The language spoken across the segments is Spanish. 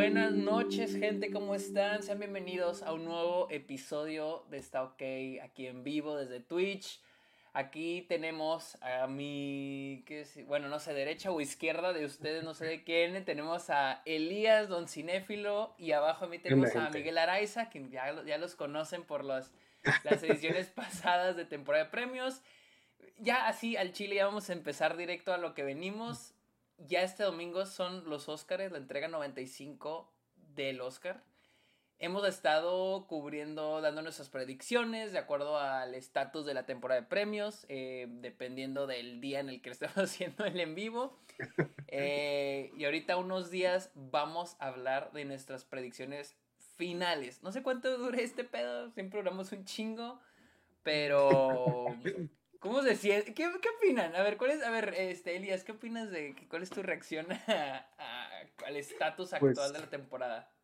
Buenas noches, gente, ¿cómo están? Sean bienvenidos a un nuevo episodio de Está OK aquí en vivo desde Twitch. Aquí tenemos a mi, ¿qué es? bueno, no sé, derecha o izquierda de ustedes, no sé de quién. Tenemos a Elías, Don Cinéfilo, y abajo a mí tenemos a Miguel Araiza, que ya, ya los conocen por las ediciones pasadas de temporada de premios. Ya así al Chile ya vamos a empezar directo a lo que venimos ya este domingo son los Oscars, la entrega 95 del Oscar. Hemos estado cubriendo, dando nuestras predicciones de acuerdo al estatus de la temporada de premios, eh, dependiendo del día en el que estemos haciendo el en vivo. Eh, y ahorita unos días vamos a hablar de nuestras predicciones finales. No sé cuánto dure este pedo, siempre hablamos un chingo, pero ¿Cómo se siente? ¿Qué, ¿Qué, opinan? A ver, ¿cuál es, a ver, este, Elias, ¿qué opinas de cuál es tu reacción al estatus pues actual de la temporada?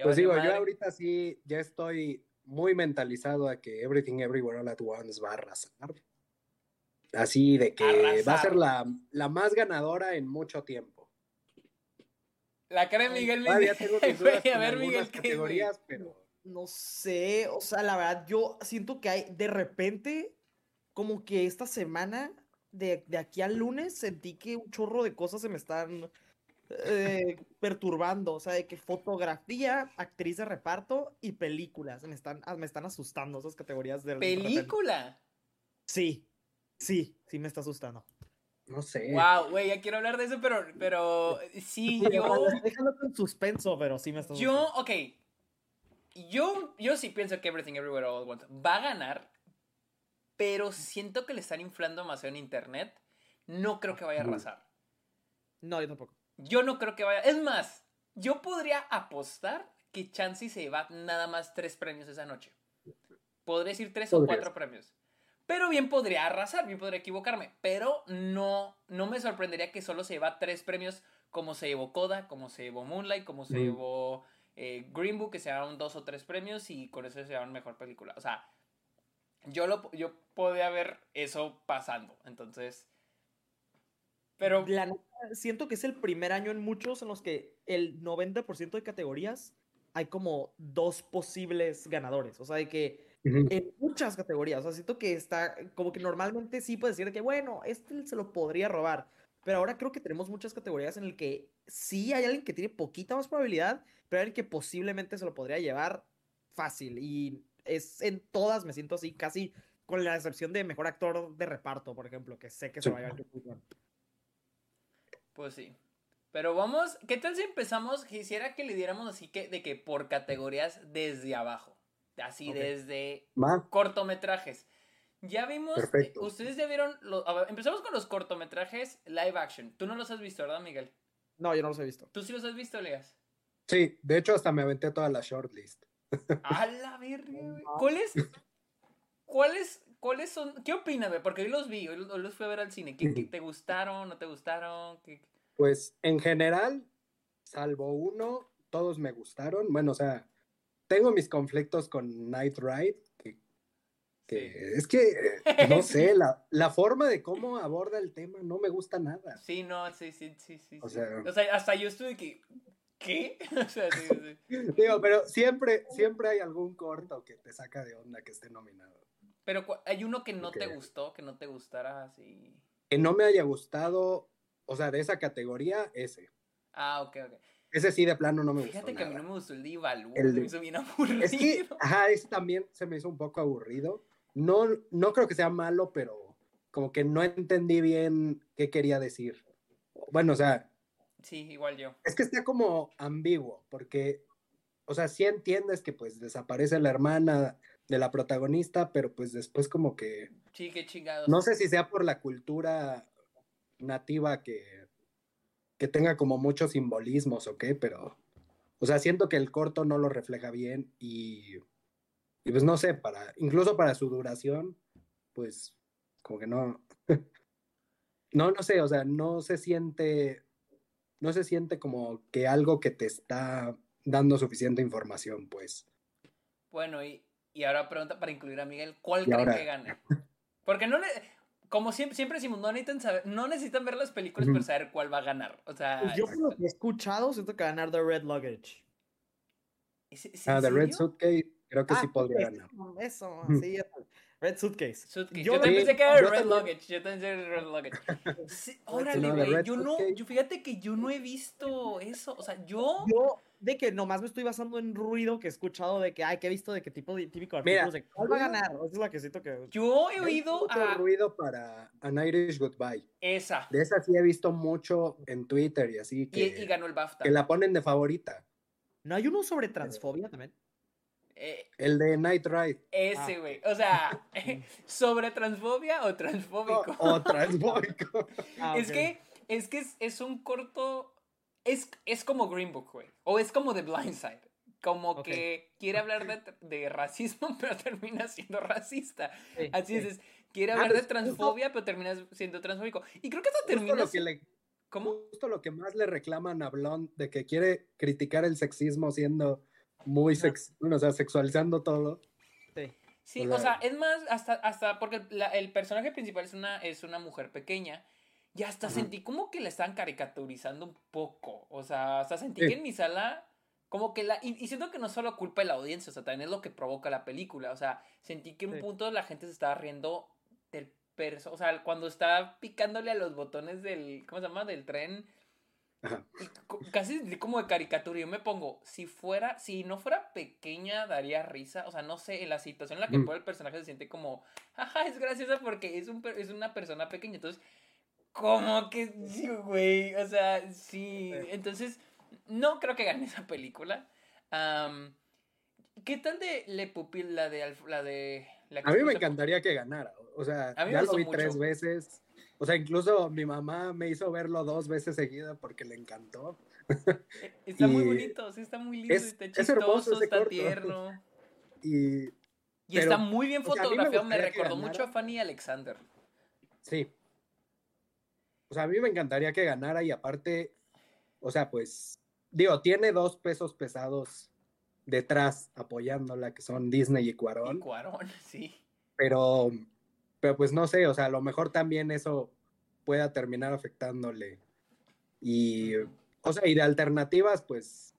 Pues digo, yo ahorita sí ya estoy muy mentalizado a que Everything Everywhere All at Once va a arrasar. Así de que va a ser la, la, más ganadora en mucho tiempo. La cara de Miguel Todavía tengo mis dudas a ver, Miguel, categorías, pero... No sé, o sea, la verdad, yo siento que hay, de repente, como que esta semana, de, aquí al lunes, sentí que un chorro de cosas se me están eh, perturbando. O sea, de que fotografía, actriz de reparto y películas. Me están, me están asustando esas categorías de ¿Película? Sí, sí, sí me está asustando. No sé. Wow, güey, ya quiero hablar de eso, pero, pero sí, yo. Déjalo con suspenso, pero sí me está Yo, ok. Yo, yo sí pienso que Everything Everywhere All at Once va a ganar pero siento que le están inflando demasiado en internet. No creo que vaya a arrasar. No, yo tampoco. Yo no creo que vaya. Es más, yo podría apostar que Chansey se lleva nada más tres premios esa noche. Podría decir tres o cuatro premios. Pero bien podría arrasar, bien podría equivocarme. Pero no, no me sorprendería que solo se lleva tres premios como se llevó Coda, como se llevó Moonlight, como se llevó eh, Green Book, que se llevaron dos o tres premios y con eso se llevaron mejor película. O sea, yo, lo, yo podía ver eso pasando. Entonces. Pero. siento que es el primer año en muchos en los que el 90% de categorías hay como dos posibles ganadores. O sea, de que en muchas categorías. O sea, siento que está. Como que normalmente sí puedes decir que, bueno, este se lo podría robar. Pero ahora creo que tenemos muchas categorías en el que sí hay alguien que tiene poquita más probabilidad, pero hay alguien que posiblemente se lo podría llevar fácil. Y es en todas me siento así, casi con la excepción de mejor actor de reparto, por ejemplo, que sé que se va a llevar Pues sí. Pero vamos, ¿qué tal si empezamos? Quisiera que le diéramos así que de que por categorías desde abajo. Así desde cortometrajes. Ya vimos, eh, ustedes ya vieron, empezamos con los cortometrajes live action. Tú no los has visto, ¿verdad, Miguel? No, yo no los he visto. ¿Tú sí los has visto, Leas? Sí, de hecho hasta me aventé toda la shortlist. A la verga, ¿Cuáles? ¿Cuáles? ¿Cuáles son? ¿Qué opinas, güey? Porque hoy los vi, hoy los fui a ver al cine. ¿Qué, te gustaron? ¿No te gustaron? Pues en general, salvo uno, todos me gustaron. Bueno, o sea, tengo mis conflictos con Night Ride, que, es que, no sé, la, la, forma de cómo aborda el tema no me gusta nada. Sí, no, sí, sí, sí, sí. O sea, o sea hasta yo estuve que, ¿Qué? O sea, sí, sí. Digo, pero siempre, siempre hay algún corto que te saca de onda que esté nominado. Pero hay uno que no te gustó, que no te gustara así. Que no me haya gustado, o sea, de esa categoría, ese. Ah, ok, ok. Ese sí, de plano no me gustó. Fíjate que a mí no me gustó el de Ivalú, el me hizo bien aburrido. Es que, ajá, ese también se me hizo un poco aburrido. No, no creo que sea malo, pero como que no entendí bien qué quería decir. Bueno, o sea, Sí, igual yo. Es que está como ambiguo, porque, o sea, sí entiendes que pues desaparece la hermana de la protagonista, pero pues después como que... Sí, qué chingados. No sé si sea por la cultura nativa que, que tenga como muchos simbolismos o qué, pero... O sea, siento que el corto no lo refleja bien y, y pues no sé, para, incluso para su duración, pues como que no, no, no sé, o sea, no se siente no se siente como que algo que te está dando suficiente información, pues. Bueno, y, y ahora pregunta para incluir a Miguel, ¿cuál creen que gane? Porque no le... como siempre, siempre decimos, no necesitan, saber, no necesitan ver las películas para saber cuál va a ganar. O sea, pues yo por lo que he escuchado, siento que va a ganar The Red Luggage. ah, The Red Suitcase, creo que sí ah, podría ganar. Eso, sí, Red Suitcase. Yo, también pensé que era Red Luggage. Yo también pensé Red Luggage. Sí, órale, güey. yo no, yo fíjate que yo no he visto eso. O sea, yo. Yo, de que nomás me estoy basando en ruido que he escuchado de que, ay, que he visto de qué tipo de típico artículos de cuál va a ganar. Esa es la que siento que. Yo he oído a. ruido para An Irish Goodbye. Esa. De esa sí he visto mucho en Twitter y así. Que, y, ganó el BAFTA. Que la ponen de favorita. ¿No hay uno sobre transfobia también? Eh, el de Night Ride. Ese, ah. güey. O sea, ¿sobre transfobia o transfóbico? O, transfóbico. Ah, es que, es que es, un corto. Es, es como Green Book, güey. O es como The Blind Side. Como que quiere hablar de, racismo, pero termina siendo racista. Así es, quiere ah, hablar de transfobia, pero termina siendo transfóbico. Y creo que eso termina. Lo que le, ¿Cómo? Justo lo que más le reclaman a Blonde de que quiere criticar el sexismo siendo muy sex, bueno, o sea, sexualizando todo. Sí. Sí, o sea, es más, hasta, hasta porque el personaje principal es una, es una mujer pequeña. Y hasta sentí como que la están caricaturizando un poco. O sea, hasta sentí que en mi sala, como que la. Y, siento que no solo culpa de la audiencia, o sea, también es lo que provoca la película. O sea, sentí que en un punto la gente se estaba riendo del perso. O sea, cuando estaba picándole a los botones del. ¿Cómo se llama? Del tren casi como de caricatura. Yo me pongo, si fuera, si no fuera pequeña, daría risa. O sea, no sé, en la situación en la que mm. el personaje se siente como, jaja, es graciosa porque es, un, es una persona pequeña. Entonces, como que sí, güey. O sea, sí. Entonces, no creo que gane esa película. ¿Qué tal de Le Pupil, la de... La de a mí me encantaría que ganara. O sea, ya lo vi tres veces o sea, incluso mi mamá me hizo verlo dos veces seguida porque le encantó. E, está muy bonito, sí, está muy lindo, está chistoso, está tierno. Y, y está muy bien fotografiado, me, recordó mucho a Fanny Alexander. Sí. O sea, a mí me encantaría que ganara y aparte, o sea, pues, digo, tiene dos pesos pesados detrás apoyándola, que son Disney y Cuarón. Y Cuarón, sí. Pero pero pues no sé, o sea, a lo mejor también eso pueda terminar afectándole. Y, o sea, y de alternativas, pues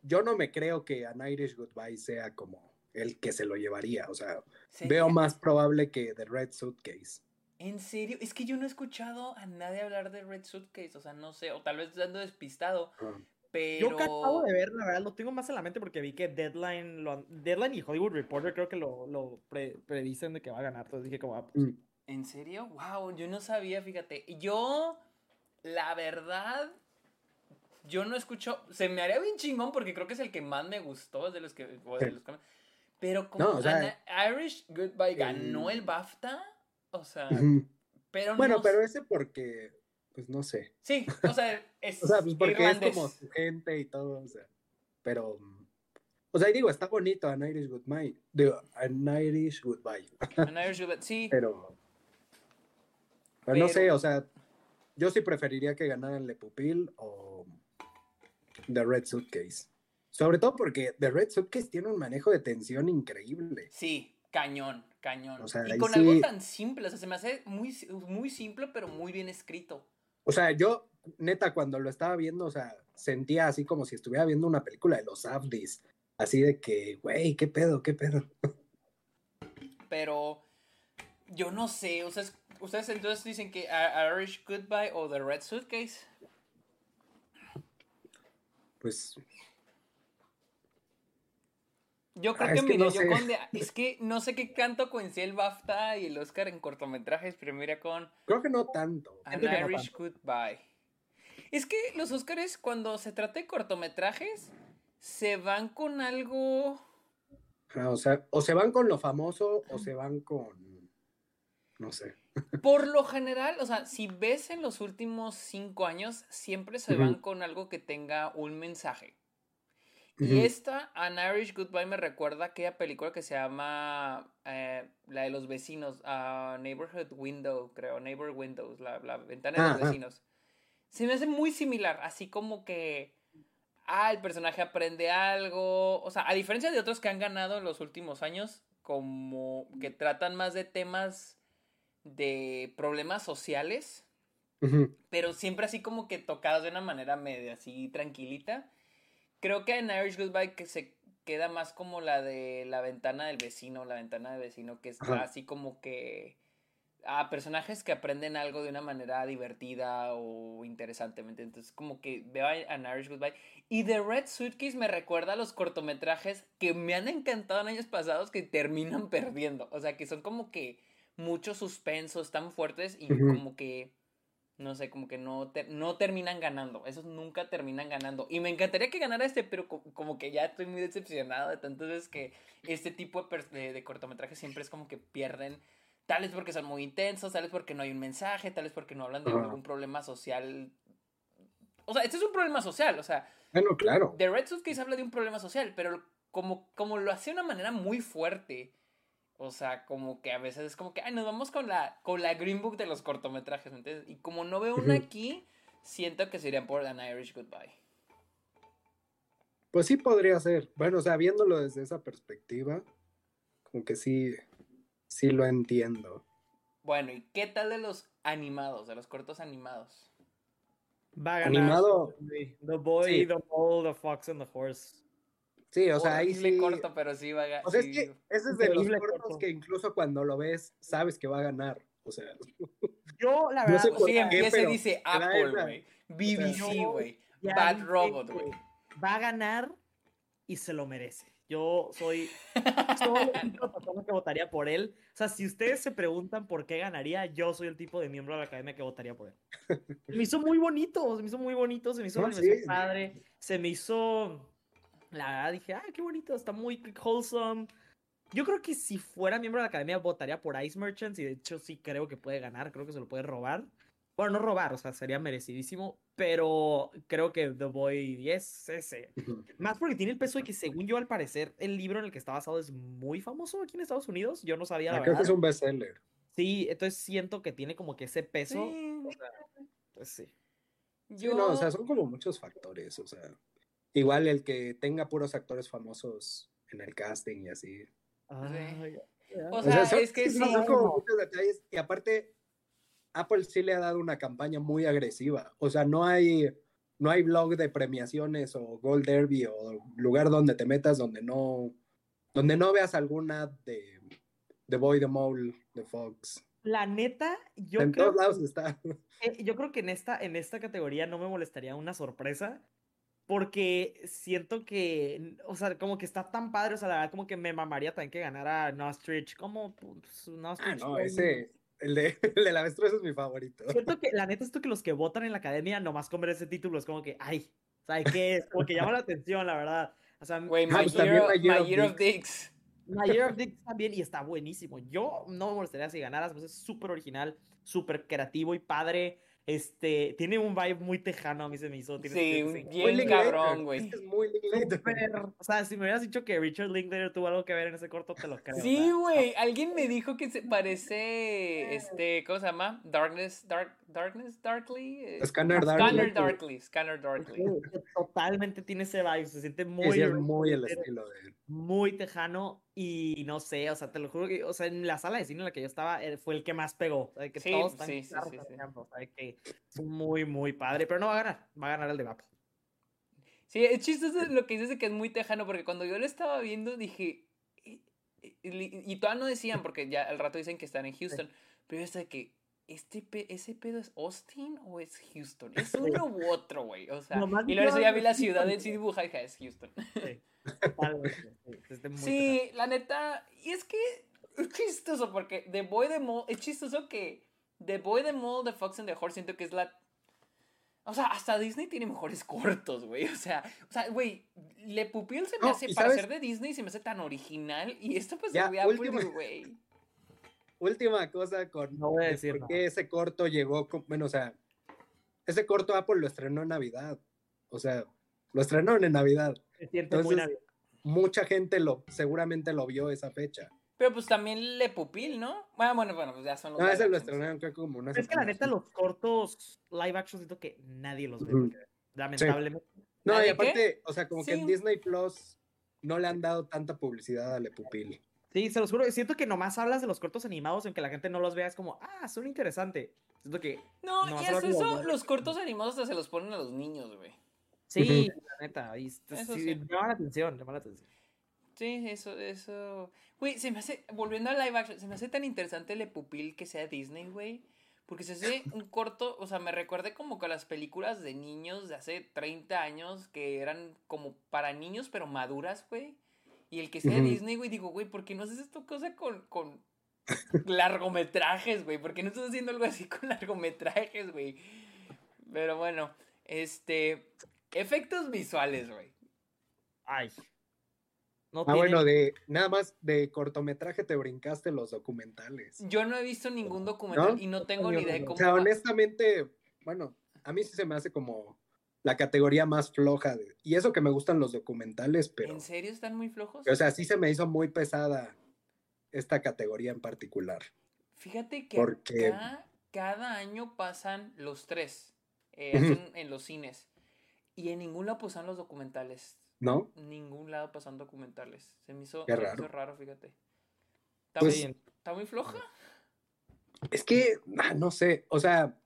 yo no me creo que An Irish Goodbye sea como el que se lo llevaría. O sea, veo más probable que The Red Suitcase. ¿En serio? Es que yo no he escuchado a nadie hablar de Red Suitcase. O sea, no sé, o tal vez ando despistado. Pero... Yo acabo de ver, la verdad, lo tengo más en la mente porque vi que Deadline, lo, Deadline y Hollywood Reporter creo que lo, lo predicen de que va a ganar. Entonces dije como, ah, pues, mm. ¿En serio? Wow, yo no sabía, fíjate. Yo, la verdad, yo no escucho, se me haría bien chingón porque creo que es el que más me gustó de los que... pero como Irish Goodbye ganó el BAFTA, o sea... Pero bueno, pero ese porque pues no sé. Sí, o sea, es. o sea, pues porque es como su gente y todo, o sea. Pero. O sea, digo, está bonito An Irish Goodbye. Digo, An Irish Goodbye. An Irish Goodbye, sí. Pero, pero, no sé, o sea, yo sí preferiría que ganaran Le Pupil o The Red Suitcase. Sobre todo porque The Red Suitcase tiene un manejo de tensión increíble. Sí, cañón, cañón. y con algo tan simple, o sea, se me hace muy, muy simple, pero muy bien escrito. O sea, yo, neta, cuando lo estaba viendo, o sea, sentía así como si estuviera viendo una película de los Afdis. Así de que, güey, qué pedo, qué pedo. Pero yo no sé, ustedes, ustedes entonces dicen que Irish Goodbye o The Red Suitcase. Pues yo creo ah, que, es que no sé. es que no sé qué canto coincide el BAFTA y el Oscar en cortometrajes, pero mira con. Creo que no tanto. An Irish Goodbye. Es que los Oscars, cuando se trata de cortometrajes, se van con algo. Ah, o sea, o se van con lo famoso o se van con. No sé. Por lo general, o sea, si ves en los últimos cinco años, siempre se van con algo que tenga un mensaje. Y esta, An Irish Goodbye, me recuerda aquella película que se llama eh, la de los vecinos, uh, Neighborhood Window, creo, Neighbor Windows, la, la ventana de los vecinos. Se me hace muy similar, así como que, ah, el personaje aprende algo, o sea, a diferencia de otros que han ganado en los últimos años, como que tratan más de temas de problemas sociales, pero siempre así como que tocados de una manera medio así tranquilita. Creo que en Irish Goodbye que se queda más como la de la ventana del vecino, la ventana del vecino, que está así como que a personajes que aprenden algo de una manera divertida o interesantemente. Entonces, como que veo a Irish Goodbye. Y The Red Suitcase me recuerda a los cortometrajes que me han encantado en años pasados que terminan perdiendo. O sea, que son como que muchos suspensos tan fuertes y como que no sé, como que no, no terminan ganando. Esos nunca terminan ganando. Y me encantaría que ganara este, pero como que ya estoy muy decepcionado de tantas veces que este tipo de, de, cortometrajes siempre es como que pierden. Tal vez porque son muy intensos, tal vez porque no hay un mensaje, tal vez porque no hablan de algún problema social. O sea, este es un problema social, o sea. Bueno, claro. The Red Suitcase habla de un problema social, pero como, como lo hace de una manera muy fuerte o sea, como que a veces es como que, ay, nos vamos con la, con la Green Book de los cortometrajes, ¿entiendes? Y como no veo una aquí, siento que sería por An Irish Goodbye. Pues sí podría ser. Bueno, o sea, viéndolo desde esa perspectiva, como que sí, sí lo entiendo. Bueno, ¿y qué tal de los animados, de los cortos animados? Va a ganar. Animado. The Boy, The Mole, The Fox and the Horse. Sí, o sea, ahí sí. corto, pero sí va a ganar. O sea, es que ese es de los cortos que incluso cuando lo ves, sabes que va a ganar. O sea. Yo, la verdad. No sé sí, empieza y dice Apple, güey. BBC, güey. Bad Robot, güey. Va a ganar y se lo merece. Yo soy, soy el tipo de persona que votaría por él. O sea, si ustedes se preguntan por qué ganaría, yo soy el tipo de miembro de la academia que votaría por él. me hizo muy bonito, se me hizo muy bonito, se me hizo, no, padre, se me hizo la verdad dije, ah, qué bonito, está muy wholesome. Yo creo que si fuera miembro de la academia votaría por Ice Merchants y de hecho sí creo que puede ganar, creo que se lo puede robar. Bueno, no robar, o sea, sería merecidísimo, pero creo que The Boy es ese. Más porque tiene el peso de que según yo al parecer el libro en el que está basado es muy famoso aquí en Estados Unidos, yo no sabía la ah, Creo que es un bestseller. Sí, entonces siento que tiene como que ese peso. O sea, pues sí. Yo... no, o sea, son como muchos factores, o sea. Igual el que tenga puros actores famosos en el casting y así. o, sea, es que sí. Como muchos detalles. Y aparte, Apple sí le ha dado una campaña muy agresiva. O sea, no hay, no hay blog de premiaciones o Gold Derby o lugar donde te metas donde no, donde no veas alguna de The Boy, The Mole, The Fox. La neta, yo en creo. todos lados está. yo creo que en esta, en esta categoría no me molestaría una sorpresa porque siento que, o sea, como que está tan padre, o sea, la verdad como que me mamaría también que ganara Nostrich, como pues, Nostrich. Ah, no, ese, el de, el de la avestruz es mi favorito. Siento que, la neta, esto que los que votan en la academia nomás con ver ese título es como que, ay, ¿sabes qué es? Como que llama la atención, la verdad. O sea, Güey, My, Year, of Dicks. My Year of Dicks también, y está buenísimo. Yo no me molestaría si ganaras, pues es súper original, súper creativo y padre. Este, tiene un vibe muy tejano, a mí se me hizo. sí, bien cabrón, güey. Es muy O sea, si me hubieras dicho que Richard Linklater tuvo algo que ver en ese corto, te lo creo. Sí, güey. Alguien me dijo que se parece, este, ¿cómo se llama? Darkness, Dark, Darkness, Darkly. Eh, Scanner Darkly. Scanner Darkly. Scanner Darkly. Totalmente tiene ese vibe, se siente muy... Es muy el estilo de él. Muy tejano y no sé, o sea, te lo juro que, o sea, en la sala de cine en la que yo estaba, eh, fue el que más pegó. que sí, todos están sí, sí, sí, que es muy, muy padre, pero no va a ganar, va a ganar el de Vapo. Sí, es chistoso lo que dices de que es muy tejano, porque cuando yo lo estaba viendo dije, y, y, todavía no decían, porque ya al rato dicen que están en Houston, pero yo estaba que, este ¿ese pedo es Austin o es Houston? Es uno u otro, güey, o sea, y luego ya vi la ciudad en sí dibuja es Houston. Sí. Sí, la neta, y es que es chistoso porque The Boy the Mole, es chistoso que The Boy the Mole, The Fox and the Horse siento que es la... O sea, hasta Disney tiene mejores cortos, güey. O sea, o sea, güey, Le Pupil se me hace, para ser de Disney, se me hace tan original. Y esto pues ya, se última, güey. Última cosa con... No voy a decir. Porque ese corto llegó, con, bueno, o sea, ese corto Apple lo estrenó en Navidad. O sea, lo estrenaron en Navidad. Entonces, Mucha gente lo, seguramente lo vio esa fecha. Pero pues también Le Pupil, ¿no? Bueno, bueno, bueno, pues ya son los. No, ese lo estrenaron creo como una Es que la neta, los cortos live action siento que nadie los ve. lamentablemente. No, y aparte, o sea, como que en Disney Plus no le han dado tanta publicidad a Le Pupil. Sí, se los juro. Siento que nomás hablas de los cortos animados, aunque la gente no los vea, es como, ah, son interesantes. Siento que. No, No, y solo es como- eso, los cortos animados hasta se los ponen a los niños, güey. Sí, la neta. Y Eso sí, sí. llama la atención, llama la atención. Sí, eso, eso. Güey, se me hace, volviendo a live action, se me hace tan interesante el pupil que sea Disney, güey. Porque se hace un corto, o sea, me recuerda como que a las películas de niños de hace 30 años que eran como para niños, pero maduras, güey. Y el que sea. Disney, güey, digo, güey, ¿por qué no haces esto cosa con, con largometrajes, güey? ¿Por qué no estás haciendo algo así con largometrajes, güey? Pero bueno, este. Efectos visuales, güey. Ay. No Ah, tiene- bueno, de nada más de cortometraje te brincaste los documentales. Yo no he visto ningún documental ¿No? y no tengo ni idea de O cómo. sea, va- honestamente, bueno, a mí sí se me hace como la categoría más floja. de- y eso que me gustan los documentales, pero, ¿En serio están muy flojos? o sea, sí se me hizo muy pesada esta categoría en particular. Fíjate que porque- acá cada año pasan los tres eh, en los cines. Y en ningún lado pasan los documentales. ¿No? Ningún lado pasan documentales. Se me hizo, Qué se me hizo raro. raro, fíjate. Está, Pues- muy, está muy floja. Es que, ah, no sé, o sea,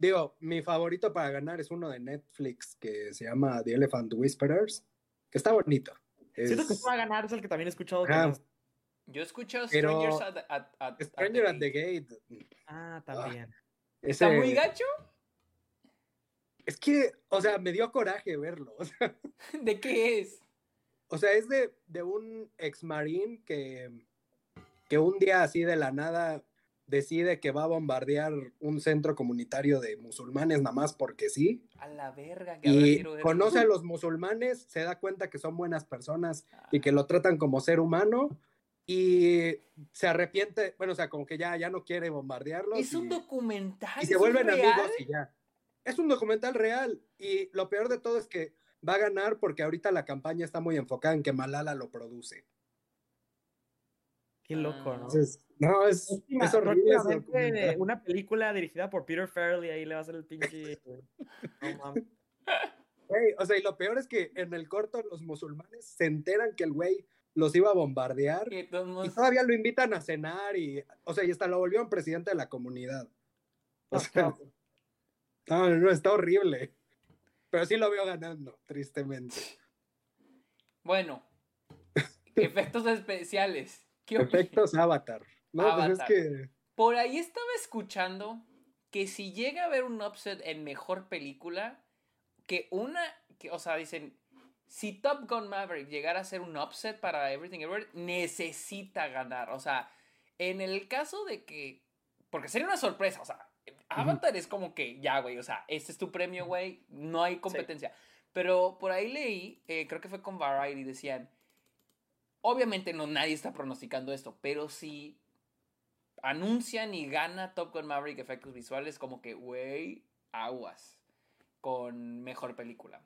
digo, mi favorito para ganar es uno de Netflix que se llama The Elephant Whisperers, que está bonito. Siento que va a ganar, es el que también he escuchado. no- Yo he escuchado Strangers at, at- at- at Stranger the at the Gate. Gate. Ah, también. ¿Está ese- muy gacho? Es que, o sea, me dio coraje verlo. O sea, ¿De qué es? o sea, es de, de un ex marín que, que un día así de la nada decide que va a bombardear un centro comunitario de musulmanes nada más porque sí. A la verga. que Y ver. conoce a los musulmanes, se da cuenta que son buenas personas y Ah, que lo tratan como ser humano y se arrepiente, bueno, o sea, como que ya, ya no quiere bombardearlos. Es un documental. y se ¿eso es vuelven real? amigos y ya. Es un documental real y lo peor de todo es que va a ganar porque ahorita la campaña está muy enfocada en que Malala lo produce. Qué loco, ¿no? Entonces, no, es, Próxima- es horrible. una película dirigida por Peter Farrell y ahí le va a hacer el pinche. No mames. O sea, y lo peor es que en el corto los musulmanes se enteran que el güey los iba a bombardear Y todos todavía lo invitan a cenar y, o sea, y hasta lo volvieron presidente de la comunidad. O sea, no, no, está horrible. Pero sí lo veo ganando, tristemente. Bueno, efectos especiales. Efectos Avatar. No, pues es que. Por ahí estaba escuchando que si llega a haber un upset en mejor película, que una, que, o sea, dicen, si Top Gun Maverick llegara a ser un upset para Everything Everywhere, necesita ganar. O sea, en el caso de que, porque sería una sorpresa, o sea, Avatar es como que, ya, güey, o sea, este es tu premio, güey, no hay competencia. Pero por ahí leí, eh, creo que fue con Variety, decían, obviamente no nadie está pronosticando esto, pero si anuncian y gana Top Gun Maverick efectos visuales, como que, güey, aguas con mejor película.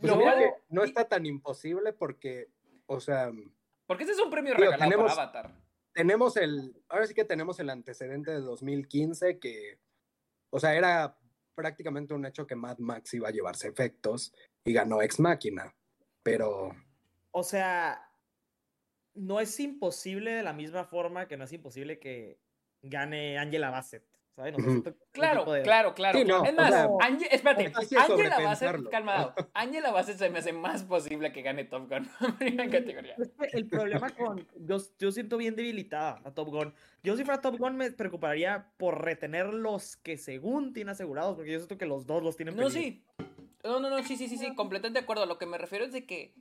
pues que no está tan imposible porque, o sea, Porque ese es un premio regalado tenemos- para Avatar. tenemos el. Ahora sí que tenemos el antecedente de 2015 que. O sea, era prácticamente un hecho que Mad Max iba a llevarse efectos y ganó Ex Máquina. Pero. O sea, no es imposible de la misma forma que no es imposible que gane Angela Bassett. ¿Sabes? No sé, Claro, de- claro, claro. Sí, no, es o más, sea, Ange- espérate, Angela Bassett, calmado. Angela Bassett se me hace más posible que gane Top Gun en categoría. El problema con. Yo, yo siento bien debilitada a Top Gun. Yo, si fuera Top Gun, me preocuparía por retener los que según tiene asegurados, porque yo siento que los dos los tienen No, peligro. sí. No, no, no, sí, sí, sí, sí, completamente de acuerdo. A lo que me refiero es de que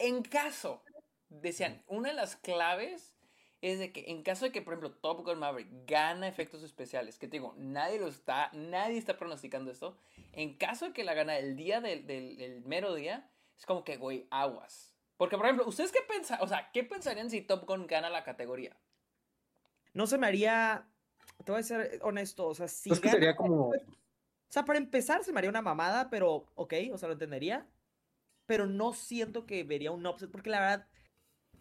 en caso, decían, una de las claves es de que en caso de que, por ejemplo, Top Gun Maverick gana efectos especiales, que te digo, nadie lo está, nadie está pronosticando esto, en caso de que la gana el día del, del- del mero día, es como que, güey, aguas. Porque, por ejemplo, ¿ustedes qué pensan? O sea, ¿qué pensarían si Top Gun gana la categoría? No se me haría. Te voy a ser honesto. O sea, si. es que gana- sería como. O sea, para empezar, se me haría una mamada, pero ok, o sea, lo entendería. Pero no siento que vería un upset, porque la verdad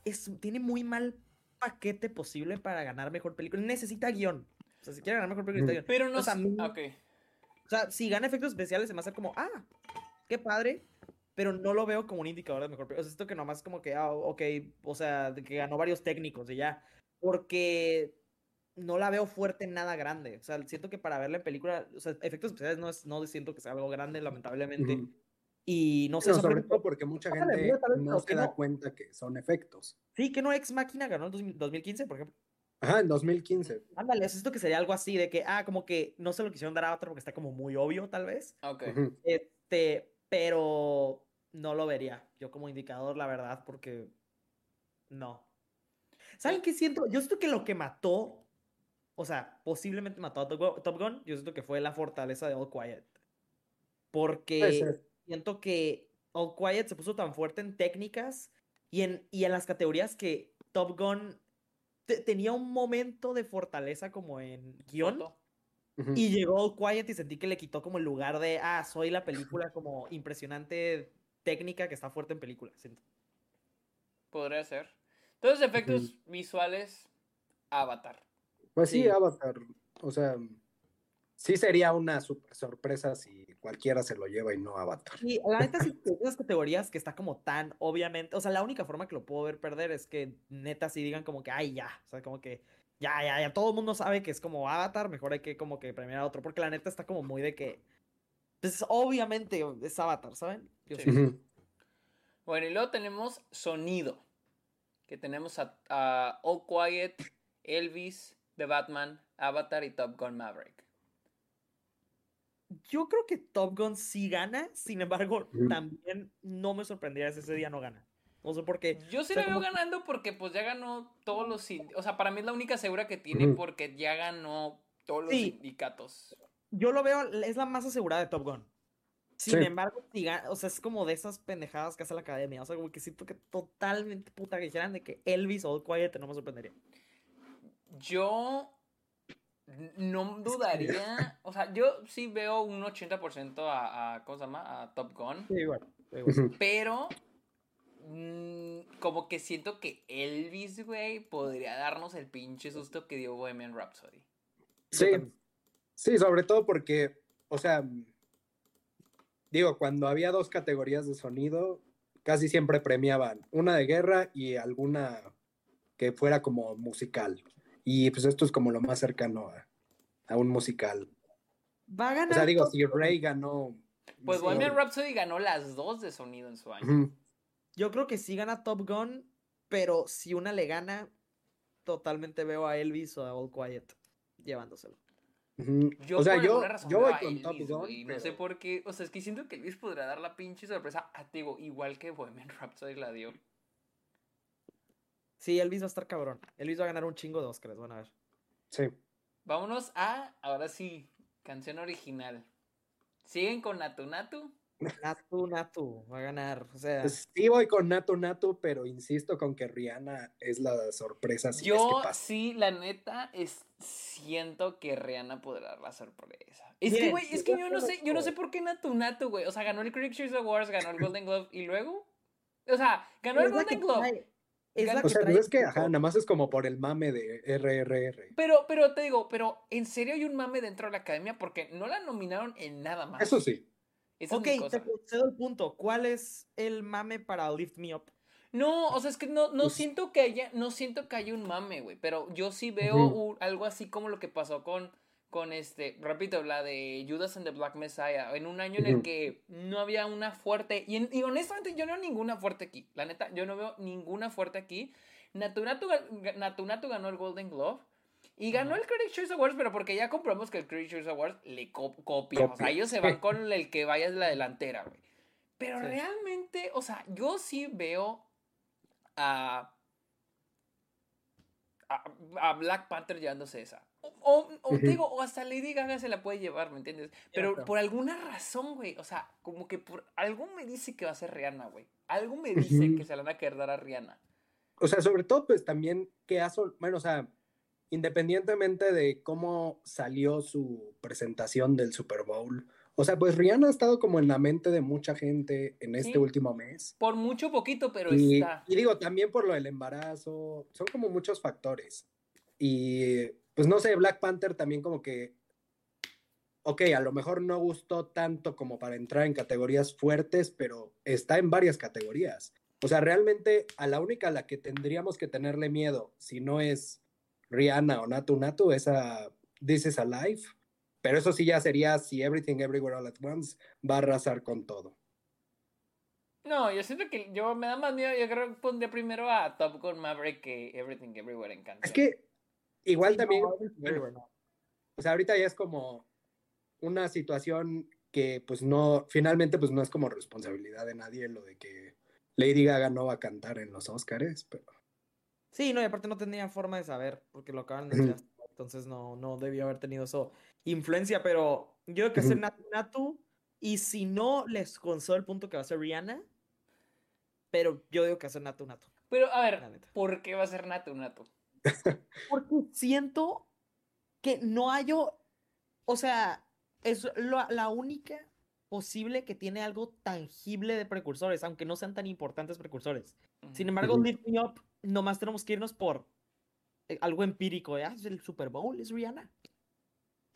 es, tiene muy mal paquete posible para ganar mejor película. Necesita guion. O sea, si quiere ganar mejor película, necesita guion. Pero no O sea, Ok. O sea, si gana efectos especiales, se me hace como, ah, qué padre. pero no lo veo como un indicador de mejor película. O sea, siento que nomás como que, ah, ok, o sea, de que ganó varios técnicos y ya. Porque no la veo fuerte en nada grande. O sea, siento que para verla en película, o sea, efectos especiales no, es, no siento que sea algo grande, lamentablemente. Y no sé. sobre todo porque mucha gente no se da cuenta que son efectos. Sí, que no Ex Máquina ganó en 2015, por ejemplo. Ajá, en 2015. Ándale, esto que sería algo así de que, ah, como que no se lo quisieron dar a otro porque está como muy obvio, tal vez. Ok. Este, pero no lo vería yo como indicador, la verdad, porque no. ¿Saben qué siento? Yo siento que lo que mató, o sea, posiblemente mató a Top Gun, yo siento que fue la fortaleza de All Quiet. Porque siento que All Quiet se puso tan fuerte en técnicas y en, y en las categorías que Top Gun tenía un momento de fortaleza como en guion. Y llegó All Quiet y sentí que le quitó como el lugar de, ah, soy la película como impresionante técnica que está fuerte en película. Siento. Podría ser. Todos efectos visuales, Avatar. Pues sí, Avatar. O sea, sí sería una super sorpresa si cualquiera se lo lleva y no Avatar. Y la neta, sí, esas categorías que está como tan, obviamente, o sea, la única forma que lo puedo ver perder es que neta sí digan como que, ay, ya, o sea, como que, ya, ya, ya, todo el mundo sabe que es como Avatar, mejor hay que como que premiar a otro, porque la neta está como muy de que, pues obviamente es Avatar, ¿saben? Bueno, y luego tenemos sonido, que tenemos a, a All Quiet, Elvis, The Batman, Avatar y Top Gun Maverick. Yo creo que Top Gun sí gana, sin embargo, también no me sorprendería si ese día no gana. No sé por qué. Yo sí lo veo ganando porque pues ya ganó todos los... O sea, para mí es la única segura que tiene porque ya ganó todos los sindicatos. Yo lo veo, es la más asegurada de Top Gun. Sin embargo, o sea, es como de esas pendejadas que hace la academia. O sea, como que siento que totalmente puta que dijeran de que Elvis o Quiet no me sorprendería. Yo no dudaría, o sea, yo sí veo un 80% a, a, ¿cómo se llama? A Top Gun. Sí, igual. Pero, mm, como que siento que Elvis, güey, podría darnos el pinche susto que dio Bohemian Rhapsody. Sí, sí, sobre todo porque, o sea, digo, cuando había dos categorías de sonido, casi siempre premiaban una de guerra y alguna que fuera como musical. Y pues esto es como lo más cercano a, un musical. Va a ganar. O sea, digo, si Ray ganó. Pues Bohemian Rhapsody ganó las dos de sonido en su año. Yo creo que sí gana Top Gun, pero si una le gana, totalmente veo a Elvis o a All Quiet llevándoselo. Yo, o sea, yo, yo voy con Top Gun. No sé por qué. O sea, es que siento que Elvis podrá dar la pinche sorpresa a Tigo, igual que Bohemian Rhapsody la dio. Sí, Elvis va a estar cabrón. Elvis va a ganar un chingo de Oscars, van a ver. Sí. Vámonos a, ahora sí, canción original. ¿Siguen con Natu Natu? Natu Natu va a ganar. O sea. Pues sí, voy con Natu Natu, pero insisto con que Rihanna es la sorpresa. Yo sí, la neta, es, siento que Rihanna podrá dar la sorpresa. Es que, güey, es que yo no sé, yo no sé por qué Natu Natu, güey. O sea, ganó el Critics' Choice Awards, ganó el Golden Globe y luego. O sea, ganó el Golden Globe o sea, no es que, ajá, nada más es como por el mame de RRR. Pero, pero te digo, pero ¿en serio hay un mame dentro de la academia? Porque no la nominaron en nada más. Eso sí. ok, te cedo el punto. ¿Cuál es el mame para Lift Me Up? No, o sea, es que no, no siento que haya, no siento que haya un mame, güey. Pero yo sí veo algo así como lo que pasó con con este, repito, la de Judas and the Black Messiah, en un año en el que no había una fuerte, y, honestamente yo no veo ninguna fuerte aquí, la neta, yo no veo ninguna fuerte aquí. Natunatu, ganó el Golden Globe y ganó el Critics' Choice Awards, pero porque ya comprobamos que el Critics' Choice Awards le copia, o sea, ellos se van con el que vaya de la delantera, güey. Pero realmente, o sea, yo sí veo a, a Black Panther llevándose esa. O, digo, o hasta Lady Gaga se la puede llevar, ¿me entiendes? Pero por alguna razón, güey, o sea, como que por algo me dice que va a ser Rihanna, güey. Algo me dice que se la van a querer dar a Rihanna. O sea, sobre todo, pues también que ha, bueno, o sea, independientemente de cómo salió su presentación del Super Bowl, o sea, pues Rihanna ha estado como en la mente de mucha gente en este último mes. Por mucho poquito, pero y, está. Y digo, también por lo del embarazo, son como muchos factores. Y pues no sé, Black Panther también como que ok, a lo mejor no gustó tanto como para entrar en categorías fuertes, pero está en varias categorías. O sea, realmente a la única a la que tendríamos que tenerle miedo, si no es Rihanna o Natu Natu, es a This is Alive. Pero eso sí ya sería si Everything Everywhere All at Once va a arrasar con todo. No, yo siento que yo me da más miedo. Yo creo que pondría primero a Top Gun Maverick que Everything Everywhere en canción. Es que igual también. No, Everything Everywhere no. O sea, ahorita ya es como una situación que pues no, finalmente pues no es como responsabilidad de nadie lo de que Lady Gaga no va a cantar en los Oscars, pero... Sí, no, y aparte no tenía forma de saber, porque lo acaban de decir, entonces no, no debió haber tenido eso influencia, pero yo creo que hacer Ujú. Natu Natu, y si no les consola el punto que va a ser Rihanna, pero yo digo que hacer Natu Natu. Pero a ver. ¿por qué va a ser Natu Natu? Porque siento que no hay, o sea, es lo- la única posible que tiene algo tangible de precursores, aunque no sean tan importantes precursores. Sin embargo, Ujú. Lift Me Up, nomás tenemos que irnos por eh, algo empírico, ¿ya? Es el Super Bowl, es Rihanna.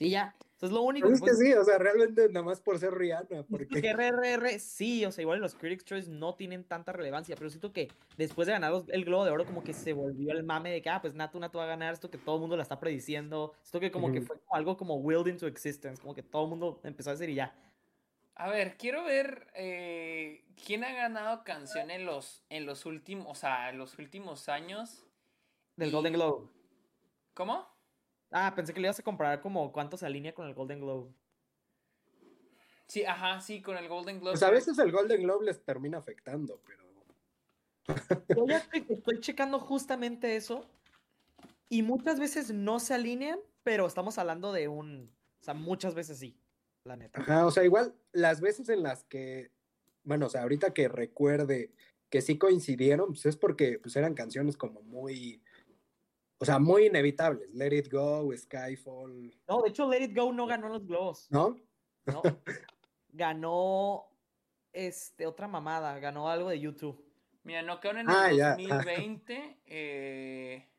Y ya, eso es lo único. Pero es que pues, sí, o sea, realmente nada más por ser Rihanna, porque. RRR, sí, o sea, igual los Critics' Choice no tienen tanta relevancia, pero siento que después de ganar los- el Globo de Oro, como que se volvió el mame de que, ah, pues Natu Natu va a ganar, esto que todo el mundo la está prediciendo, esto que como que fue como algo como willed into existence, como que todo el mundo empezó a decir y ya. A ver, quiero ver eh, quién ha ganado canción en los, en los últimos, o sea, en los últimos años. Del Y- Golden Globe. ¿Cómo? Ah, pensé que le ibas a comparar como cuánto se alinea con el Golden Globe. Sí, ajá, sí, con el Golden Globe. Pues a veces el Golden Globe les termina afectando, pero... Yo ya estoy, estoy checando justamente eso. Y muchas veces no se alinean, pero estamos hablando de un. O sea, muchas veces sí, la neta. Ajá, o sea, igual las veces en las que, bueno, o sea, ahorita que recuerde que sí coincidieron, pues es porque pues eran canciones como muy, o sea, muy inevitables. Let It Go, Skyfall, No, de hecho, Let It Go no ganó los globos. ¿no? No. ganó este, otra mamada. Ganó algo de YouTube. Mira, no quedaron en Ah, el ya. 2020. eh,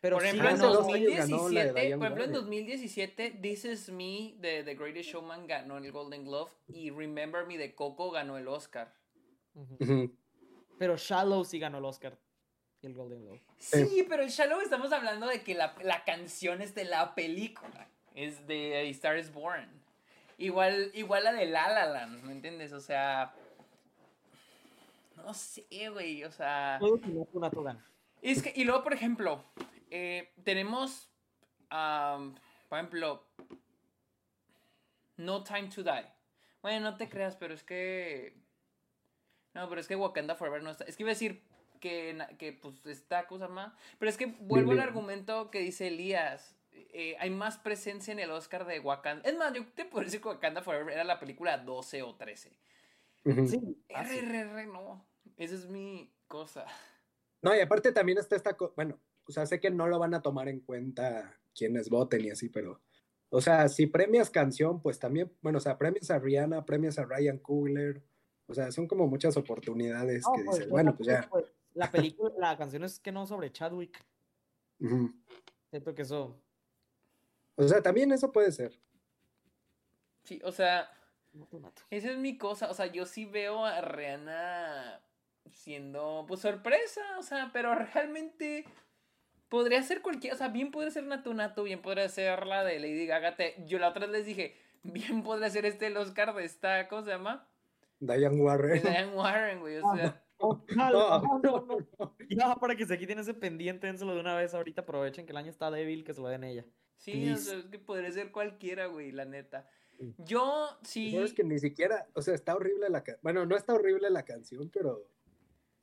Pero por sí ejemplo, en ganó- ganó. dos años ganó la de 2017, Diane por ejemplo, en Warren. 2017, This Is Me de The Greatest Showman ganó el Golden Glove y Remember Me de Coco ganó el Oscar. Ujú. Pero Shallow sí ganó el Oscar y el Golden Globe. Sí, pero en Shallow estamos hablando de que la, la canción es de la película. Es de A Star is Born. Igual, igual la de La La Land, ¿me entiendes? O sea. No sé, güey. O sea. Es que, y luego, por ejemplo, eh, tenemos, am, por ejemplo, No Time to Die. Bueno, no te creas, pero es que... No, pero es que Wakanda Forever no está... Es que iba a decir que, que pues, está cosa más... Pero es que vuelvo al argumento que dice Elías. eh, hay más presencia en el Oscar de Wakanda. Es más, yo te puedo decir que Wakanda Forever era la película 12 o 13. Ujú. Sí, fácil. RRR, no. Esa es mi cosa. No, y aparte también está esta, bueno, o sea, sé que no lo van a tomar en cuenta quienes voten y así, pero, o sea, si premias canción, pues también, bueno, o sea, premias a Rihanna, premias a Ryan Coogler, o sea, son como muchas oportunidades No, que pues, dices, bueno, pues que, ya. pues, La película, la canción es que no sobre Chadwick. Ujú. Siento que eso. O sea, también eso puede ser. Sí, o sea... Esa es mi cosa, o sea, yo sí veo a Rihanna siendo, pues, sorpresa, o sea, pero realmente podría ser cualquier, o sea, bien podría ser Natu Natu, bien podría ser la de Lady Gaga, te- yo la otra vez les dije, bien podría ser este el Oscar de esta, ¿cómo se llama? Diane Warren. Diane Warren, güey, o sea, No, No, no, no, no, no. no. Ya, para que se quiten ese pendiente, dénselo de una vez ahorita. Aprovechen que el año está débil, que se lo den ella. sí, o sea, es que podría ser cualquiera, güey, la neta. Yo sí, Sabes que ni siquiera, o sea, está horrible la canción. Bueno, no está horrible la canción, pero,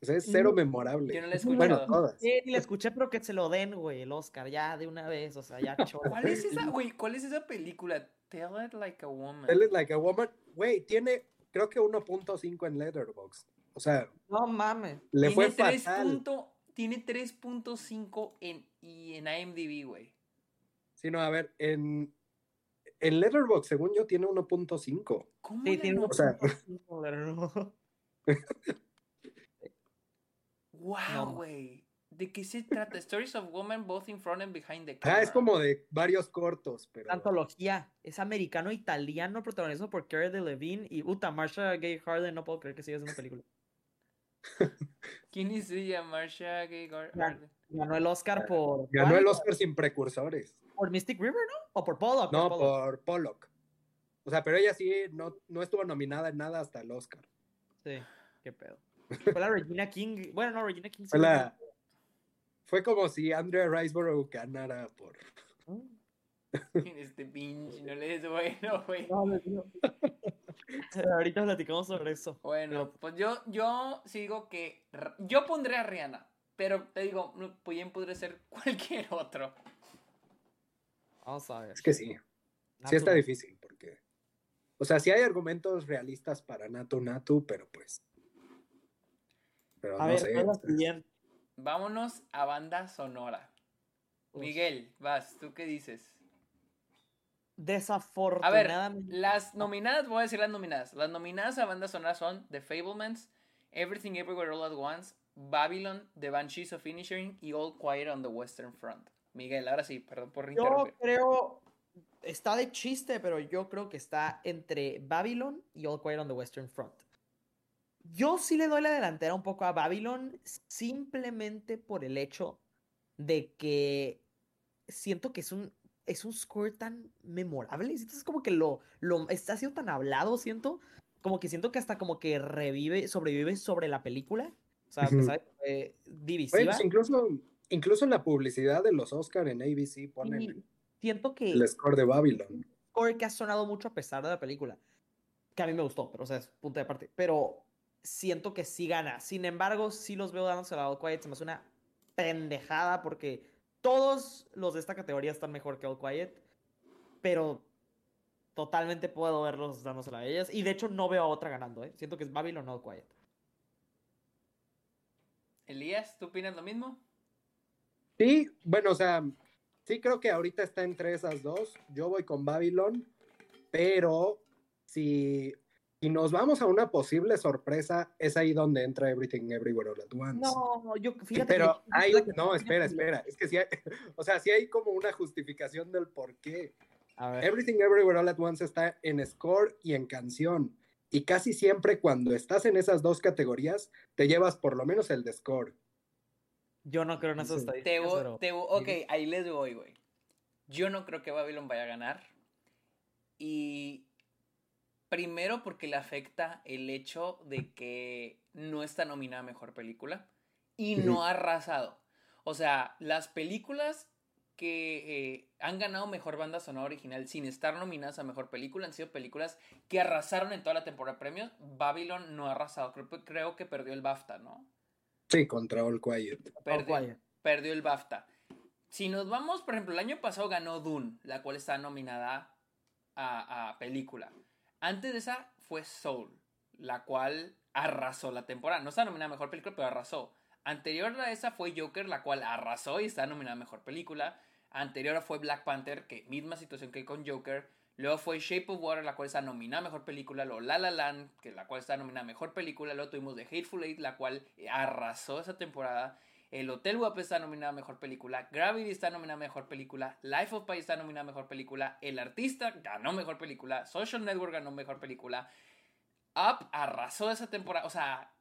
o sea, es cero No, memorable. yo no la he Bueno, todas. Sí, ni la escuché, pero que se lo den, güey, el Oscar, ya de una vez, o sea, ya chorro. ¿cuál es esa, güey, cuál es esa película? Tell it like a woman. Tell It Like a Woman, güey, tiene, creo que 1.5 en Letterboxd. O sea, No mames. le fue tiene tres fatal. punto- tiene 3.5 en, y en IMDb, güey. Sí, no, a ver, en, en Letterboxd, según yo, tiene 1.5. ¿Cómo Sí, tiene O sea. Wow, No. güey. ¿De qué se trata? Stories of Women both in front and behind the camera. Ah, es como de varios cortos, pero. Antología. Es americano-italiano, protagonizado por Cara Delevingne y Uta Marsha Gay Harden. No puedo creer que siga haciendo película. ¿Quién es ella, Marsha Gay Harden? Ganó el Oscar por. Ganó el Oscar sin precursores. ¿Por Mystic River, no? ¿O por Pollock? No, por Pollock. O sea, pero ella sí no, no estuvo nominada en nada hasta el Oscar. Sí, qué pedo. Fue la Regina King. Bueno, no, Regina King. Fue, la... Fue como si Andrea Riseborough ganara por. Este pinche, no le des bueno, güey. Ahorita platicamos sobre eso. Bueno, pues yo, yo sigo que. Yo pondré a Rihanna. Pero te digo, bien podría ser cualquier otro. Vamos a ver. Es que sí. Sí está difícil, porque. O sea, sí hay argumentos realistas para Natu Natu, pero pues. Pero a no ver, sé. Bien. Vámonos a banda sonora. Miguel, vas, ¿tú qué dices? Desafortunadamente. A ver, las nominadas, voy a decir las nominadas. Las nominadas a banda sonora son The Fablemans, Everything Everywhere All at Once, Babylon, The Banshees of Finishing y All Quiet on the Western Front. Miguel, ahora sí, perdón por interrumpir. Yo creo, está de chiste, pero yo creo que está entre Babylon y All Quiet on the Western Front. Yo sí le doy la delantera un poco a Babylon simplemente por el hecho de que siento que es un, es un score tan memorable. Es como que lo, lo está siendo tan hablado, siento. Como que siento que hasta como que revive, sobrevive sobre la película. O sea, ¿sabes? Eh, divisiva. Pues, incluso, incluso en la publicidad de los Oscar en ABC ponen siento que el score de Babylon. Score que ha sonado mucho a pesar de la película. Que a mí me gustó, pero o sea, es punto de parte. Pero siento que sí gana. Sin embargo, sí los veo dándose la All Quiet. Se me hace una pendejada porque todos los de esta categoría están mejor que All Quiet. Pero totalmente puedo verlos dándosela a ellas. Y de hecho no veo a otra ganando, ¿eh? Siento que es Babylon All Quiet. Elías, ¿tú opinas lo mismo? Sí, bueno, o sea, sí creo que ahorita está entre esas dos. Yo voy con Babylon, pero si y nos vamos a una posible sorpresa, es ahí donde entra Everything Everywhere All at Once. No, yo fíjate. Pero hay, no, espera, espera. Es que sí hay, o sea, sí hay como una justificación del por qué. Everything Everywhere All at Once está en score y en canción. Y casi siempre cuando estás en esas dos categorías, te llevas por lo menos el de score. Yo no creo en esos estadísticas. ok, ahí les voy, güey. Yo no creo que Babylon vaya a ganar. Y Primero porque le afecta el hecho de que no está nominada a Mejor Película y no ha arrasado. O sea, las películas que eh, han ganado Mejor Banda Sonora Original sin estar nominadas a Mejor Película han sido películas que arrasaron en toda la temporada de premios. Babylon no ha arrasado, creo, que perdió el BAFTA, ¿no? Sí, contra All Quiet. Perdió, perdió el BAFTA. Si nos vamos, por ejemplo, el año pasado ganó Dune, la cual está nominada a, a película. Antes de esa fue Soul, la cual arrasó la temporada. No está nominada a mejor película, pero arrasó. Anterior a esa fue Joker, la cual arrasó y está nominada a mejor película. Anterior fue Black Panther, que misma situación que con Joker. Luego fue Shape of Water, la cual está nominada a mejor película. Luego La La Land, que la cual está nominada a mejor película. Luego tuvimos The Hateful Eight, la cual arrasó esa temporada. El Hotel Guapo está nominado a Mejor Película. Gravity está nominado a Mejor Película. Life of Pi está nominado a Mejor Película. El Artista ganó Mejor Película. Social Network ganó Mejor Película. Up arrasó esa temporada. O sea...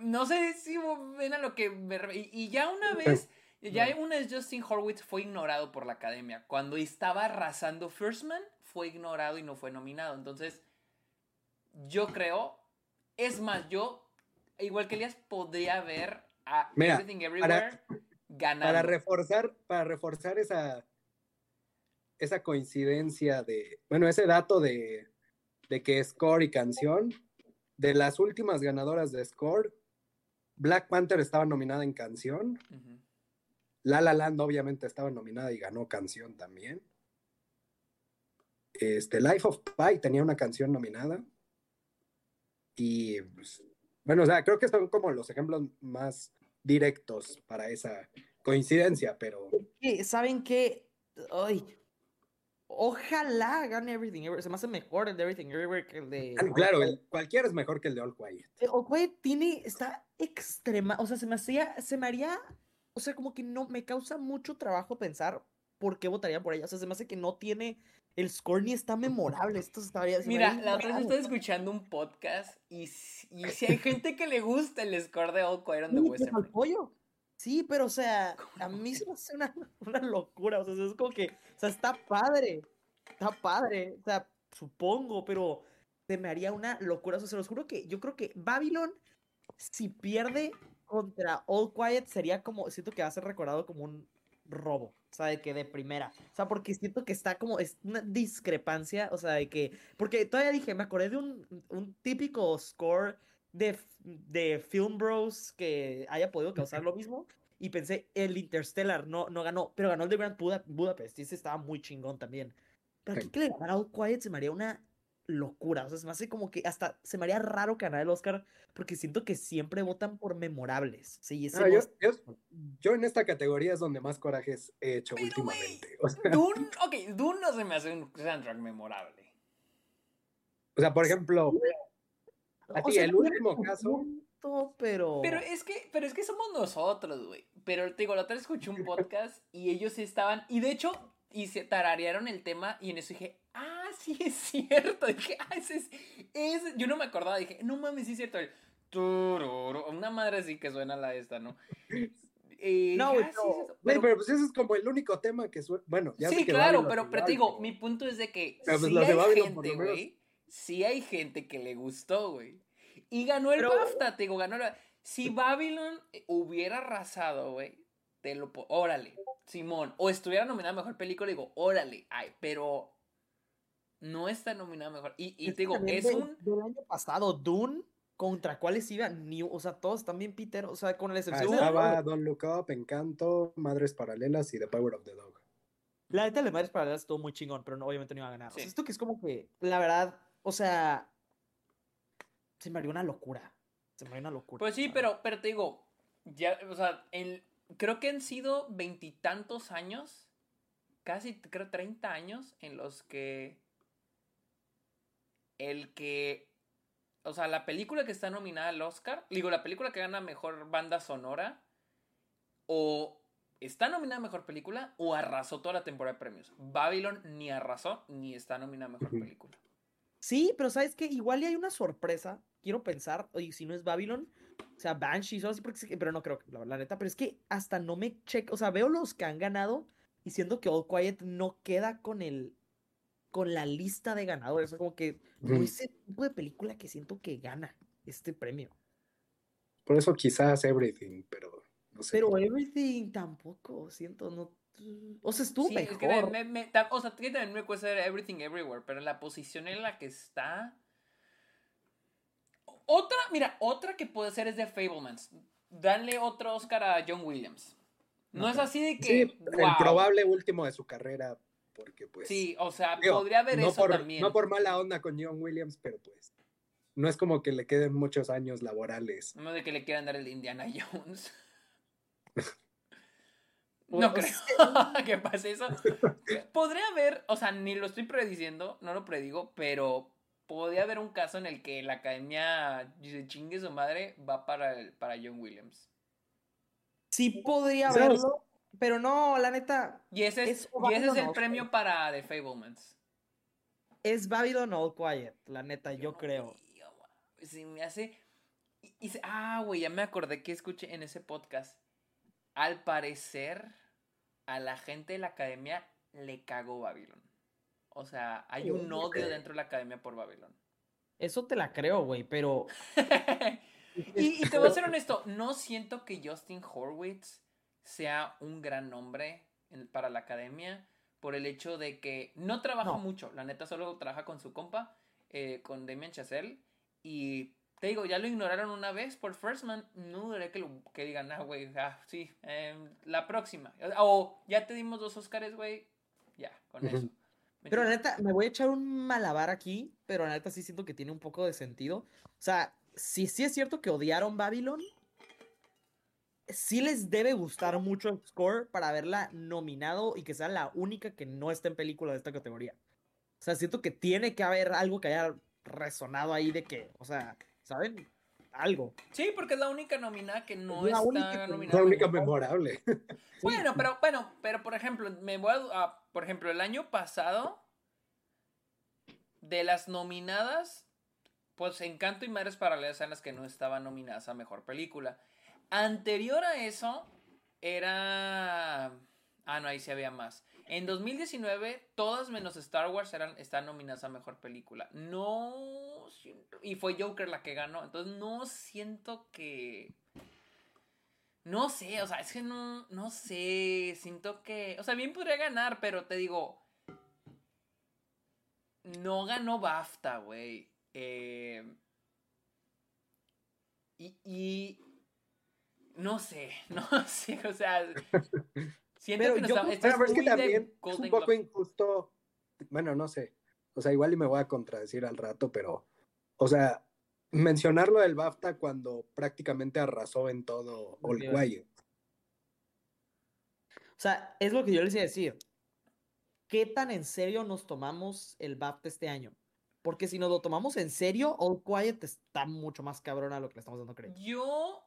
No sé si ven a lo que me... Y, ya una vez... Ya una vez Justin Horwitz fue ignorado por la academia. Cuando estaba arrasando First Man, fue ignorado y no fue nominado. Entonces, yo creo... Es más, yo igual que Elias, podría haber a Everything Everywhere ganando. Para reforzar, para reforzar esa, esa coincidencia de, bueno, ese dato de, de que score y canción, de las últimas ganadoras de score, Black Panther estaba nominada en canción. La La Land obviamente estaba nominada y ganó canción también. Este, Life of Pi tenía una canción nominada. Y pues, bueno, o sea, creo que son como los ejemplos más directos para esa coincidencia, pero... ¿Saben qué? Ay, Ojalá gane Everything Everywhere. Se me hace mejor el de Everything Everywhere que el de. Ah, claro, el, cualquiera es mejor que el de All Quiet. El All Quiet tiene. Está extrema. O sea, se me hacía. Se me haría. O sea, como que no. Me causa mucho trabajo pensar por qué votaría por ella. O sea, se me hace que no tiene. El score ni está memorable. Esto estaría. Mira, la otra vez estoy escuchando un podcast y, y si hay gente que le gusta el score de All Quiet on the Western pollo. Sí, pero o sea, a mí se me hace una, una, locura. O sea, es como que, o sea, está padre. Está padre. O sea, supongo, pero se me haría una locura. O sea, se los juro que yo creo que Babylon, si pierde contra All Quiet, sería como, siento que va a ser recordado como un robo. O sea, de que de primera. O sea, porque siento que está como, es una discrepancia. O sea, de que, porque todavía dije, me acordé de un, un típico score de, de Film Bros que haya podido causar lo mismo. Y pensé, el Interstellar no, no ganó, pero ganó el de Grand Budapest. Y ese estaba muy chingón también. Pero aquí que le ganara All Quiet se me haría una locura. O sea, se me hace como que hasta se me haría raro ganar el Oscar porque siento que siempre votan por memorables. Sí, ah, yo, yo, en esta categoría es donde más corajes he hecho últimamente. o sea, Dune, ok, Dune no se me hace un soundtrack memorable. O sea, por ejemplo, Así, el último caso. pero... pero es que pero es que somos nosotros, güey. Pero te digo, la otra vez escuché un podcast y ellos estaban y de hecho y se tararearon el tema y en eso dije, "Ah, sí es cierto." Dije, "Ah, ese es, yo no me acordaba, dije, "No mames, sí es cierto." una madre así que suena la esta, ¿no? Eh, no, pero, pero, pues ese es como el único tema que suena. Bueno, ya Sí, claro, pero, pero te digo, mi punto es de que pero pues hay gente, güey, sí hay gente que le gustó, güey. Y ganó el BAFTA, te digo, ganó el... Si Babylon hubiera arrasado, güey, te lo... Órale, Simón. O estuviera nominada a Mejor Película, digo, órale, ay, pero... No está nominada Mejor... Y, te digo, es un... Del año pasado, Dune... ¿Contra cuáles iban? Ni, o sea, todos también Peter, o sea, con la excepción ah, estaba Don't Look Up, Encanto, Madres Paralelas y The Power of the Dog. La neta de Madres Paralelas estuvo muy chingón, pero no, obviamente no iba a ganar. O sea, esto que es como que, la verdad, o sea, se me haría una locura. Se me haría una locura. Pues sí, pero, pero te digo, ya, o sea, creo que han sido veintitantos años, casi creo 30 años, en los que el que, o sea, la película que está nominada al Oscar, digo, la película que gana mejor banda sonora, o está nominada a mejor película, o arrasó toda la temporada de premios. Babylon ni arrasó, ni está nominada a mejor película. Sí, pero sabes que igual y hay una sorpresa. Quiero pensar, oye, si no es Babylon, o sea, Banshees o así, porque, pero no creo, la, la neta, pero es que hasta no me checo, o sea, veo los que han ganado y siento que All Quiet no queda con el, con la lista de ganadores, o como que no ese tipo de película que siento que gana este premio. Por eso quizás Everything, pero no sé. Pero Everything tampoco, siento, no, o sea, estuvo mejor. o sea, también me cuesta Everything Everywhere, pero la posición en la que está. Otra, mira, otra que puede ser es de Fablemans. Danle otro Oscar a John Williams. No, es así de que. Sí, el probable último de su carrera, porque pues. Sí, o sea, podría haber no eso por, también. No por mala onda con John Williams, pero pues. No es como que le queden muchos años laborales. No de que le quieran dar el de Indiana Jones. No creo que pase eso. Podría haber, o sea, ni lo estoy prediciendo, no lo predigo, pero podría haber un caso en el que la academia dice chingue su madre va para, para John Williams. Sí podría haberlo, pero no, la neta. Y ese es, el premio para The Fablemans. Es Babylon All Quiet, la neta, yo creo. Sí, me hace. ah, güey, ya me acordé que escuché en ese podcast al parecer, a la gente de la academia le cagó Babylon. O sea, hay un odio dentro de la academia por Babylon. Eso te la creo, güey, pero. y, te voy a ser honesto, no siento que Justin Horwitz sea un gran nombre para la academia por el hecho de que no trabaja mucho. La neta solo trabaja con su compa, eh, con Damien Chazelle. Y te digo, ya lo ignoraron una vez por First Man, no dudaré que, que digan, ah, güey, ah, sí, em, la próxima. O ya te dimos dos Oscars, güey, ya, con eso. Pero la neta, me voy a echar un malabar aquí, pero la neta sí siento que tiene un poco de sentido. O sea, si sí es cierto que odiaron Babylon, sí les debe gustar mucho el score para haberla nominado y que sea la única que no esté en película de esta categoría. O sea, siento que tiene que haber algo que haya resonado ahí de que, o sea, ¿saben? Algo. Sí, porque es la única nominada que no La está única nominada. La única memorable. Bueno, pero bueno, pero por ejemplo, me voy a, a- por ejemplo, el año pasado de las nominadas, pues Encanto y Madres Paralelas eran las que no estaban nominadas a mejor película. Anterior a eso era ah, no, ahí sí había más. En 2019 todas menos Star Wars eran están nominadas a mejor película. No y fue Joker la que ganó, entonces no siento que no sé, o sea, es que no, no sé, siento que, o sea, bien podría ganar, pero te digo, no ganó BAFTA, güey. Eh, y, y, no sé, no sé, o sea, siento Pero que nos yo pero es que también es un poco Globe. injusto. Bueno, no sé. O sea, igual y me voy a contradecir al rato, pero, o sea, mencionarlo del BAFTA cuando prácticamente arrasó en todo All Quiet. O sea, es lo que yo les iba a decir. ¿Qué tan en serio nos tomamos el BAFTA este año? Porque si nos lo tomamos en serio, All Quiet está mucho más cabrón a lo que le estamos dando crédito. Yo.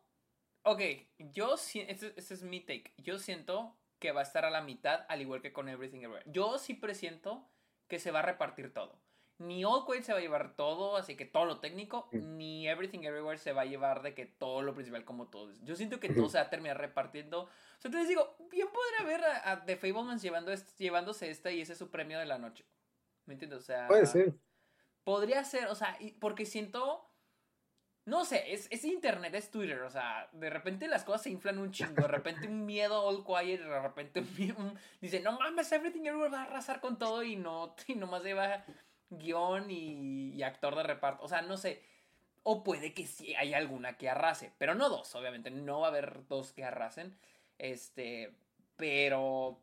Ok, yo. Este, este es mi take. Yo siento que va a estar a la mitad, al igual que con Everything Everywhere. Yo sí presiento que se va a repartir todo. Ni Quiet se va a llevar todo, así que todo lo técnico, Mm. ni Everything Everywhere se va a llevar de que todo lo principal como todo. Yo siento que todo se va a terminar repartiendo. O sea, entonces digo, bien podría haber a, a The Fablemans llevando llevándose esta y ese es su premio de la noche. ¿Me entiendes? O sea, Puede ser. Podría ser, o sea, porque siento. No sé, es, es internet, es Twitter, o sea, de repente las cosas se inflan un chingo, de repente un miedo all quiet, de repente un, un- dice, no mames, Everything Everywhere va a arrasar con todo y no, y nomás lleva guion y, actor de reparto, o sea, no sé, o puede que sí hay alguna que arrase, pero no dos, obviamente, no va a haber dos que arrasen, este, pero...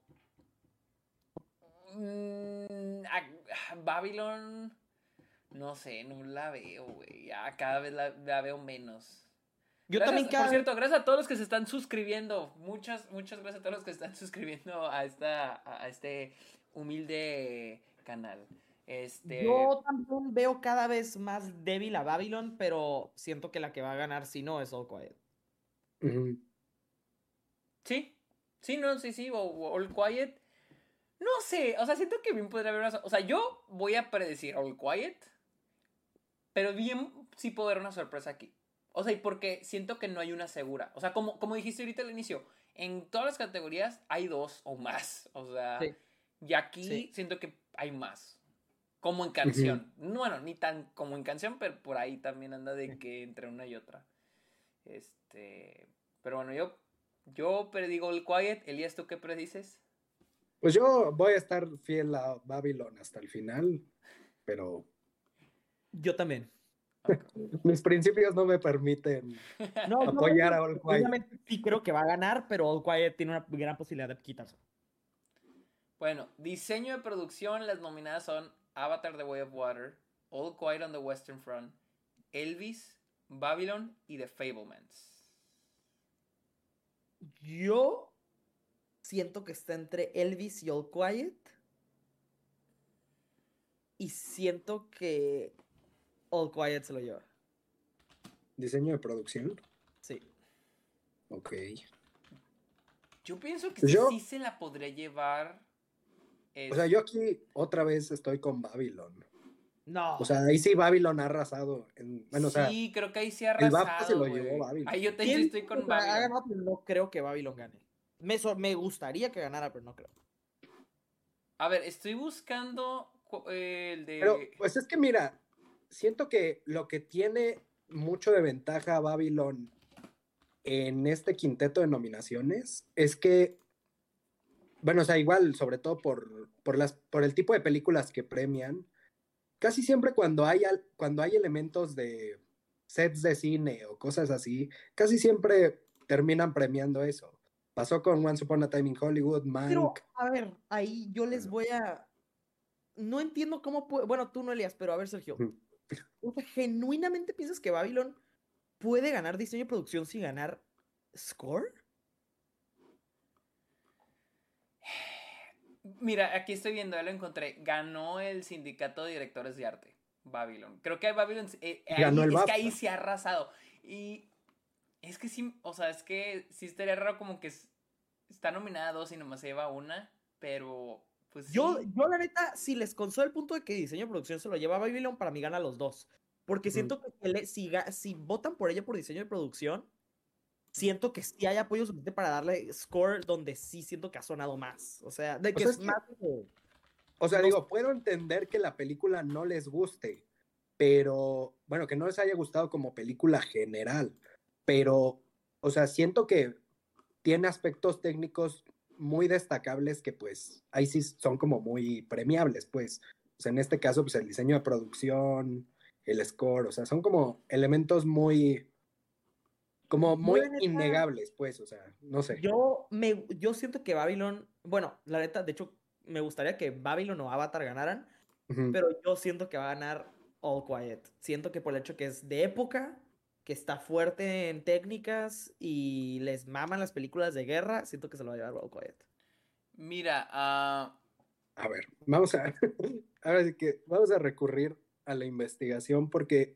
mm, a- Babylon... No sé, no la veo, güey. Ya cada vez la, la veo menos. Yo Gracias- también cada Por cierto, gracias a todos los que se están suscribiendo. Muchas, muchas gracias a todos los que están suscribiendo a esta, a este humilde canal. Este. Yo también veo cada vez más débil a Babylon, pero siento que la que va a ganar si no es All Quiet. Sí, sí, no, sí, sí, o, o All Quiet. No sé, o sea, siento que bien podría haber una. O sea, yo voy a predecir All Quiet, pero bien sí puedo ver una sorpresa aquí. O sea, y porque siento que no hay una segura. O sea, como, como dijiste ahorita al inicio, en todas las categorías hay dos o más. O sea, Sí. y aquí Sí. siento que hay más. Como en canción. Bueno, ni tan como en canción, pero por ahí también anda de que entre una y otra. Este. Pero bueno, yo, yo predigo el Quiet. Elías, ¿tú qué predices? Pues yo voy a estar fiel a Babylon hasta el final, pero Yo también. mis principios no me permiten No, apoyar a All Quiet. obviamente sí creo que va a ganar, pero All Quiet tiene una gran posibilidad de quitarse. Bueno, diseño de producción, las nominadas son Avatar The Way of Water, All Quiet on the Western Front, Elvis, Babylon y The Fablemans. Yo siento que está entre Elvis y All Quiet. Y siento que All Quiet se lo lleva. Diseño de producción. Sí. Ok. Yo pienso que Pues sí- yo- sí se la podría llevar. O sea, yo aquí otra vez estoy con Babylon. No. O sea, ahí sí Babylon ha arrasado. En, bueno, o sea, sí, creo que ahí sí ha el BAFTA arrasado. se lo güey. llevó Babylon. Ahí yo te sí Siento estoy con Babylon. no creo que Babylon gane. Me, me gustaría que ganara, pero no creo. A ver, estoy buscando eh, el de. Pero, pues es que mira, siento que lo que tiene mucho de ventaja a Babylon en este quinteto de nominaciones es que, bueno, o sea, igual, sobre todo por, por, las, por el tipo de películas que premian, casi siempre cuando hay, al- cuando hay elementos de sets de cine o cosas así, casi siempre terminan premiando eso. Pasó con Once Upon a Time in Hollywood, Mank. Pero, a ver, ahí yo les voy a. No entiendo cómo puede. Bueno, tú no, Elias, pero a ver, Sergio. O sea, ¿genuinamente piensas que Babylon puede ganar diseño y producción sin ganar score? Mira, aquí estoy viendo, ya lo encontré. Ganó el sindicato de directores de arte, Babylon. Creo que Babylon eh, es que ahí se ha arrasado. Y es que sí, o sea, es que sí estaría raro como que está nominada a dos y nomás se lleva una, pero pues. Yo, yo, la neta, si les consuelo el punto de que diseño y producción se lo lleva Babylon, para mí gana los dos. Porque siento que si, si votan por ella por diseño y producción, siento que sí hay apoyo suficiente para darle score donde sí siento que ha sonado más. O sea, de que es, más. O sea, digo, puedo entender que la película no les guste, pero bueno, que no les haya gustado como película general, pero, o sea, siento que tiene aspectos técnicos muy destacables que pues ahí sí son como muy premiables, pues. O sea, en este caso, pues el diseño de producción, el score, o sea, son como elementos muy, como muy innegables, pues, o sea, no sé. Yo, me, yo siento que Babylon, bueno, la neta, de hecho, me gustaría que Babylon o Avatar ganaran, pero yo siento que va a ganar All Quiet. Siento que por el hecho que es de época, que está fuerte en técnicas y les maman las películas de guerra, siento que se lo va a llevar All Quiet. Mira, uh... a ver, vamos a, ahora sí que vamos a recurrir a la investigación porque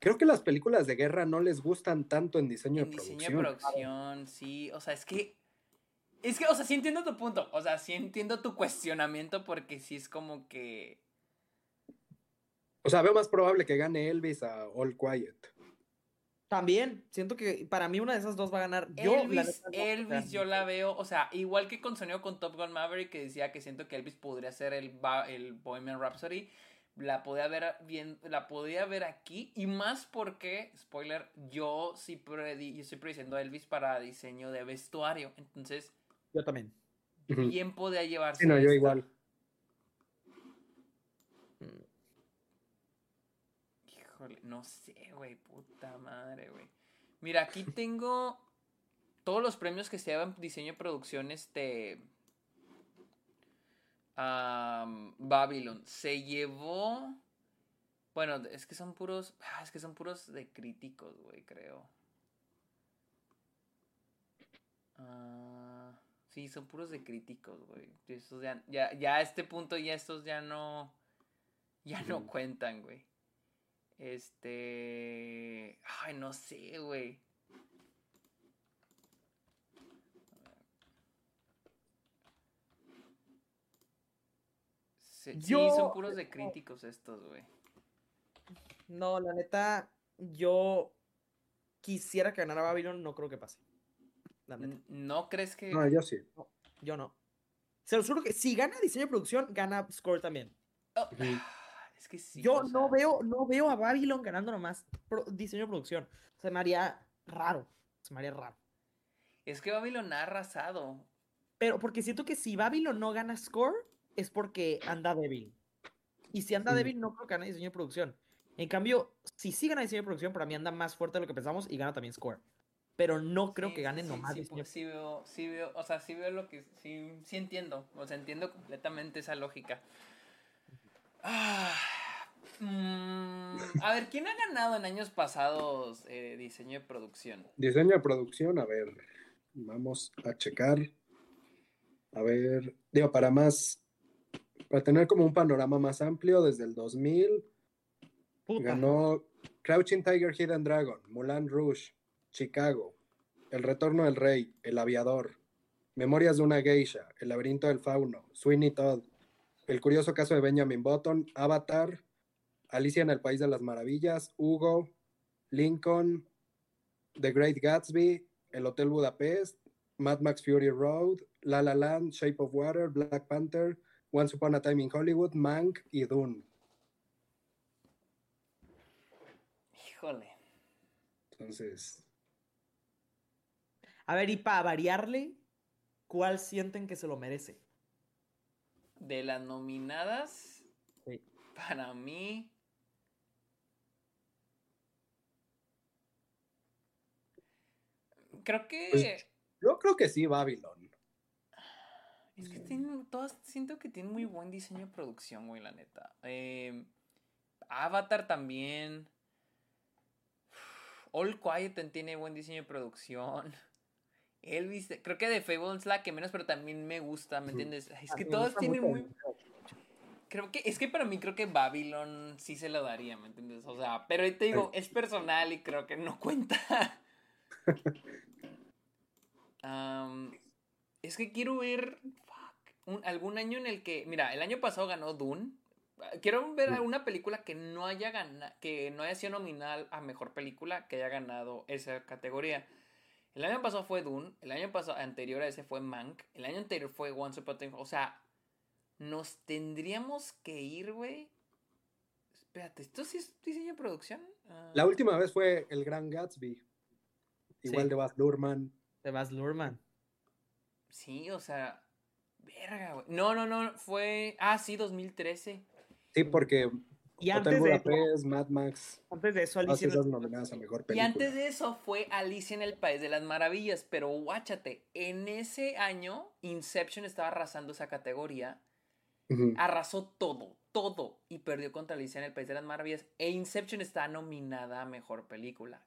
creo que las películas de guerra no les gustan tanto en diseño de producción. Diseño de producción, sí, o sea, es que es que, o sea, sí entiendo tu punto, o sea, sí entiendo tu cuestionamiento porque sí es como que o sea, veo más probable que gane Elvis a All Quiet. También, siento que para mí una de esas dos va a ganar. Yo, Elvis, Elvis yo la veo, o sea, igual que con sonido con Top Gun Maverick, que decía que siento que Elvis podría ser el, el Bohemian Rhapsody la podía ver bien, la podía ver aquí y más porque, spoiler, yo sí predi, yo estoy prediciendo a Elvis para diseño de vestuario, entonces yo también. Bien podía llevarse. Sí, no, yo igual. Híjole, no sé, güey, puta madre, güey. Mira, aquí tengo todos los premios que se llevan diseño y producción, este Babylon. Se llevó. Bueno, es que son puros. Ah, es que son puros de críticos, güey, creo. Uh, sí, son puros de críticos, güey. Ya, ya, ya, a este punto ya estos ya no. Ya no cuentan, güey. Este. Ay, no sé, güey. Sí, son puros de críticos estos, güey. No, la neta, yo quisiera que ganara Babylon, no creo que pase. ¿No crees que.? No, yo sí. yo no. Se lo juro que si gana diseño de producción, gana score también. Oh, que sí. Yo no veo, no veo a Babylon ganando nomás diseño de producción. Se me haría raro. Se me haría raro. Es que Babylon ha arrasado. Pero porque siento que si Babylon no gana score, es porque anda débil. Y si anda débil, no creo que gane diseño de producción. En cambio, si sí gana diseño de producción, para mí anda más fuerte de lo que pensamos y gana también score. Pero no creo que gane nomás sí, diseño. Sí veo, sí veo, o sea, sí veo lo que, sí, sí entiendo, o sea, entiendo completamente esa lógica. Ah, mm, a ver, ¿quién ha ganado en años pasados eh, diseño de producción? Diseño de producción, a ver, vamos a checar. A ver, digo, para más para tener como un panorama más amplio, desde el 2000 ganó Crouching Tiger, Hidden Dragon, Mulan Rouge, Chicago, El Retorno del Rey, El Aviador, Memorias de una Geisha, El Laberinto del Fauno, Sweeney Todd, El Curioso Caso de Benjamin Button, Avatar, Alicia en el País de las Maravillas, Hugo, Lincoln, The Great Gatsby, El Hotel Budapest, Mad Max Fury Road, La La Land, Shape of Water, Black Panther, Once Upon a Time in Hollywood, Mank y Dune. Híjole. Entonces. A ver, y para variarle, ¿cuál sienten que se lo merece? De las nominadas, para mí. Creo que. Pues, yo creo que sí, Babylon. Es que tienen, todas, siento que tienen muy buen diseño de producción, güey, la neta. Em, Avatar también. All Quiet tiene buen diseño de producción. Elvis, creo que de Fable es la que menos, pero también me gusta, ¿me entiendes? Es que todos tienen muy... Creo que, es que para mí creo que Babylon sí se lo daría, ¿me entiendes? O sea, pero te digo, es personal y creo que no cuenta. es que quiero ver fuck, algún año en el que, mira, el año pasado ganó Dune. Quiero ver alguna película que no haya ganado, que no haya sido nominal a mejor película, que haya ganado esa categoría. El año pasado fue Dune, el año pasado anterior a ese fue Mank, el año anterior fue Once Upon a Time, o sea, nos tendríamos que ir, güey. Espérate, ¿esto sí es diseño de producción? Ah. La última vez fue El Gran Gatsby. Igual de Baz Luhrmann. De Baz Luhrmann. Sí, o sea, verga, güey. No, no, no, fue. Ah, sí, 2013. Sí, porque. Y antes de, eso, Mad Max. Antes de eso, Alicia. En el... a mejor película. Y antes de eso fue Alicia en el País de las Maravillas. Pero guáchate, en ese año, Inception estaba arrasando esa categoría Arrasó todo, todo y perdió contra Alicia en el País de las Maravillas. E Inception está nominada a mejor película.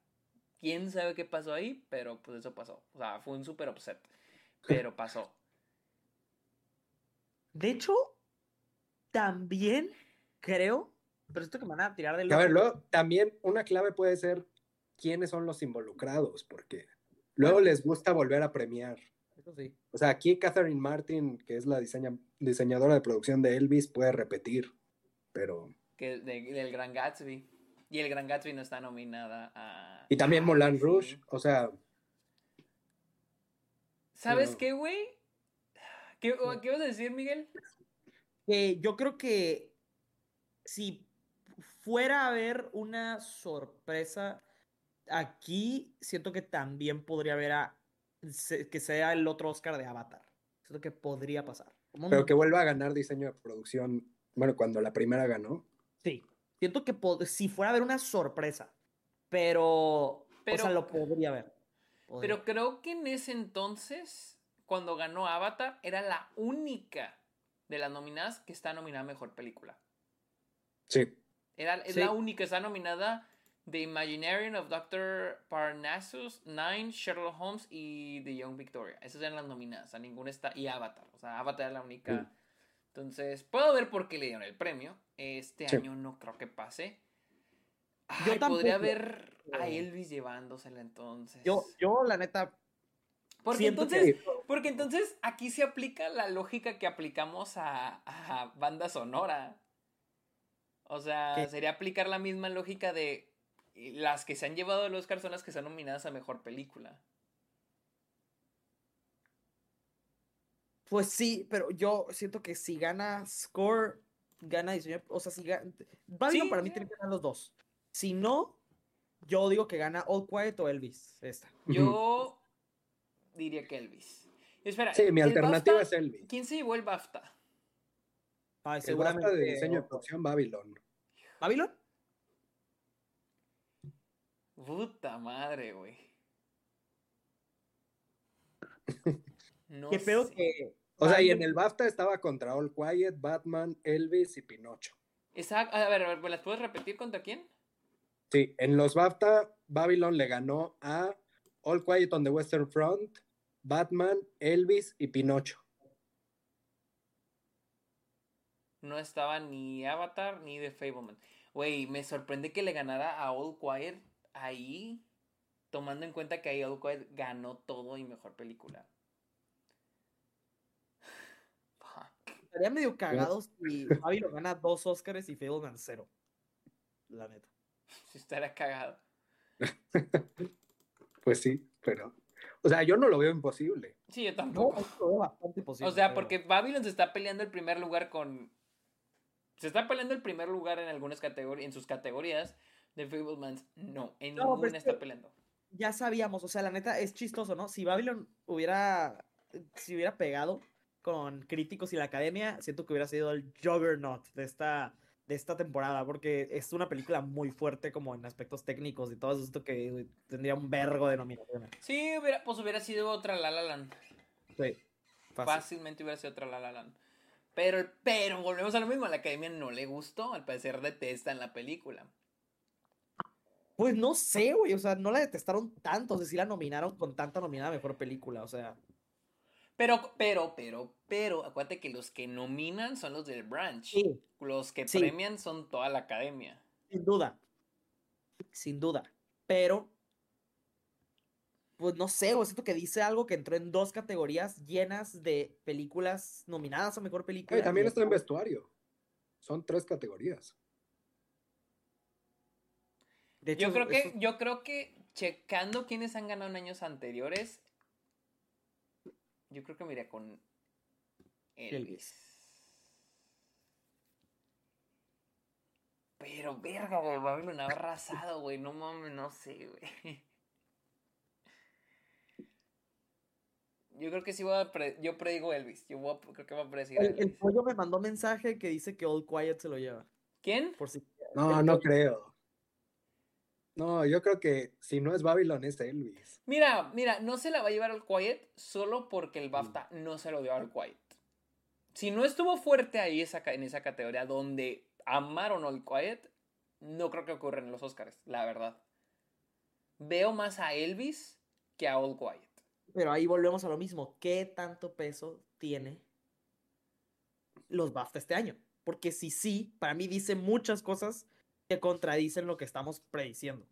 Quién sabe qué pasó ahí, pero pues eso pasó. O sea, fue un super upset. Pero pasó. De hecho, también creo. Pero esto que me van a tirar del. A ver, luego, también una clave puede ser quiénes son los involucrados, porque luego les gusta volver a premiar. O sea, aquí Catherine Martin, que es la diseñadora de producción de Elvis, puede repetir, pero... Que del Gran Gatsby. Y el Gran Gatsby no está nominada a... Y también Moulin Rouge, o sea... ¿Sabes qué, güey? ¿Qué, ¿Qué vas a decir, Miguel? Que yo creo que si fuera a haber una sorpresa aquí, siento que también podría haber a que sea el otro Oscar de Avatar. Lo que podría pasar. Pero que vuelva a ganar diseño de producción, bueno, cuando la primera ganó. Sí, siento que si fuera a haber una sorpresa, pero, pero o sea, lo podría haber. Pero creo que en ese entonces, cuando ganó Avatar, era la única de las nominadas que está nominada a Mejor Película. Sí. Era, es la única que está nominada The Imaginarium of Dr. Parnassus, Nine, Sherlock Holmes y The Young Victoria. Esas eran las nominadas. A ninguna está. Y Avatar. O sea, Avatar es la única. Entonces, puedo ver por qué le dieron el premio. Este año no creo que pase. yo podría ver a Elvis llevándosela entonces. Yo, yo la neta. Porque entonces, porque entonces aquí se aplica la lógica que aplicamos a, a banda sonora. O sea, sería aplicar la misma lógica de las que se han llevado el Oscar son las que están nominadas a mejor película. Pues sí, pero yo siento que si gana score, gana diseño. O sea, si gana. para mí tiene que ganar los dos. Si no, yo digo que gana All Quiet o Elvis. Esta. Yo diría que Elvis. Espera, sí, mi alternativa es Elvis. ¿Quién se llevó el BAFTA? Ay, seguramente. El BAFTA de diseño de producción, Babylon. ¿Babylon? Puta madre, güey. No ¿Qué pedo que.? O sea, y en el BAFTA estaba contra All Quiet, Batman, Elvis y Pinocho. Exacto. A ver, a ver, ¿me las puedes repetir contra quién? Sí, en los BAFTA, Babylon le ganó a All Quiet on the Western Front, Batman, Elvis y Pinocho. No estaba ni Avatar ni The Fableman. Güey, me sorprende que le ganara a All Quiet ahí, tomando en cuenta que ahí Quiet ganó todo y mejor película. Estaría medio cagado si Javi lo gana dos Oscars y Fableman cero. La neta. Si estaría cagado. pues sí, pero. O sea, yo no lo veo imposible. Sí, yo tampoco. lo veo bastante posible. O sea, porque Babylon se está peleando el primer lugar con. Se está peleando el primer lugar en algunas categorías, en sus categorías, de Fablemans, no, en no, ninguna está peleando. Ya sabíamos, o sea, la neta es chistoso, ¿no? Si Babylon hubiera, si hubiera pegado con críticos y la academia, siento que hubiera sido el juggernaut de esta, de esta temporada, porque es una película muy fuerte como en aspectos técnicos y todo esto que tendría un vergo de nominaciones. Sí, hubiera, pues hubiera sido otra La La Land. Sí. Fácilmente hubiera sido otra La La Land. Pero, pero volvemos a lo mismo, a la academia no le gustó, al parecer detesta en la película. Pues no sé, güey. O sea, no la detestaron tanto. O sea, sí la nominaron con tanta nominada mejor película. O sea. Pero, pero, pero, pero, acuérdate que los que nominan son los del branch. Sí. Los que Sí. premian son toda la academia. Sin duda. Sin duda. Pero. Pues no sé, güey. Siento que dice algo que entró en dos categorías llenas de películas nominadas a mejor película. También está en vestuario. Son tres categorías. De hecho, Yo creo que, eso- yo creo que checando quiénes han ganado en años anteriores, yo creo que me iría con Elvis. Elvis. Pero verga, güey, Babylon ha arrasado, güey. No mames, no sé, güey. Yo creo que sí voy a pre- yo predigo Elvis. Yo voy a- creo que voy a predecir El, el pollo me mandó mensaje que dice que All Quiet se lo lleva. ¿Quién? Por si. No, el no pollo. creo. No, yo creo que si no es Babylon es Elvis. Mira, mira, no se la va a llevar al Quiet solo porque el BAFTA no se lo dio al Quiet. Si no estuvo fuerte ahí esa, en esa categoría donde amaron al Quiet, no creo que ocurra en los Oscars, la verdad. Veo más a Elvis que a All Quiet. Pero ahí volvemos a lo mismo. ¿Qué tanto peso tiene los BAFTA este año? Porque si sí, para mí dice muchas cosas que contradicen lo que estamos prediciendo.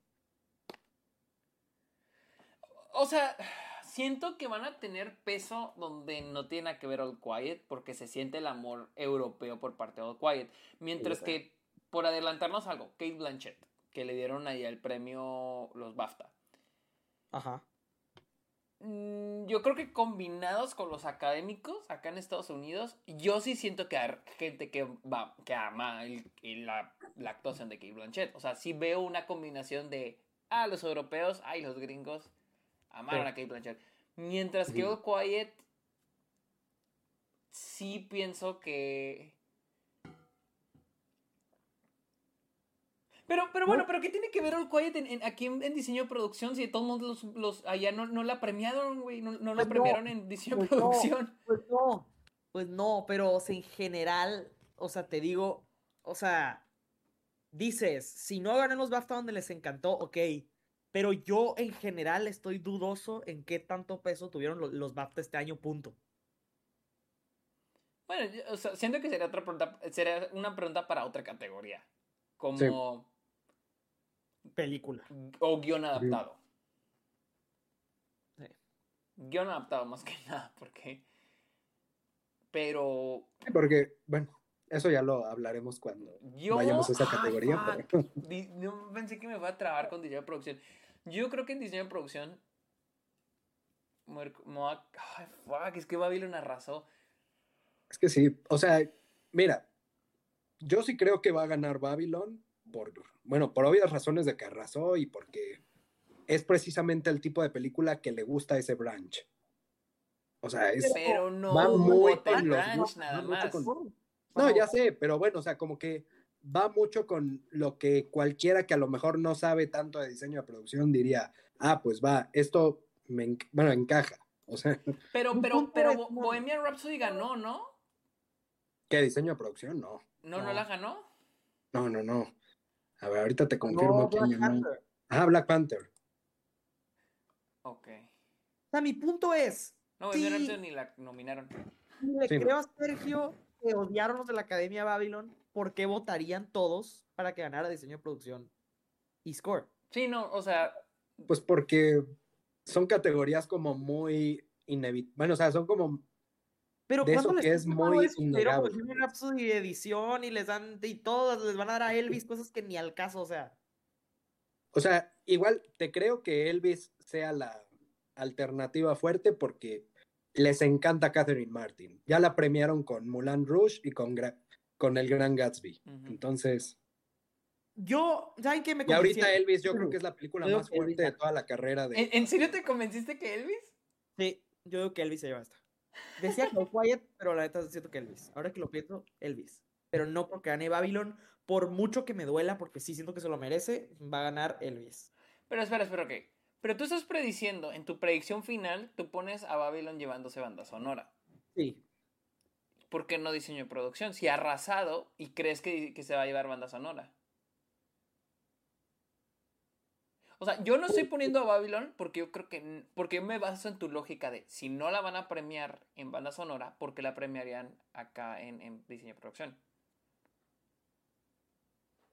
O sea, siento que van a tener peso donde no tiene nada que ver All Quiet porque se siente el amor europeo por parte de All Quiet. Mientras Sí, que, por adelantarnos algo, Kate Blanchett, que le dieron ahí el premio los BAFTA. Ajá. Mm, Yo creo que combinados con los académicos acá en Estados Unidos, yo sí siento que hay gente que va, que ama el- el- la, la actuación de Kate Blanchett. O sea, sí veo una combinación de, ah, los europeos, ay, los gringos, amaron Sí. a Kate Blanchett. Mientras que. All Quiet, sí pienso que... Pero, pero bueno, No. pero ¿qué tiene que ver All Quiet en, en- aquí en, en diseño de producción si de todos modos los, los allá no, no la premiaron, güey? No, no la Pues no, premiaron en diseño de pues no. producción. Pues no. Pues no, pero o sea, en general, o sea, te digo, o sea, dices, si no ganan los BAFTA donde les encantó, ok. Pero yo en general estoy dudoso en qué tanto peso tuvieron lo- los BAFTA este año, punto. Bueno, yo- o sea, siento que sería otra pregunta, sería una pregunta para otra categoría. Como Película. o guion adaptado. Sí. Guión adaptado más que nada, porque. Pero. Sí, Porque, bueno, eso ya lo hablaremos cuando Yo. vayamos a esa Ay, categoría. fuck. pero- pensé que me iba a trabar con diseño de producción. Yo creo que en diseño de producción. Ay, fuck, es que Babylon arrasó. Es que sí, o sea, mira, yo sí creo que va a ganar Babylon por, bueno, por obvias razones de que arrasó y porque es precisamente el tipo de película que le gusta a ese branch. O sea, es... Pero no va Hotel con los nada va mucho más. con- No, ya sé, pero bueno, o sea, como que va mucho con lo que cualquiera que a lo mejor no sabe tanto de diseño de producción diría, ah, pues va, esto, me bueno, encaja. O sea, Pero, pero, pero. Bohemian Rhapsody ganó, ¿no? ¿qué diseño de producción? No, ¿No, no, No. la ganó? no, no, no. A ver, ahorita te No, confirmo quién Black ganó. Panther. Ah, Black Panther. Ok. O sea, mi punto es, No, Sí. Ni la nominaron. si le Sí, no. creo a Sergio que odiaron los de la Academia Babylon, ¿por qué votarían todos para que ganara diseño de producción y score? Sí, no, o sea, Pues porque son categorías como muy inevitables. Bueno, o sea, son como. Pero De eso ¿cuándo les que es muy? Pero pues. Rhapsody edición y les dan y todas les van a dar a Elvis cosas que ni al caso, o sea. O sea, igual te creo que Elvis sea la alternativa fuerte porque les encanta Catherine Martin. Ya la premiaron con Mulan Rouge y con, Gra- con El Gran Gatsby. Ujú. Entonces, Yo, ¿saben qué me y ahorita? Elvis yo creo que es la película Creo más que Elvis fuerte de toda la carrera de... ¿En, en serio te convenciste que Elvis? Sí, yo digo que Elvis se lleva esta. Decía que Quiet, pero la neta siento que Elvis. Ahora que lo pienso, Elvis. Pero no porque gane Babylon, por mucho que me duela, porque sí siento que se lo merece, va a ganar Elvis. Pero espera, espera, ok. Pero tú estás prediciendo, en tu predicción final, tú pones a Babylon llevándose banda sonora. Sí. ¿Por qué no diseño de producción? Si ha arrasado y crees que, que se va a llevar banda sonora. O sea, yo no estoy poniendo a Babylon porque yo creo que. Porque yo me baso en tu lógica de si no la van a premiar en banda sonora, ¿por qué la premiarían acá en, en diseño y producción?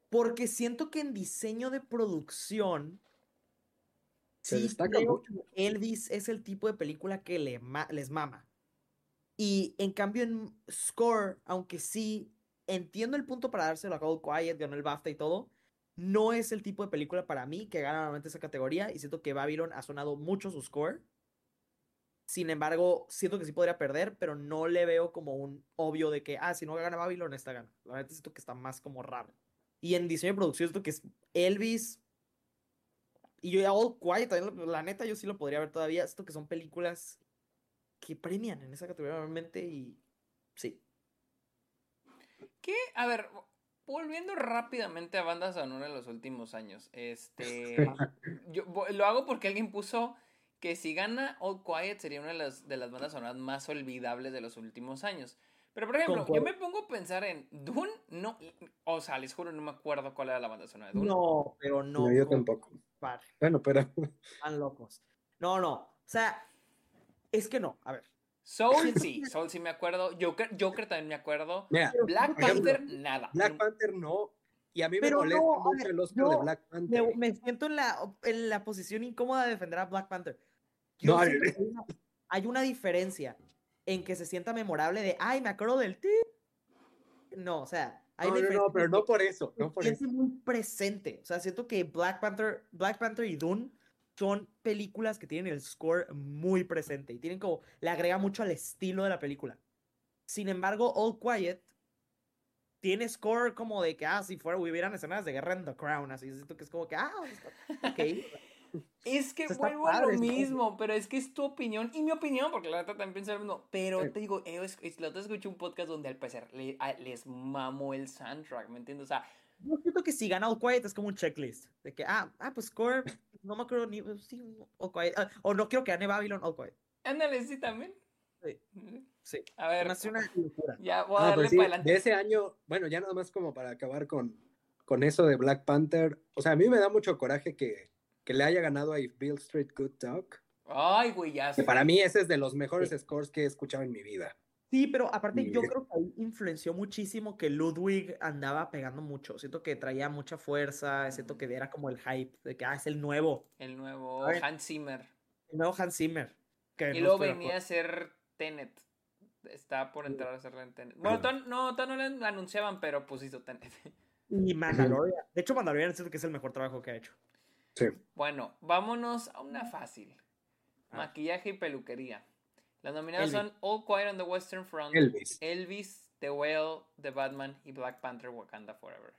Porque siento que en diseño de producción. Se sí destaca creo mucho. que Elvis es el tipo de película que le ma- les mama. Y en cambio en Score, aunque sí entiendo el punto para dárselo a Cold Quiet, ganó el BAFTA y todo, no es el tipo de película para mí que gana normalmente esa categoría y siento que Babylon ha sonado mucho su score. Sin embargo, siento que sí podría perder, pero no le veo como un obvio de que, ah, si no gana Babylon, esta gana. La verdad siento que está más como raro. Y en diseño de producción siento que es Elvis y yo ya All Quiet, también la neta yo sí lo podría ver todavía. Siento que son películas que premian en esa categoría normalmente y sí. ¿Qué? A ver, volviendo rápidamente a bandas sonora en los últimos años. Este. yo lo hago porque alguien puso que si gana All Quiet sería una de las, de las bandas sonoras más olvidables de los últimos años. Pero por ejemplo, yo me pongo a pensar en Dune, no, o sea, les juro, no me acuerdo cuál era la banda sonora de Dune. No, pero no. No, yo tampoco. par, Bueno, pero Están locos. No, no. O sea, es que no. A ver. Soul sí, Soul sí me acuerdo. Joker, Joker también me acuerdo. mira, Black ejemplo, Panther, nada. Black Panther no. Y a mí me Pero molesta no, mucho ver, el Oscar de Black Panther. Me, me siento en la, en la posición incómoda de defender a Black Panther. No, siento que hay, una, hay una diferencia en que se sienta memorable de, ay, me acuerdo del ti. No, o sea, hay No, una no, diferencia no, pero no por eso, no por siente eso. muy presente. O sea, siento que Black Panther, Black Panther y Dune son películas que tienen el score muy presente y tienen como, le agrega mucho al estilo de la película. Sin embargo, All Quiet tiene score como de que, ah, si fuera, hubieran escenas de guerra en The Crown, así, siento que es como que, ah, está- ok. Es que vuelvo a lo mismo, pero es que es tu opinión y mi opinión, porque la neta también pienso lo mismo. Pero Sí. te digo, yo es, es- la otra escuché un podcast donde al parecer le- a- les mamó el soundtrack, ¿me entiendes? O sea, Yo siento que si gana All Quiet es como un checklist. De que, ah, ah pues score, no me acuerdo ni. Sí, All Quiet. ah, o no quiero que gane Babylon, All Quiet. ándale, sí también. Sí. Sí. A ver, una locura. ya voy a Ah, darle pues sí, para adelante. de ese año, bueno, ya nada más como para acabar con, con eso de Black Panther. O sea, a mí me da mucho coraje que, que le haya ganado a If Bill Street Could Talk. Ay, güey, ya Que para mí ese es de los mejores scores que he escuchado en mi vida. Sí, pero aparte yo creo que ahí influenció muchísimo que Ludwig andaba pegando mucho. Siento que traía mucha fuerza, siento que era como el hype de que, ah, es el nuevo, El nuevo. Hans Zimmer. el nuevo Hans Zimmer. que Y luego venía a ser Tenet. Está por entrar a ser Tenet. Bueno, todavía no, no le anunciaban, pero pues hizo Tenet. Y Mandalorian. De hecho, Mandalorian siento que es el mejor trabajo que ha hecho. Sí. Bueno, vámonos a una fácil. Ah. Maquillaje y peluquería. Las nominadas Elvis. son All Quiet on the Western Front, Elvis. Elvis, The Whale, The Batman y Black Panther Wakanda Forever.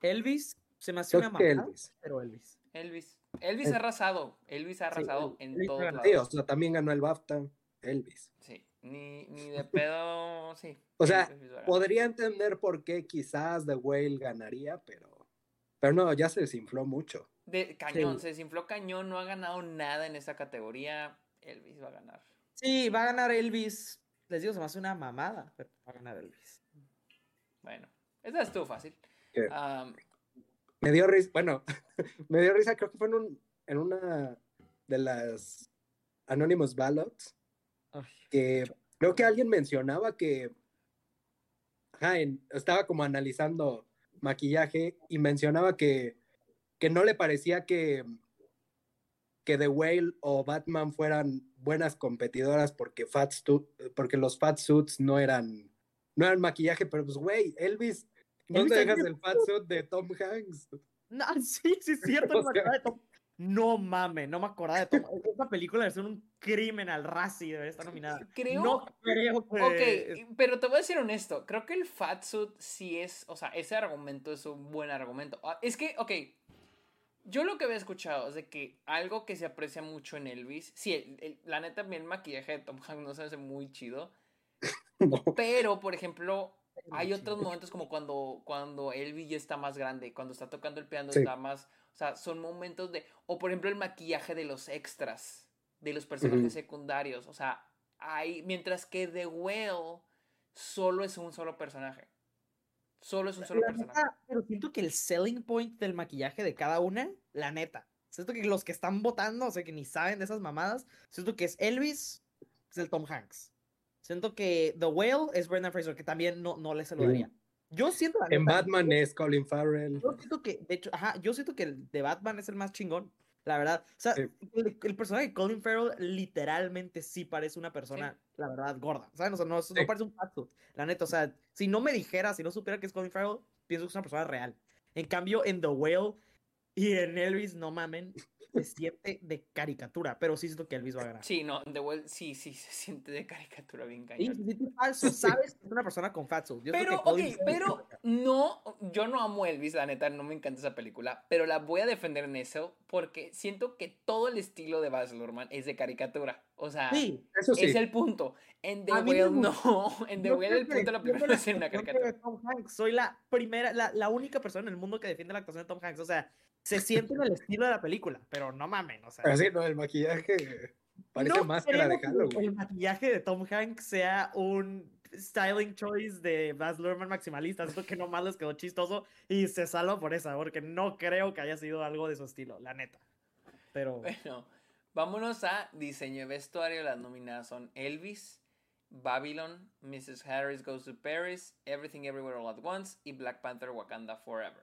Elvis se me hace Creo una que mamada, Elvis. pero Elvis. Elvis. Elvis El- ha arrasado. Elvis ha arrasado en Elvis todos ganado. Sí, o lados. sea, también ganó el BAFTA, Elvis. Sí. Ni, ni de pedo, sí. O sea, Elvis va a ganar. Podría entender por qué quizás The Whale ganaría, pero, pero no, ya se desinfló mucho. De cañón, Sí. se desinfló cañón, no ha ganado nada en esa categoría. Elvis va a ganar. Sí, va a ganar Elvis. Les digo, se me hace una mamada, pero va a ganar Elvis. Bueno, esa estuvo fácil. Me dio risa, bueno, me dio risa, creo que fue en, un, en una de las Anonymous Ballots, que creo que alguien mencionaba que ajá, en- estaba como analizando maquillaje y mencionaba que, que no le parecía que, que The Whale o Batman fueran buenas competidoras porque, fat stu- porque los fat suits no eran, no eran maquillaje, pero pues güey, Elvis, ¿dónde Elvis dejas el fat suit de Tom Hanks? No, sí, sí, es cierto. O no, me acordaba de Tom- no mames, no me acordaba de Tom. Esta película es un crimen al Razzie, debería estar nominada. Creo- No creo que. Ok, pero te voy a decir honesto, creo que el fatsuit sí es, o sea, ese argumento es un buen argumento. Ah, Es que, ok, yo lo que había escuchado es de que algo que se aprecia mucho en Elvis, sí, el- el- la neta, el maquillaje de Tom Hanks no se hace muy chido, No. pero, por ejemplo, hay otros momentos como cuando, cuando Elvis ya está más grande, cuando está tocando el piano Sí. está más, o sea, son momentos de, o por ejemplo el maquillaje de los extras, de los personajes secundarios, o sea, hay, mientras que The Whale solo es un solo personaje. Solo es un solo La personaje. neta, pero siento que el selling point del maquillaje de cada una, la neta. Siento que los que están votando, o sea, que ni saben de esas mamadas, siento que es Elvis, es el Tom Hanks. Siento que The Whale es Brendan Fraser, que también no, no le se lo Sí. daría. Yo siento la En neta, Batman es Colin Farrell. Yo siento que, de hecho, ajá, yo siento que el de Batman es el más chingón, la verdad. O sea, Sí. el, el personaje de Colin Farrell literalmente sí parece una persona, la verdad, gorda. ¿Saben? O sea, no, no Sí. parece un pato, la neta. O sea, si no me dijera, si no supiera que es Colin Farrell, pienso que es una persona real. En cambio, en The Whale y en Elvis, no mamen, se siente de caricatura, pero sí siento que Elvis va a ganar. Sí, no, The Well, sí, sí, se siente de caricatura bien Sí, cañón. se siente falso, sabes que es una persona con fatso. Yo Pero, ok, pero no, yo no amo Elvis, la neta, no me encanta esa película, pero la voy a defender en eso porque siento que todo el estilo de Baz Luhrmann es de caricatura. O sea, Sí, Eso sí. es el punto. En The Whale no, en The Whale el punto de la película es una caricatura. de Tom Hanks. Soy la primera, la, la única persona en el mundo que defiende la actuación de Tom Hanks. O sea, se siente en el estilo de la película, pero no mamen, o sea. Pero sí, no, el maquillaje parece no máscara de creo que Halloween. El maquillaje de Tom Hanks sea un styling choice de Baz Luhrmann maximalista. Siento que nomás les quedó chistoso y se salva por esa, porque no creo que haya sido algo de su estilo, la neta. Pero Bueno, vámonos a diseño de vestuario. Las nominadas son Elvis, Babylon, Mrs. Harris Goes to Paris, Everything Everywhere All at Once y Black Panther Wakanda Forever.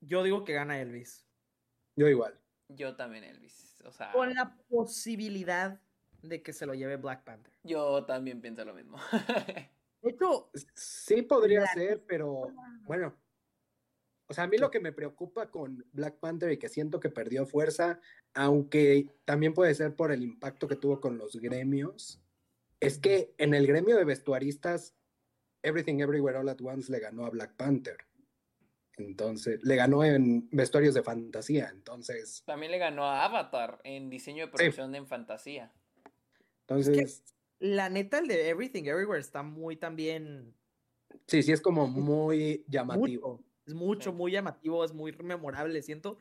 Yo digo que gana Elvis. Yo igual. Yo también Elvis. O sea, Con la posibilidad de que se lo lleve Black Panther. yo también pienso lo mismo. De hecho, Sí podría ser, pero bueno. O sea, a mí lo que me preocupa con Black Panther y que siento que perdió fuerza, aunque también puede ser por el impacto que tuvo con los gremios, es que en el gremio de vestuaristas, Everything Everywhere All at Once le ganó a Black Panther. Entonces, le ganó en vestuarios de fantasía. Entonces, también le ganó a Avatar en diseño de producción en fantasía. entonces, la neta, el de Everything Everywhere está muy también. sí, sí es como muy llamativo. Mucho, es mucho, Sí. muy llamativo, es muy memorable, siento.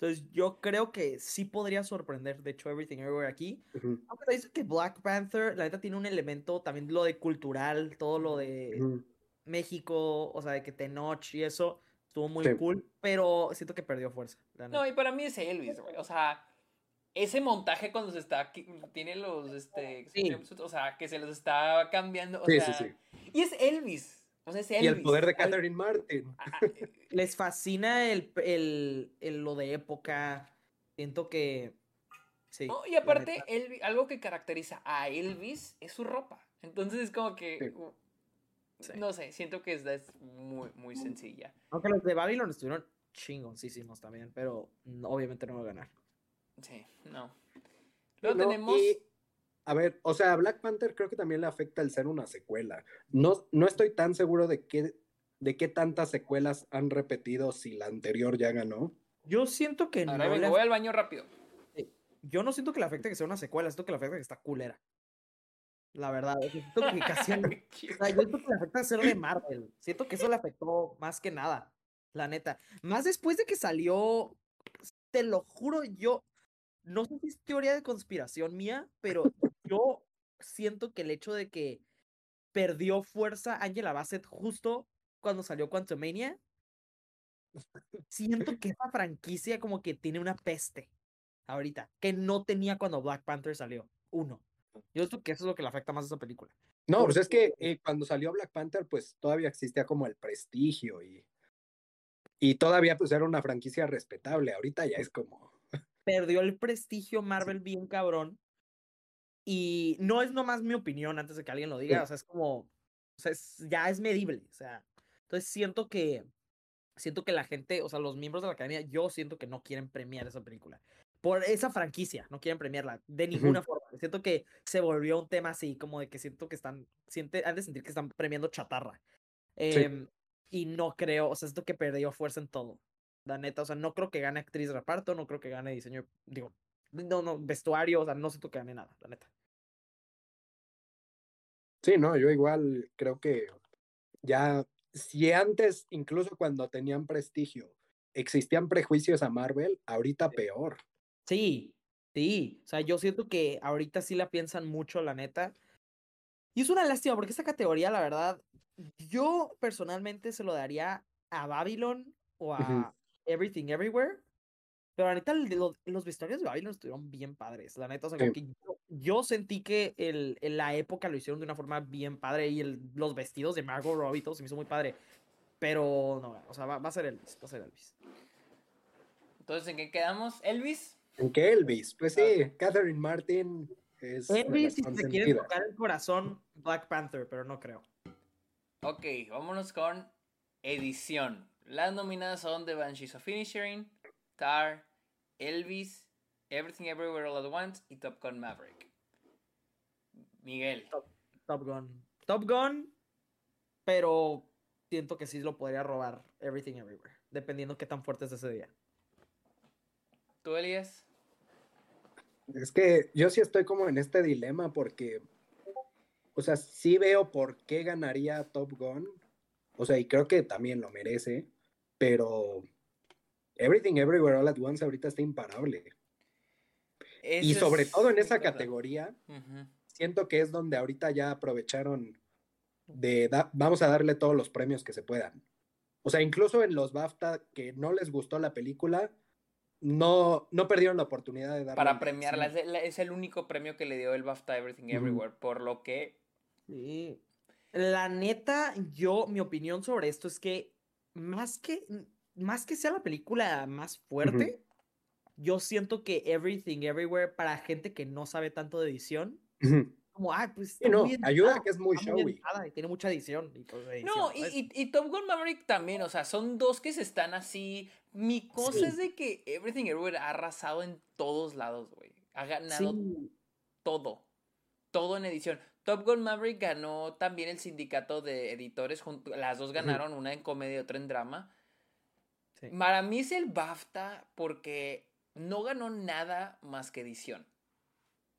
Entonces, yo creo que sí podría sorprender, de hecho, Everything Everywhere aquí. Ujú, Aunque te dice que Black Panther, la neta, tiene un elemento también lo de cultural, todo lo de ujú. México, o sea, de que Tenoch y eso, estuvo muy Sí. cool, pero siento que perdió fuerza. No, y para mí es Elvis, güey. O sea, ese montaje cuando se está. Tiene los. Este, Sí. O sea, que se los está cambiando. O Sí, sea, sí, sí. Y es Elvis. O sea, es Elvis. Y el poder de Al- Catherine Martin. Ah, eh, Les fascina el, el, el- lo de época. Siento que. Sí. No, y aparte, neta. Elvi- algo que caracteriza a Elvis es su ropa. Entonces es como que. Sí. No sé, siento que es, es muy, muy sencilla. Aunque los de Babylon estuvieron chingoncísimos también, pero no- obviamente no va a ganar. Sí, no. Luego No, tenemos. y, a ver, o sea, a Black Panther creo que también le afecta el ser una secuela. No, no estoy tan seguro de qué, de qué tantas secuelas han repetido si la anterior ya ganó. Yo siento que Ahora no vengo, le voy al baño rápido. Yo no siento que le afecte que sea una secuela, siento que le afecta que está culera. La verdad, siento que casi o sea, yo siento que le afecta ser de Marvel. Siento que eso le afectó más que nada, la neta. Más después de que salió, te lo juro, yo no sé si es teoría de conspiración mía, pero yo siento que el hecho de que perdió fuerza Angela Bassett justo cuando salió Quantumania, siento que esa franquicia como que tiene una peste ahorita, que no tenía cuando Black Panther salió. Uno. Yo siento que eso es lo que le afecta más a esa película. No, pues es que eh, cuando salió Black Panther, pues todavía existía como el prestigio y, y todavía pues era una franquicia respetable. Ahorita ya es como... Perdió el prestigio Marvel bien cabrón. Y no es nomás mi opinión antes de que alguien lo diga. Sí. O sea, es como. O sea, es- ya es medible. O sea. Entonces siento que. Siento que la gente, o sea, los miembros de la academia, yo siento que no quieren premiar esa película. Por esa franquicia, no quieren premiarla de ninguna forma. Siento que se volvió un tema así, como de que siento que están. Siente, han de sentir que están premiando chatarra. Em, y no creo, o sea, siento que perdió fuerza en todo. La neta, o sea, no creo que gane actriz de reparto, no creo que gane diseño, digo, no, no, vestuario, o sea, no siento que gane nada, la neta. Sí, no, yo igual creo que ya, si antes, incluso cuando tenían prestigio, existían prejuicios a Marvel, ahorita peor. Sí, sí, o sea, yo siento que ahorita sí la piensan mucho, la neta. Y es una lástima porque esta categoría, la verdad, yo personalmente se lo daría a Babylon o a Everything Everywhere. Pero la neta, los vestuarios de Babylon estuvieron bien padres. La neta, o sea, que yo, sentí que el, en la época lo hicieron de una forma bien padre y el, los vestidos de Margot Robbie todo se me hizo muy padre. Pero no, o sea, va, a ser Elvis, va a ser Elvis. Entonces, ¿en qué quedamos? ¿Elvis? ¿En qué Elvis? Pues sí, Catherine Martin es. Elvis, si te quiere tocar el corazón, Black Panther, pero no creo. Ok, vámonos con edición. Las nominadas son The Banshees of Finishing, Tar, Elvis, Everything Everywhere All at Once y Top Gun Maverick. Miguel. Top, Gun. Top Gun, pero siento que sí lo podría robar Everything Everywhere, dependiendo qué tan fuerte es ese día. ¿Tú, Elias? Es que yo sí estoy como en este dilema porque, o sea, sí veo por qué ganaría Top Gun. O sea, y creo que también lo merece, pero Everything Everywhere All at Once ahorita está imparable. y sobre todo en esa categoría, siento que es donde ahorita ya aprovecharon de vamos a darle todos los premios que se puedan. O sea, incluso en los BAFTA que no les gustó la película, no, no perdieron la oportunidad de dar. Para premiarla, es, el único premio que le dio el BAFTA Everything Everywhere, por lo que. Sí. La neta, yo, mi opinión sobre esto es que más que más que sea la película más fuerte, yo siento que Everything Everywhere, para gente que no sabe tanto de edición, como, ah, pues. no, ayuda que es muy showy. y tiene mucha edición. no, y, y, Top Gun Maverick también, o sea, son dos que se están así. Mi cosa es de que Everything Everywhere ha arrasado en todos lados, güey. Ha ganado todo. Todo en edición. Top Gun Maverick ganó también el sindicato de editores. Las dos ganaron, una en comedia y otra en drama. Para mí es el BAFTA porque no ganó nada más que edición.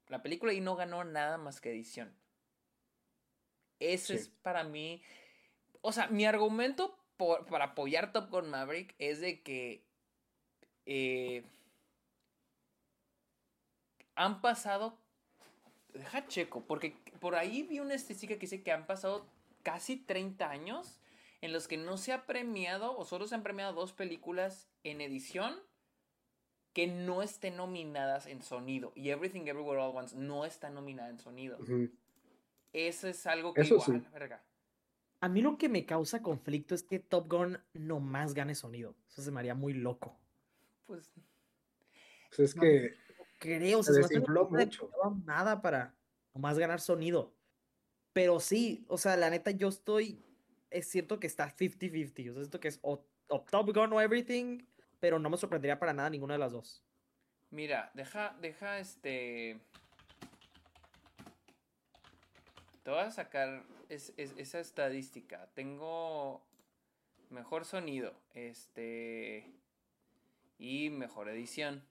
La película ahí no ganó nada más que edición. Ese es para mí. O sea, mi argumento para apoyar Top Gun Maverick es de que. Eh, han pasado. Deja checo, porque por ahí vi una estadística que dice que han pasado casi 30 años en los que no se ha premiado o solo se han premiado dos películas en edición que no estén nominadas en sonido. Y Everything Everywhere All Once no está nominada en sonido. Eso es algo que igual, verga. A mí lo que me causa conflicto es que Top Gun no más gane sonido. Eso se me haría muy loco. Pues. pues es que. Creo, se, se mucho. No nada para nomás ganar sonido. Pero sí, o sea, la neta, yo estoy es cierto que está 50-50. O sea, siento que es o, Top Gun o Everything, pero no me sorprendería para nada ninguna de las dos. Mira, deja, deja este. Te voy a sacar esa estadística. Tengo mejor sonido, este. Y mejor edición.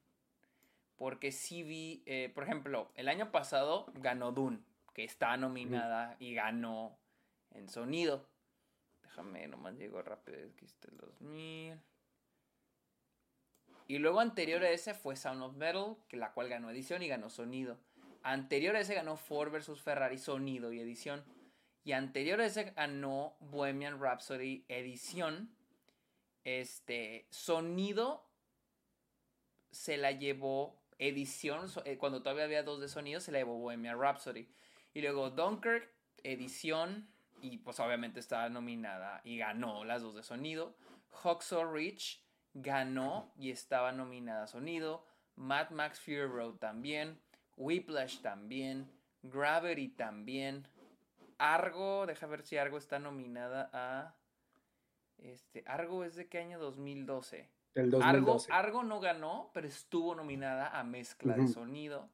Porque sí vi, eh, por ejemplo, el año pasado ganó Dune, que está nominada y ganó en sonido. Déjame, nomás llego rápido. Aquí está el 2000. Y luego anterior a ese fue Sound of Metal, que la cual ganó edición y ganó sonido. Anterior a ese ganó Ford vs Ferrari sonido y edición. Y anterior a ese ganó Bohemian Rhapsody edición. Este sonido se la llevó edición, eh, cuando todavía había dos de sonido, se la llevó Bohemian Rhapsody. Y luego Dunkirk, edición, y pues obviamente estaba nominada y ganó las dos de sonido. Hacksaw Ridge ganó y estaba nominada a sonido. Mad Max Fury Road también. Whiplash también. Gravity también. Argo, deja ver si Argo está nominada a. Este, Argo es de qué año? 2012. El 2012. Argo, Argo no ganó, pero estuvo nominada a mezcla de sonido.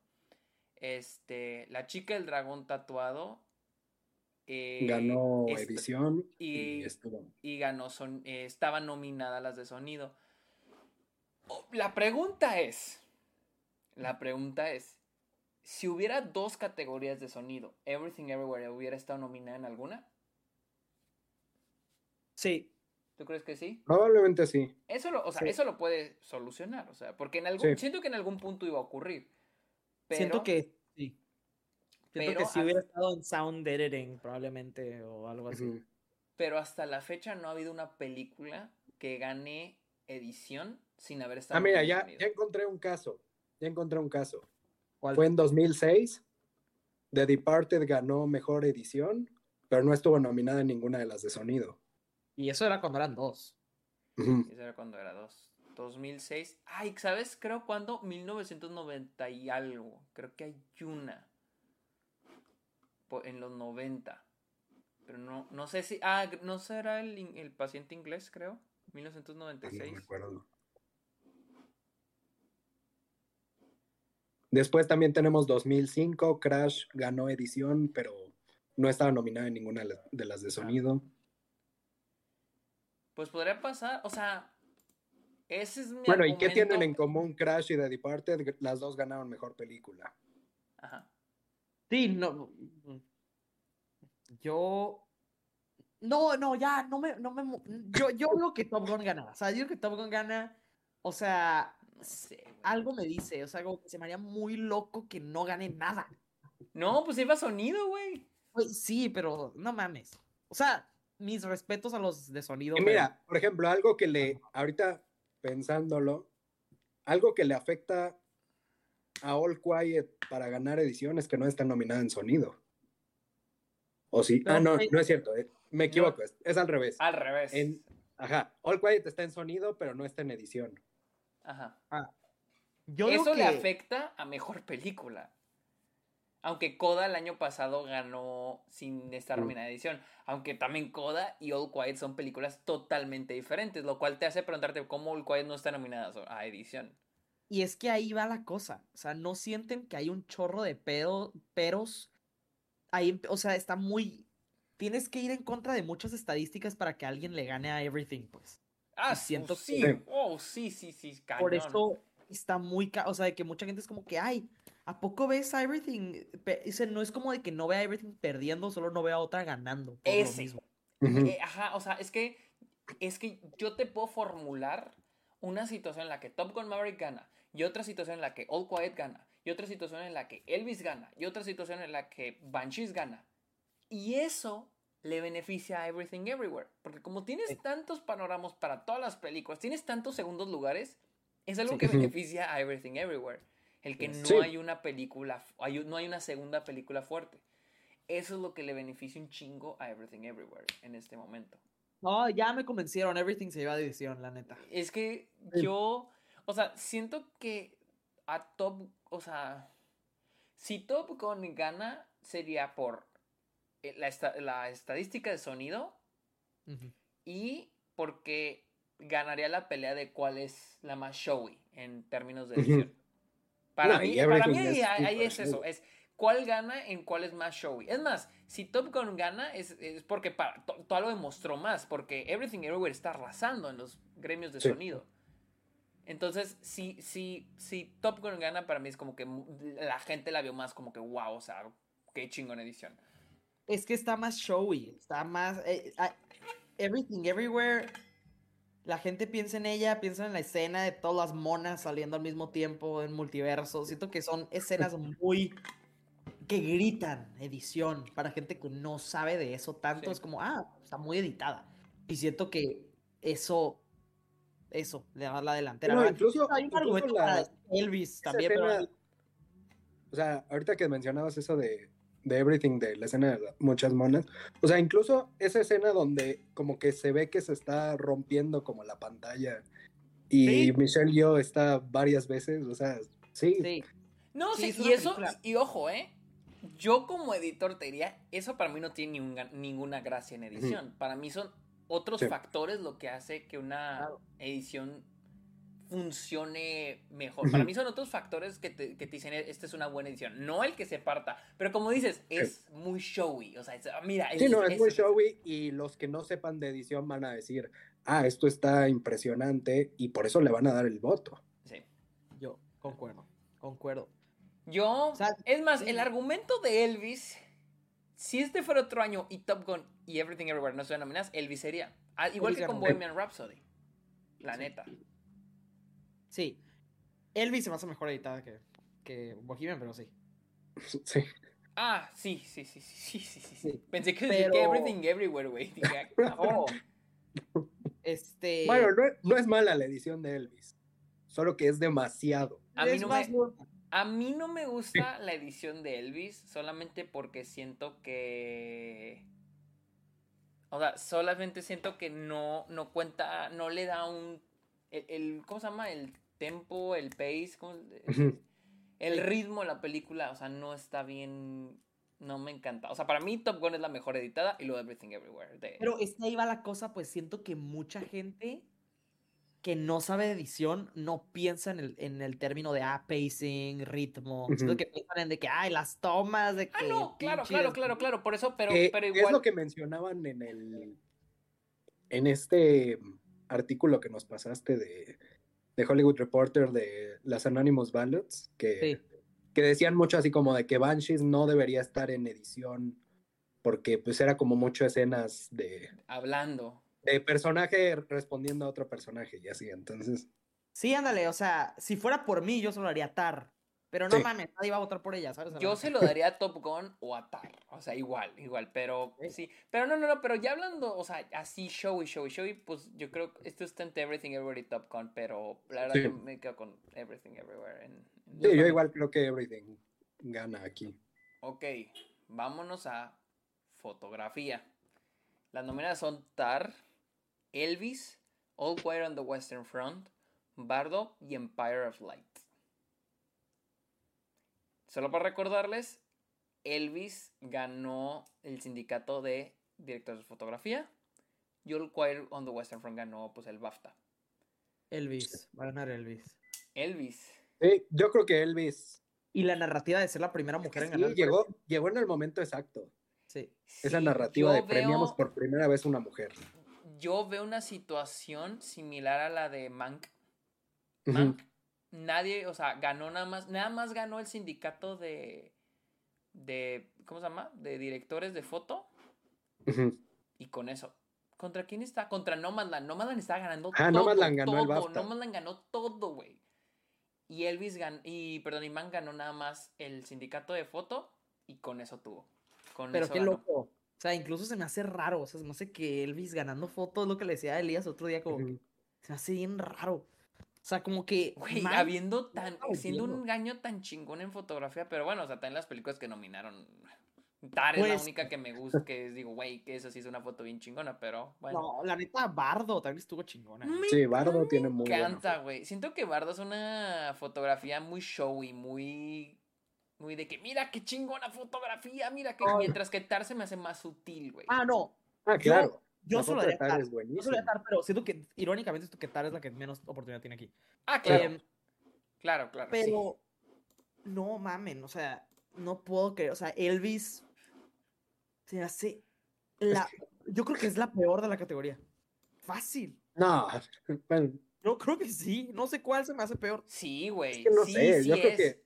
Este, La chica del dragón tatuado eh, ganó edición y, y, ganó son, eh, estaban nominadas las de sonido. Oh, la pregunta es, la pregunta es, si hubiera dos categorías de sonido, Everything Everywhere hubiera estado nominada en alguna? Sí. ¿Tú crees que sí? Probablemente sí. Eso lo, o sea, eso lo puede solucionar, o sea, porque en algún, siento que en algún punto iba a ocurrir. Siento que Siento que si hubiera estado en sound editing, probablemente, o algo así. pero hasta la fecha no ha habido una película que gane edición sin haber estado. Ah, mira, ya, ya encontré un caso. Ya encontré un caso. ¿Cuál? Fue en 2006. The Departed ganó mejor edición, pero no estuvo nominada en ninguna de las de sonido. Y eso era cuando eran dos. Eso era cuando era dos. 2006. Ay, ¿sabes? Creo cuando 1990 y algo. Creo que hay una. En los 90. Pero no, no sé si. Ah, no será el, el paciente inglés, creo. Ah, No 1996. me acuerdo. Después también tenemos 2005, Crash ganó edición, pero no estaba nominada en ninguna de la- de las de sonido. Pues podría pasar. O sea. Ese es mi. Bueno, ¿y qué tienen en común Crash y The Departed? Las dos ganaron mejor película. Ajá. Sí, no. Yo. No, no, ya, no me. No me yo, yo digo que Top Gun gana. O sea, yo digo que Top Gun gana. O sea, No sé, güey. algo me dice. O sea, como que se me haría muy loco que no gane nada. No, pues iba sonido, güey. Sí, pero no mames. O sea, mis respetos a los de sonido. Y pero- mira, por ejemplo, algo que le, ahorita pensándolo, algo que le afecta a All Quiet para ganar edición es que no está nominada en sonido. ¿O sí? Pero ah, no, hay- no es cierto, eh, me equivoco, es, es al revés. Al revés. En- Ajá, All Quiet está en sonido, pero no está en edición. Ajá. yo digo Eso le afecta a mejor película. Aunque Coda el año pasado ganó sin estar nominada a edición. Aunque también Coda y All Quiet son películas totalmente diferentes. Lo cual te hace preguntarte cómo All Quiet no está nominada a edición. Y es que ahí va la cosa. O sea, no sienten que hay un chorro de pedo, peros. Ahí, o sea, está muy. Tienes que ir en contra de muchas estadísticas para que alguien le gane a Everything, pues. Ah, Y siento sí. que- Oh, sí, sí, sí. Cañón. Por eso está muy. ca- O sea, de que mucha gente es como que, ay, ¿a poco ves a Everything? Dice, no es como de que no vea a Everything perdiendo, solo no vea a otra ganando. lo Ese. Eh, ajá, o sea, es que. Es que yo te puedo formular una situación en la que Top Gun Maverick gana. Y otra situación en la que All Quiet gana. Y otra situación en la que Elvis gana. Y otra situación en la que Banshees gana. Y eso le beneficia a Everything Everywhere. Porque como tienes Sí. tantos panoramas para todas las películas, tienes tantos segundos lugares, es algo Sí. que beneficia a Everything Everywhere. El que no Sí. hay una película, hay- no hay una segunda película fuerte. Eso es lo que le beneficia un chingo a Everything Everywhere en este momento. No, ya me convencieron. Everything se lleva de edición, la neta. Es que yo, o sea, siento que a Top, o sea, si Top Gun gana sería por la, esta- la estadística de sonido Ujú. y porque ganaría la pelea de cuál es la más showy en términos de edición. Para No, mí, para mí ahí, es ahí es eso, showy. es cuál gana en cuál es más showy. Es más, si Top Gun gana es, es porque para, to- todo lo demostró más, porque Everything Everywhere está arrasando en los gremios de Sí. sonido. Entonces, si, si, si Top Gun gana, para mí es como que la gente la vio más como que wow, o sea, qué chingón edición. Es que está más showy, está más... eh, ah, everything, Everywhere. La gente piensa en ella, piensa en la escena de todas las monas saliendo al mismo tiempo en multiverso. Siento que son escenas muy... que gritan edición para gente que no sabe de eso tanto. Sí. Es como, ah, está muy editada. Y siento que eso... Eso, le da la delantera. No, Ahora, incluso- hay un argumento la- para Elvis también, pero... escena- o sea, ahorita que mencionabas eso de, de Everything, de la escena de la- muchas monas, o sea, incluso esa escena donde como que se ve que se está rompiendo como la pantalla y Sí. Michelle Yeoh está varias veces, o sea, sí, Sí. No, Sí, sí, es y eso, película. y, y ojo, ¿eh? Yo como editor te diría, eso para mí no tiene ninguna, ninguna gracia en edición. Para mí son otros Sí. factores lo que hace que una Claro. edición funcione mejor. Para mí son otros factores que te, que te dicen, esta es una buena edición. No el que se parta, pero como dices, es muy showy. O sea, es- mira, Sí, no, es muy showy y los que no sepan de edición van a decir, ah, esto está impresionante y por eso le van a dar el voto. Sí. Yo concuerdo, concuerdo. Yo, O sea, es más, sí. el argumento de Elvis, si este fuera otro año y Top Gun y Everything Everywhere no estuvieran nominadas, Elvis sería. Ah, igual Elvis que con. Bohemian Rhapsody. La Sí. neta. Sí. Elvis se me hace mejor editada que, que Bohemian, pero sí. Sí. Ah, sí, sí, sí, sí, sí, sí, sí. Sí. Pensé que Pero- que Everything Everywhere, güey. Dije, Oh. Este. Bueno, no, es- no es mala la edición de Elvis, solo que es demasiado. a mí es no más me- buena. A mí no me gusta la edición de Elvis solamente porque siento que... O sea, solamente siento que no, no cuenta, no le da un... El, el- ¿Cómo se llama? El tempo, el pace, ¿cómo? El ritmo de la película, o sea, no está bien... No me encanta. O sea, para mí Top Gun es la mejor editada y luego Everything Everywhere. de- Pero es que ahí va la cosa, pues siento que mucha gente que no sabe de edición no piensa en el, en el término de ah, pacing, ritmo. Siento Ujú. que piensan en de que, ay, las tomas, de que. Ah, no, claro, pinches- claro, claro, claro. Por eso, pero, Que pero Es igual... lo que mencionaban en el en este artículo que nos pasaste de, de Hollywood Reporter de las Anonymous Ballots, que, Sí. que decían mucho así como de que Banshees no debería estar en edición porque pues era como mucho escenas de, Hablando. de personaje respondiendo a otro personaje y así, entonces Sí, ándale, o sea, si fuera por mí, yo solo haría Tar. Pero no Sí. mames, nadie va a votar por ella, ¿sabes? Yo se lo daría a Top Gun o a Tar. O sea, igual, igual. Pero sí. Pero no, no, no. Pero ya hablando, o sea, así showy, showy, showy, pues yo creo que esto está entre Everything Everywhere y Top Gun. Pero la verdad Sí. yo me quedo con Everything Everywhere. En, en- sí, yo igual creo que Everything gana aquí. Ok, vámonos a fotografía. Las nominadas son Tar, Elvis, All Quiet on the Western Front, Bardo y Empire of Light. Solo para recordarles, Elvis ganó el sindicato de directores de fotografía y All Quiet on the Western Front ganó pues el BAFTA. Elvis, va a ganar Elvis. Elvis. Sí, yo creo que Elvis Y la narrativa de ser la primera mujer en ganar. el llegó, premio. llegó en el momento exacto. Sí. Esa Sí, narrativa de premiamos por primera vez una mujer. Yo veo una situación similar a la de Mank. Mank, nadie, o sea, ganó nada más, nada más ganó el sindicato de, de, ¿cómo se llama? De directores de foto y con eso. ¿Contra quién está? Contra Nomadland. Nomadland estaba ganando Ah, todo. Nomadland ganó el todo. BAFTA. Nomadland ganó todo, güey. Y Elvis ganó, y perdón, y Mank ganó nada más el sindicato de foto y con eso tuvo. Con Pero eso qué ganó. loco. O sea, incluso se me hace raro. O sea, se me hace que Elvis ganando fotos, lo que le decía a Elías otro día, como que se me hace bien raro. O sea, como que. Güey, habiendo tan, siendo un engaño tan chingón en fotografía, pero bueno, o sea, también las películas que nominaron. Tar es la Pues- única que me gusta, que es, digo, güey, que eso sí es una foto bien chingona, pero bueno. No, la neta, Bardo también estuvo chingona. Me- Sí, Bardo me tiene muy buena encanta, güey. Siento que Bardo es una fotografía muy showy, muy. Muy de que, mira qué chingona fotografía, mira que. Mientras que Tar se me hace más sutil, güey. Ah, no. Ah, claro. Yo solo de Tar es Yo solo buenísima. Tar, pero siento que, irónicamente, siento que Tar es la que menos oportunidad tiene aquí. Ah, claro. Claro, claro. sí. pero. No mamen, o sea, no puedo creer. O sea, Elvis se hace. La, yo creo que es la peor de la categoría. Fácil. No, bueno, Yo creo que sí. No sé cuál se me hace peor. Sí, güey. es que no sí, sé, sí yo creo es. que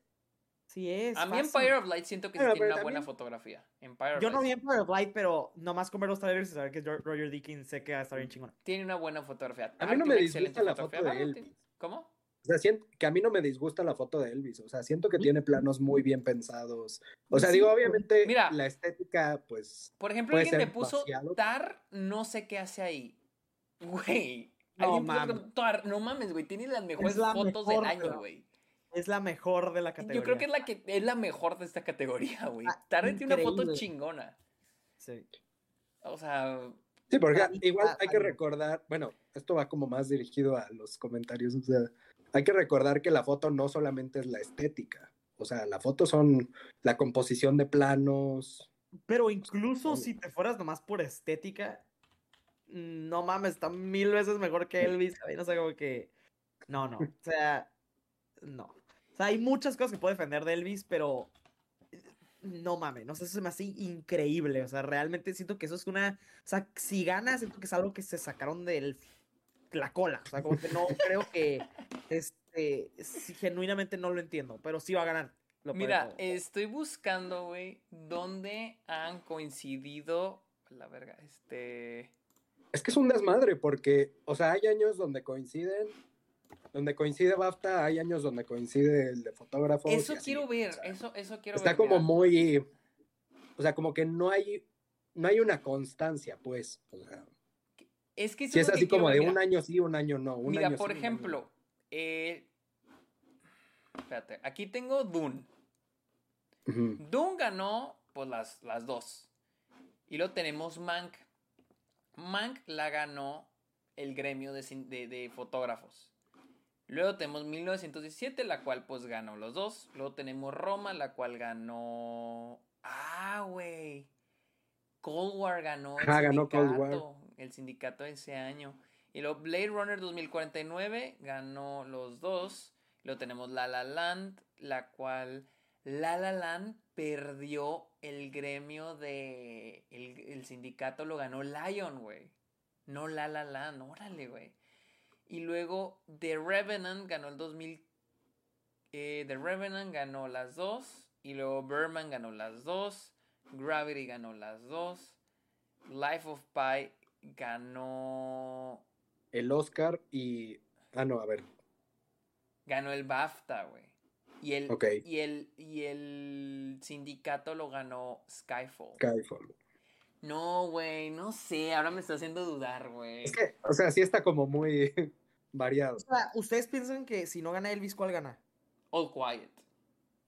Sí es. A mí fácil. Empire of Light siento que sí Bueno, tiene pero una buena fotografía. Empire of Yo no vi Empire of Light, pero nomás con ver los trailers y saber que Roger Deakins sé que va a estar bien chingona. tiene una buena fotografía. A mí Tar no me disgusta la foto de tiene- Elvis. ¿Cómo? O sea, siento que a mí no me disgusta la foto de Elvis. O sea, siento que tiene planos muy bien pensados. O sea, Sí, digo, pero- obviamente Mira. la estética, pues. Por ejemplo, Puede alguien me puso. Tar, no sé qué hace ahí. Güey. No Alguien puso mames. Tar, no mames, güey. Tiene las mejores la fotos mejor, del año, pero- güey. Es la mejor de la categoría. Yo creo que es la que es la mejor de esta categoría, güey. Ah, tiene una foto chingona. Sí. O sea, Sí, porque igual hay que recordar, bueno, esto va como más dirigido a los comentarios, o sea, hay que recordar que la foto no solamente es la estética, o sea, la foto son la composición de planos. Pero incluso si te fueras nomás por estética, no mames, está mil veces mejor que Elvis. A mí no sé, como que. No, no. O sea, no. O sea, hay muchas cosas que puedo defender de Elvis, pero. eh, No mames, no sé, eso se me hace increíble. O sea, realmente siento que eso es una. O sea, si gana, siento que es algo que se sacaron de la cola. O sea, como que no creo que. Este. sí, genuinamente no lo entiendo, pero sí va a ganar. lo mira, estoy buscando, güey, dónde han coincidido. La verga, este. Es que es un desmadre porque, o sea, hay años donde coinciden, donde coincide BAFTA, hay años donde coincide el de fotógrafos. y Eso quiero o ver, sea, eso, eso quiero Está ver. como mira. muy, o sea, como que no hay, no hay una constancia, pues. O sea, es que si es así como de un año sí, un año no. Un mira, por ejemplo, eh, espérate, aquí tengo Dune. Dune ganó pues las, las dos. Y luego tenemos Mank. Mank la ganó el gremio de, de, fotógrafos. Luego tenemos 1917, la cual pues ganó los dos. Luego tenemos Roma, la cual ganó... Ah, güey. Cold War ganó el sindicato. Cold War. El sindicato ese año. Y luego Blade Runner 2049 ganó los dos. Luego tenemos La La Land, la cual La La Land perdió el gremio de. El, sindicato lo ganó Lion, güey. No La La Land, órale, güey. Y luego The Revenant ganó el 2000. Eh, The Revenant ganó las dos. Y luego Berman ganó las dos. Gravity ganó las dos. Life of Pi ganó. El Oscar y. Ah, no, a ver. Ganó el BAFTA, güey. Y el, y, el, y el sindicato lo ganó Skyfall. Skyfall. No, güey, no sé, ahora me está haciendo dudar, güey. Es que, o sea, sí está como muy variado. O sea, ¿ustedes piensan que si no gana Elvis, cuál gana? All Quiet.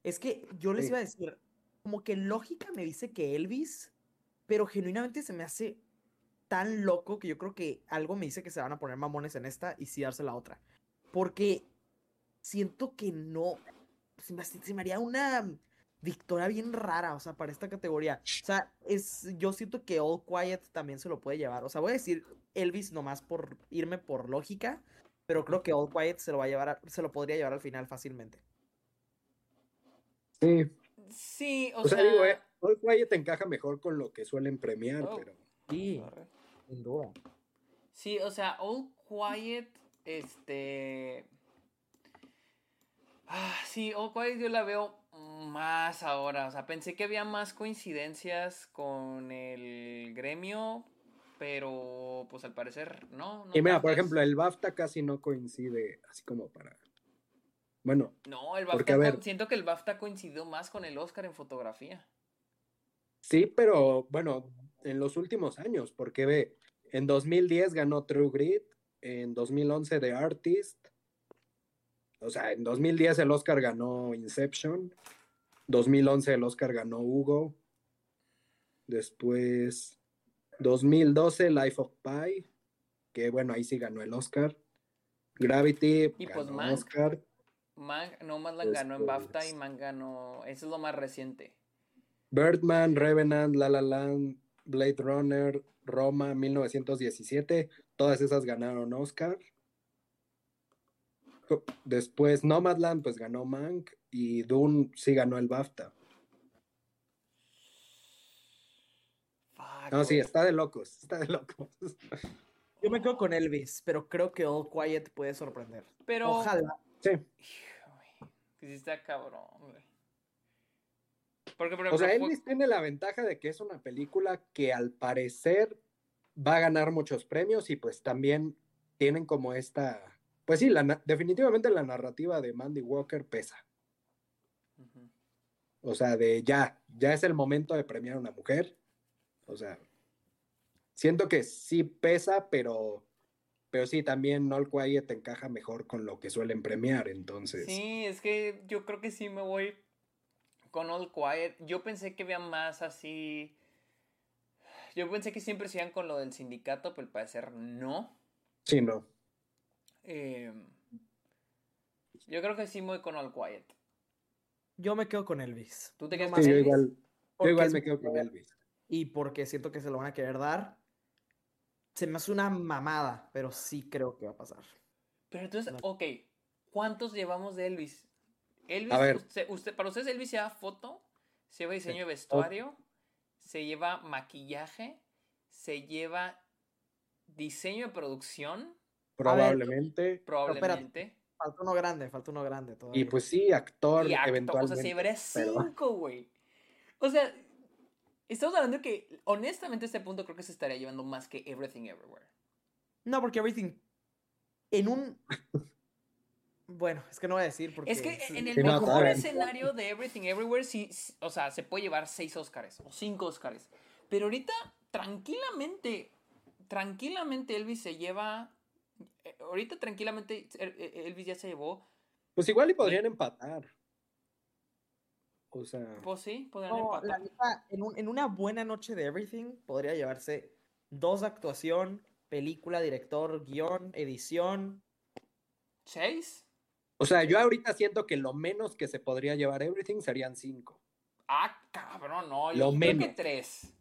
Es que yo les iba a decir, como que lógica me dice que Elvis, pero genuinamente se me hace tan loco que yo creo que algo me dice que se van a poner mamones en esta y sí darse la otra. Porque siento que no, se me, haría una victoria bien rara, o sea, para esta categoría. O sea, es, yo siento que All Quiet también se lo puede llevar. O sea, voy a decir Elvis nomás por irme por lógica, pero creo que All Quiet se lo va a llevar, se lo podría llevar al final fácilmente. Sí. Sí, o, sea, digo, eh, All Quiet encaja mejor con lo que suelen premiar, oh, pero. Sí, sin duda. Sí, o sea, All Quiet, este Ah, sí, Quiet yo la veo más ahora. O sea, pensé que había más coincidencias con el gremio, pero pues al parecer no. y mira, por ejemplo, el BAFTA casi no coincide así como para. Bueno. No, el BAFTA siento que el BAFTA coincidió más con el Oscar en fotografía. Sí, pero bueno, en los últimos años, porque ve, en 2010 ganó True Grit, en 2011 The Artist, o sea, en 2010 el Oscar ganó Inception, 2011 el Oscar ganó Hugo, después 2012 Life of Pi, que bueno, ahí sí ganó el Oscar, Gravity, y pues ganó Oscar. Man, no más la ganó en BAFTA y Man ganó, eso es lo más reciente. Birdman, Revenant, La La Land, Blade Runner, Roma, 1917, todas esas ganaron Oscar. Después Nomadland, pues ganó Mank y Dune sí ganó el BAFTA. No, sí, está de locos, está de locos. Yo me quedo con Elvis, pero creo que All Quiet puede sorprender. Pero. Ojalá. Sí. Que sí está cabrón, Porque, o sea, Elvis tiene la ventaja de que es una película que al parecer va a ganar muchos premios y pues también tienen como esta pues sí, definitivamente la narrativa de Mandy Walker pesa. O sea, de ya, ya es el momento de premiar a una mujer. O sea, siento que sí pesa, pero, pero sí, también All Quiet encaja mejor con lo que suelen premiar, entonces. Sí, es que yo creo que sí me voy con All Quiet. Yo pensé que había más así. Yo pensé que siempre se iban con lo del sindicato, pero al parecer no. Sí, no. Em, yo creo que sí voy con All Quiet. Yo me quedo con Elvis. ¿Tú te quedas con Elvis? Yo igual, yo igual me quedo con Elvis. Y porque siento que se lo van a querer dar. Se me hace una mamada, pero sí creo que va a pasar. Pero entonces, ok, ¿cuántos llevamos de Elvis? Elvis, Usted, para ustedes Elvis se lleva foto, se lleva diseño de vestuario, se lleva maquillaje, se lleva diseño de producción, Probablemente. probablemente. falta uno grande, falta uno grande. Y pues sí, actor, eventualmente. O sea, se verá cinco, güey. O sea, estamos hablando de que, honestamente, a este punto creo que se estaría llevando más que Everything Everywhere. No, porque Everything. En un. Bueno, es que no voy a decir porque... Es que en el no, mejor escenario de Everything Everywhere, sí, sí, o sea, se puede llevar seis Oscars o cinco Oscars. Pero ahorita, tranquilamente, tranquilamente Elvis se lleva. eh, Ahorita, tranquilamente, eh, eh, Elvis ya se llevó. Pues igual y podrían empatar. O sea, Pues sí, podrían No, la empatar. neta, en, un- en una buena noche de Everything podría llevarse dos de actuación, película, director, guion, edición. ¿Seis? o sea, yo ahorita siento que lo menos que se podría llevar Everything serían cinco. Ah, cabrón, no. Lo Yo creo que menos. tres.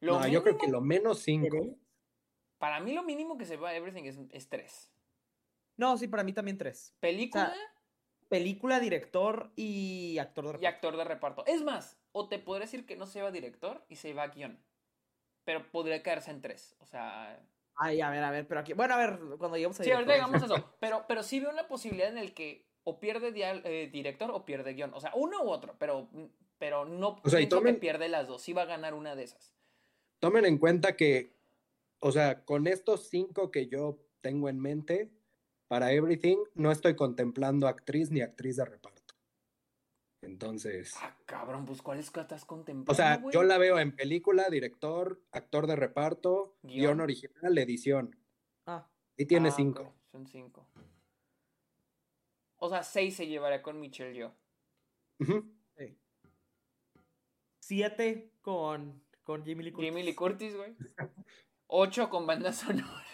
Lo no, yo creo que lo menos cinco. Para mí, lo mínimo que se va a Everything es, es tres. No, sí, para mí también tres. Película Película, director y actor de y reparto. actor de reparto. Es más, o te podría decir que no se lleva director y se lleva guion. Pero podría quedarse en tres. O sea, Ay, a ver, a ver, pero aquí... Bueno, a ver, cuando lleguemos a Sí, ahorita director, digamos eso. Pero, pero sí veo una posibilidad en el que o pierde dial- eh, director o pierde guion. O sea, uno u otro, pero, pero no O sea, y tomen- que pierde las dos. Sí va a ganar una de esas. Tomen en cuenta que, o sea, con estos cinco que yo tengo en mente, para Everything no estoy contemplando actriz ni actriz de reparto. Entonces, Ah, cabrón, pues ¿cuáles que estás contemplando? o sea, yo la veo en película, director, actor de reparto, Guión. guion, original, edición. Ah, Y tiene Ah, cinco. Son cinco. O sea, seis se llevaría con Michelle yo. Sí. Siete con, con Jamie Lee Curtis. Jamie Lee Curtis, güey. Ocho con banda sonora.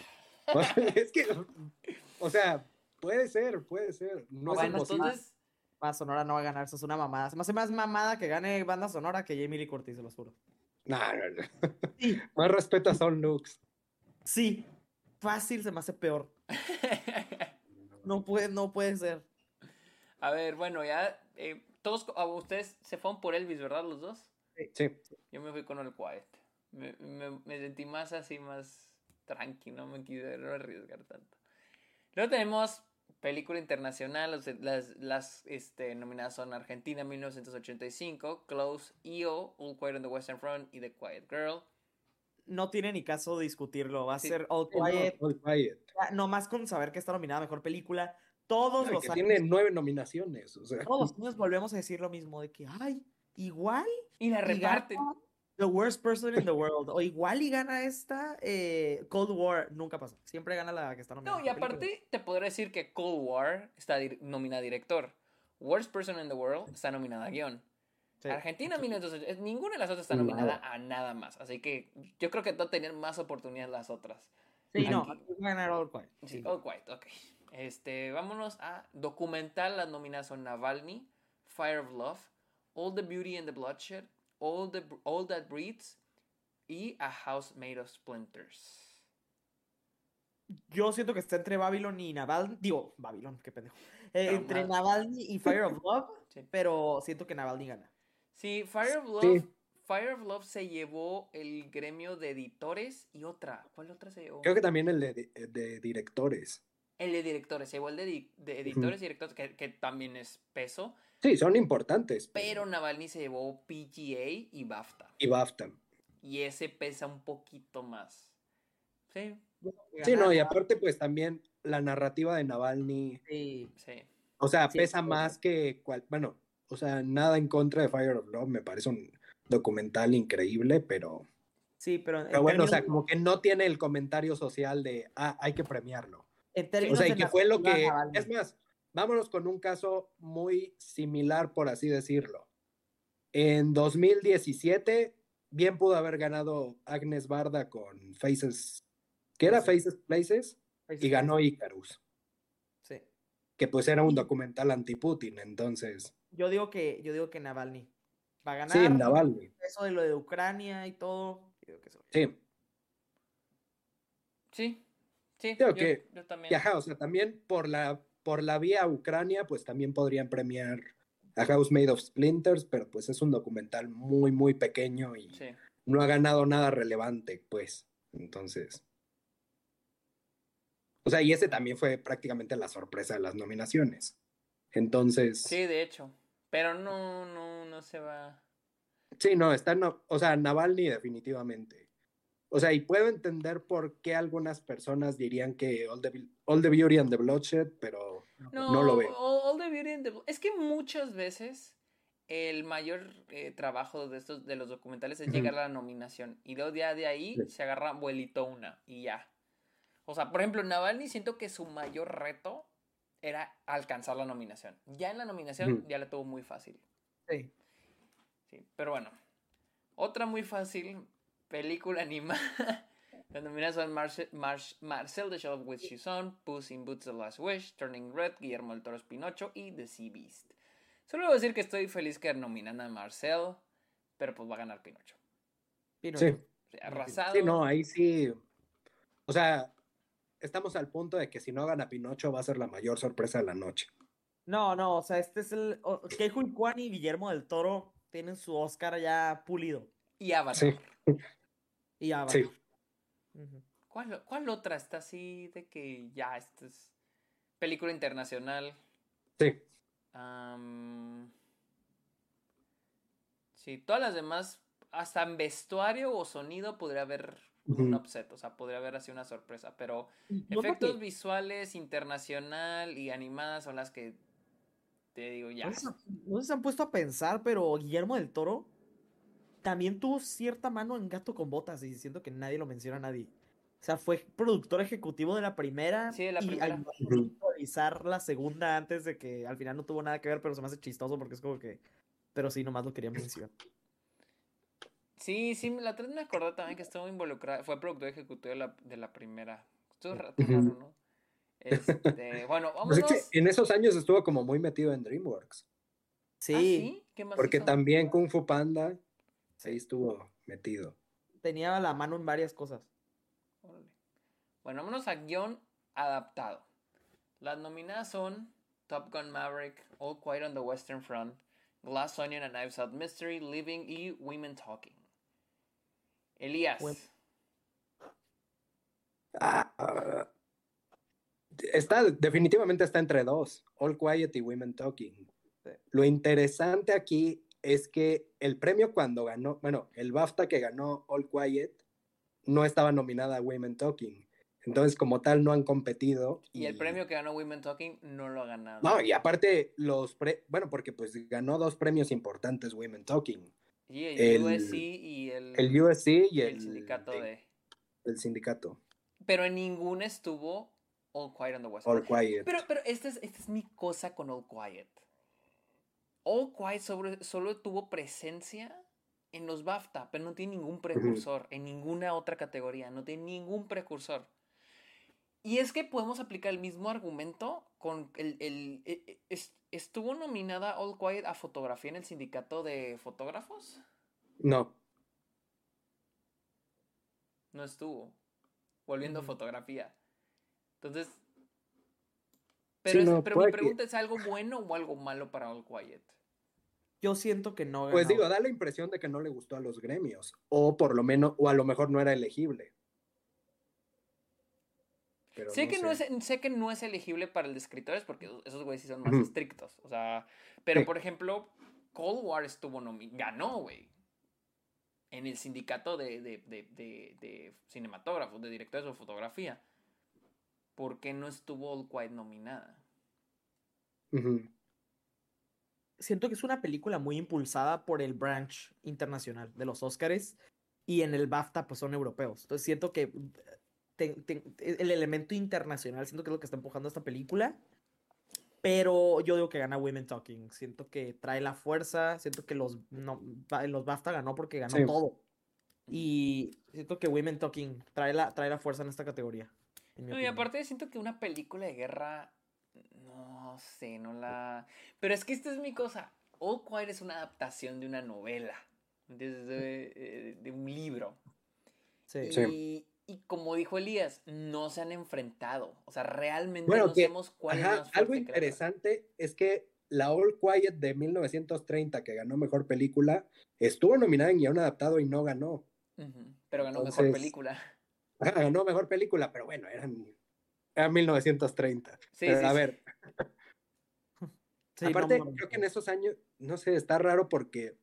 es que, o sea, puede ser, puede ser. No es Bueno, imposible. entonces, Banda sonora no va a ganar, eso es una mamada. Se me hace más mamada que gane banda sonora que Jamie Lee Curtis, se los juro. No, no, no. Sí, Más respeto a Son Lux. sí. Fácil se me hace peor. No puede, no puede ser. a ver, bueno, ya eh, todos, ah, ustedes se fueron por Elvis, ¿verdad? Los dos. Sí. Yo me fui con el Quiet. Me, me- me sentí más así, más tranqui, no me quise no arriesgar tanto. Luego tenemos película internacional, las, las este, nominadas son Argentina 1985, Close, EO, All Quiet on the Western Front y The Quiet Girl. No tiene ni caso discutirlo. Va a Sí. ser All Sí, no, Quiet. All Quiet. Ya, Nomás con saber que está nominada a mejor película. Todos los que años. tiene nueve nominaciones. O sea, Todos los años volvemos a decir lo mismo: de que, ay, igual. Y la reparten. The worst person in the world. O igual y gana esta eh, Cold War. Nunca pasa. Siempre gana la que está nominada. No, y película. aparte te podría decir que Cold War está dir- nominada director. Worst Person in the World está nominada a guion. Sí. Argentina 1980, eh, ninguna de las otras está Nada. nominada a nada más. Así que yo creo que no tenían más oportunidades las otras. Sí, no, Aquí. aquí va a ganar All Quiet. Sí, Sí. All Quiet, ok. Este, vámonos a documental. Las nominadas son Navalny, Fire of Love, All the Beauty and the Bloodshed, All, the, All That Breathes y A House Made of Splinters. Yo siento que está entre Babylon y Navalny. Digo, Babylon, qué pendejo. Eh, Pero entre más. Navalny y Fire of Love. Sí. Pero siento que Navalny gana. Sí, Fire of Love. Sí. Fire of Love se llevó el gremio de editores y otra. ¿Cuál otra se llevó? creo que también el de, de directores. El de directores. Se llevó el de, de editores y directores, que, que también es peso. Sí, son importantes. Pero Navalny se llevó PGA y BAFTA. Y BAFTA. Y ese pesa un poquito más. Sí, Sí, no, y aparte, pues también la narrativa de Navalny, Sí. sí. o sea, Sí, pesa sí. más que cual, bueno, o sea, nada en contra de Fire of Love, me parece un documental increíble, pero, Sí, pero, pero bueno, o sea, como que no tiene el comentario social de, ah, hay que premiarlo. En O términos sea, y de que fue lo que, es más, vámonos con un caso muy similar, por así decirlo. En 2017, bien pudo haber ganado Agnes Barda con Faces, ¿qué era Faces Places? Y ganó Icarus, Sí. que pues era un documental anti-Putin, entonces, Yo digo que, yo digo que Navalny va a ganar. sí, Navalny, Eso de lo de Ucrania y todo. yo digo que eso. sí. Sí. Sí, Creo yo, que- yo también. Y ajá, o sea, también por la, por la vía Ucrania, pues también podrían premiar a House Made of Splinters, pero pues es un documental muy, muy pequeño y Sí. no ha ganado nada relevante, pues. Entonces. O sea, y ese también fue prácticamente la sorpresa de las nominaciones. Entonces. Sí, de hecho. Pero no, no, no se va. Sí, no, está no, o sea, Navalny definitivamente. O sea, y puedo entender por qué algunas personas dirían que All the, All the Beauty and the Bloodshed, pero No, lo veo. All, the Beauty and the... Es que muchas veces el mayor eh, trabajo de estos de los documentales es llegar a la nominación y luego ya de ahí se agarra vuelito una y ya. O sea, por ejemplo, Navalny siento que su mayor reto era alcanzar la nominación. Ya en la nominación ya la tuvo muy fácil. Sí. Sí, pero bueno. Otra muy fácil, película animada. Las nominadas son Marcel the Shell with She's On, Puss in Boots The Last Wish, Turning Red, Guillermo del Toro Pinocho y The Sea Beast. Solo voy a decir que estoy feliz que nominan a Marcel, pero pues va a ganar Pinocho. Pinocho. Sí. arrasado. Sí, no, ahí sí. O sea, estamos al punto de que si no gana Pinocho va a ser la mayor sorpresa de la noche. No, no, o sea, este es el. Que Juan y Guillermo del Toro tienen su Oscar ya pulido. Y Avatar. Sí. Y Avatar. Sí. ¿Cuál, ¿Cuál, otra está así de que ya esta es película internacional? Sí. sí, todas las demás, hasta en vestuario o sonido podría haber un upset, o sea, podría haber así una sorpresa, pero efectos visuales, internacional y animadas son las que te digo ya. No se han puesto a pensar, pero Guillermo del Toro también tuvo cierta mano en Gato con Botas y siento que nadie lo menciona a nadie. O sea, fue productor ejecutivo de la primera. Sí, de la primera. Y revisar la segunda antes de que al final no tuvo nada que ver, pero se me hace chistoso porque es como que. Pero sí, nomás lo quería mencionar. Sí, sí, la tres me acordé también que estuvo involucrado, fue productor ejecutivo de la, de la primera. Estuvo raro, ¿no? Este, bueno, vamos. Pues en esos años estuvo como muy metido en DreamWorks. Sí. ¿Ah, sí? ¿Qué más porque también Kung Fu Panda ahí estuvo metido. Tenía la mano en varias cosas. Bueno, vámonos a guion adaptado. Las nominadas son Top Gun Maverick, All Quiet on the Western Front, Glass Onion and Knives Out Mystery, Living y Women Talking. Elías. Ah, está, definitivamente está entre dos, All Quiet y Women Talking. Lo interesante aquí es que el premio cuando ganó, bueno, el BAFTA que ganó All Quiet no estaba nominada a Women Talking. Entonces, como tal, no han competido. Y, el premio que ganó Women Talking no lo ha ganado. No, y aparte, los pre... bueno, porque pues ganó dos premios importantes Women Talking. Y el, USC y el... El USC y el... sindicato de... El sindicato. Pero en ninguna estuvo All Quiet on the West. All Quiet. Pero, pero esta, es, esta es mi cosa con All Quiet. All Quiet sobre, solo tuvo presencia en los BAFTA, pero no tiene ningún precursor en ninguna otra categoría, no tiene ningún precursor. Y es que podemos aplicar el mismo argumento con el... el, e, e, ¿Estuvo nominada All Quiet a fotografía en el sindicato de fotógrafos? No. No estuvo. Volviendo a fotografía. Entonces... Pero, pero mi pregunta es algo bueno o algo malo para All Quiet. Yo siento que no. Pues digo, da la impresión de que no le gustó a los gremios. O por lo menos, o a lo mejor no era elegible. sé, que no es, sé que no es elegible para el de escritores porque esos güeyes sí son más estrictos. O sea, pero por ejemplo, Cold War estuvo nominado, ganó, güey. En el sindicato de, de, de, de, cinematógrafos, de directores de fotografía. ¿Por qué no estuvo All Quiet nominada? siento que es una película muy impulsada por el branch internacional de los Oscars y en el BAFTA pues son europeos. Entonces siento que el elemento internacional siento que es lo que está empujando esta película. Pero yo digo que gana Women Talking. Siento que trae la fuerza. Siento que los, no, los BAFTA ganó porque ganó todo. Y siento que Women Talking trae la, trae la fuerza en esta categoría. Y aparte siento que una película de guerra no sé, no la. Pero es que esta es mi cosa. All Quiet es una adaptación de una novela, de, eh, de un libro. Sí. Y, como dijo Elías, no se han enfrentado. O sea, realmente no sabemos cuál es más Algo interesante es que la All Quiet de 1930, que ganó mejor película, estuvo nominada en guion adaptado y no ganó. Pero ganó mejor película. Ganó mejor película, pero bueno, eran era 1930. Sí, a ver. Aparte, creo que en esos años, no sé, está raro porque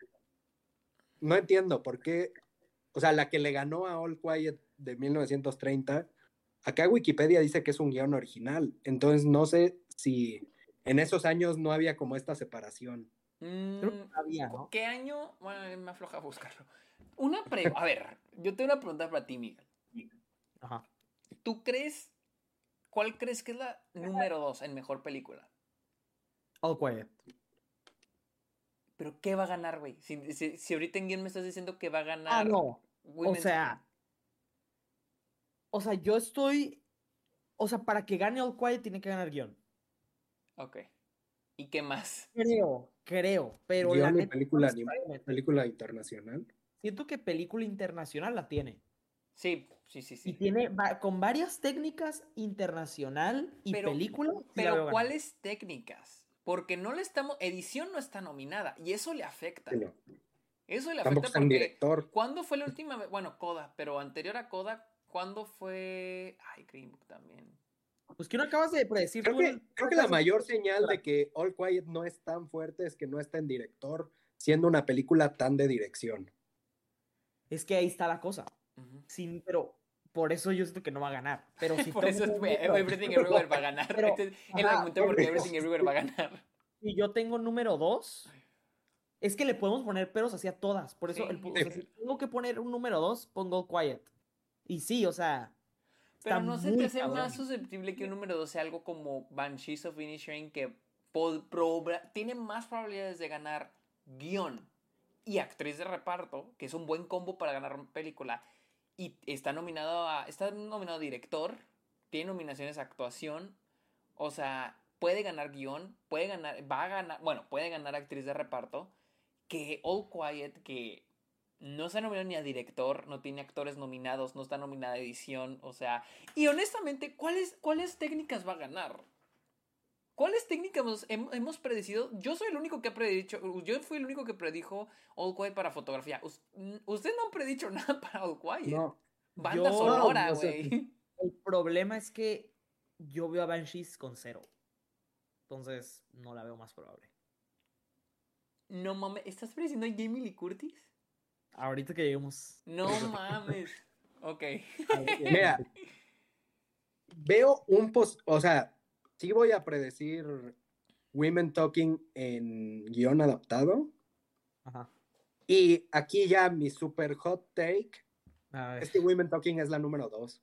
no entiendo por qué. O sea, la que le ganó a All Quiet de 1930, acá Wikipedia dice que es un guion original. Entonces no sé si en esos años no había como esta separación. Mm, había. ¿Qué año? Bueno, me afloja buscarlo. Una pre... A ver, yo tengo una pregunta para ti, Miguel. Ajá. ¿Tú crees... ¿Cuál crees que es la número dos en mejor película? All Quiet. ¿Pero qué va a ganar, güey? Si, si- si ahorita en guion me estás diciendo que va a ganar... Ah, no. O sea, o sea, yo estoy, o sea, para que gane All Quiet tiene que ganar guion. Ok. ¿Y qué más? Creo, creo, pero Guión película internacional. Siento que película internacional la tiene. Sí, sí, sí, Y sí. tiene va- con varias técnicas internacional y Pero- película. Pero. ¿cuáles técnicas? Porque no le estamos... Edición no está nominada y eso le afecta. Sí, no. Eso le Tampoco afecta está en porque... director. ¿Cuándo fue la última vez? Bueno, Coda, pero anterior a Coda, ¿cuándo fue... Ay, Green Book también. Pues que no acabas de predecir. Creo que, el- creo que la mayor señal de que All Quiet no es tan fuerte es que no está en director, siendo una película tan de dirección. Es que ahí está la cosa. Sí, pero por eso yo siento que no va a ganar. Pero si Por eso es número- Everything Everywhere va a ganar. Pero, Este es el ajá, argumento porque Everything Everywhere va a ganar. Si yo tengo número dos, es que le podemos poner peros hacia todas. Por eso, Sí. el pu- o sea, si tengo que poner un número dos, pongo Quiet. Y sí, o sea. Pero no se te hace cabrón. más susceptible que un número 2 sea algo como Banshees of Inisherin que tiene más probabilidades de ganar guion y actriz de reparto, que es un buen combo para ganar película, y está nominado a, está nominado a director, tiene nominaciones a actuación, o sea, puede ganar guion, puede ganar, va a ganar, bueno, puede ganar actriz de reparto, que All Quiet, que no está nominado ni a director, no tiene actores nominados, no está nominada a edición, o sea, y honestamente, ¿cuáles, ¿cuáles técnicas va a ganar? ¿Cuáles técnicas hemos, hem- hemos predecido? Yo soy el único que ha predicho, yo fui el único que predijo All Quiet para fotografía. Ustedes no han predicho nada para All Quiet. No, Banda Yo- sonora, no, güey. El problema es que yo veo a Banshees con cero. Entonces, no la veo más probable. No mames, ¿estás prediciendo a Jamie Lee Curtis? Ahorita que lleguemos. No mames. Ok. mira, veo un pos, o sea, sí voy a predecir Women Talking en guion adaptado. Ajá. Y aquí ya mi super hot take A ver, es que Women Talking es la número dos.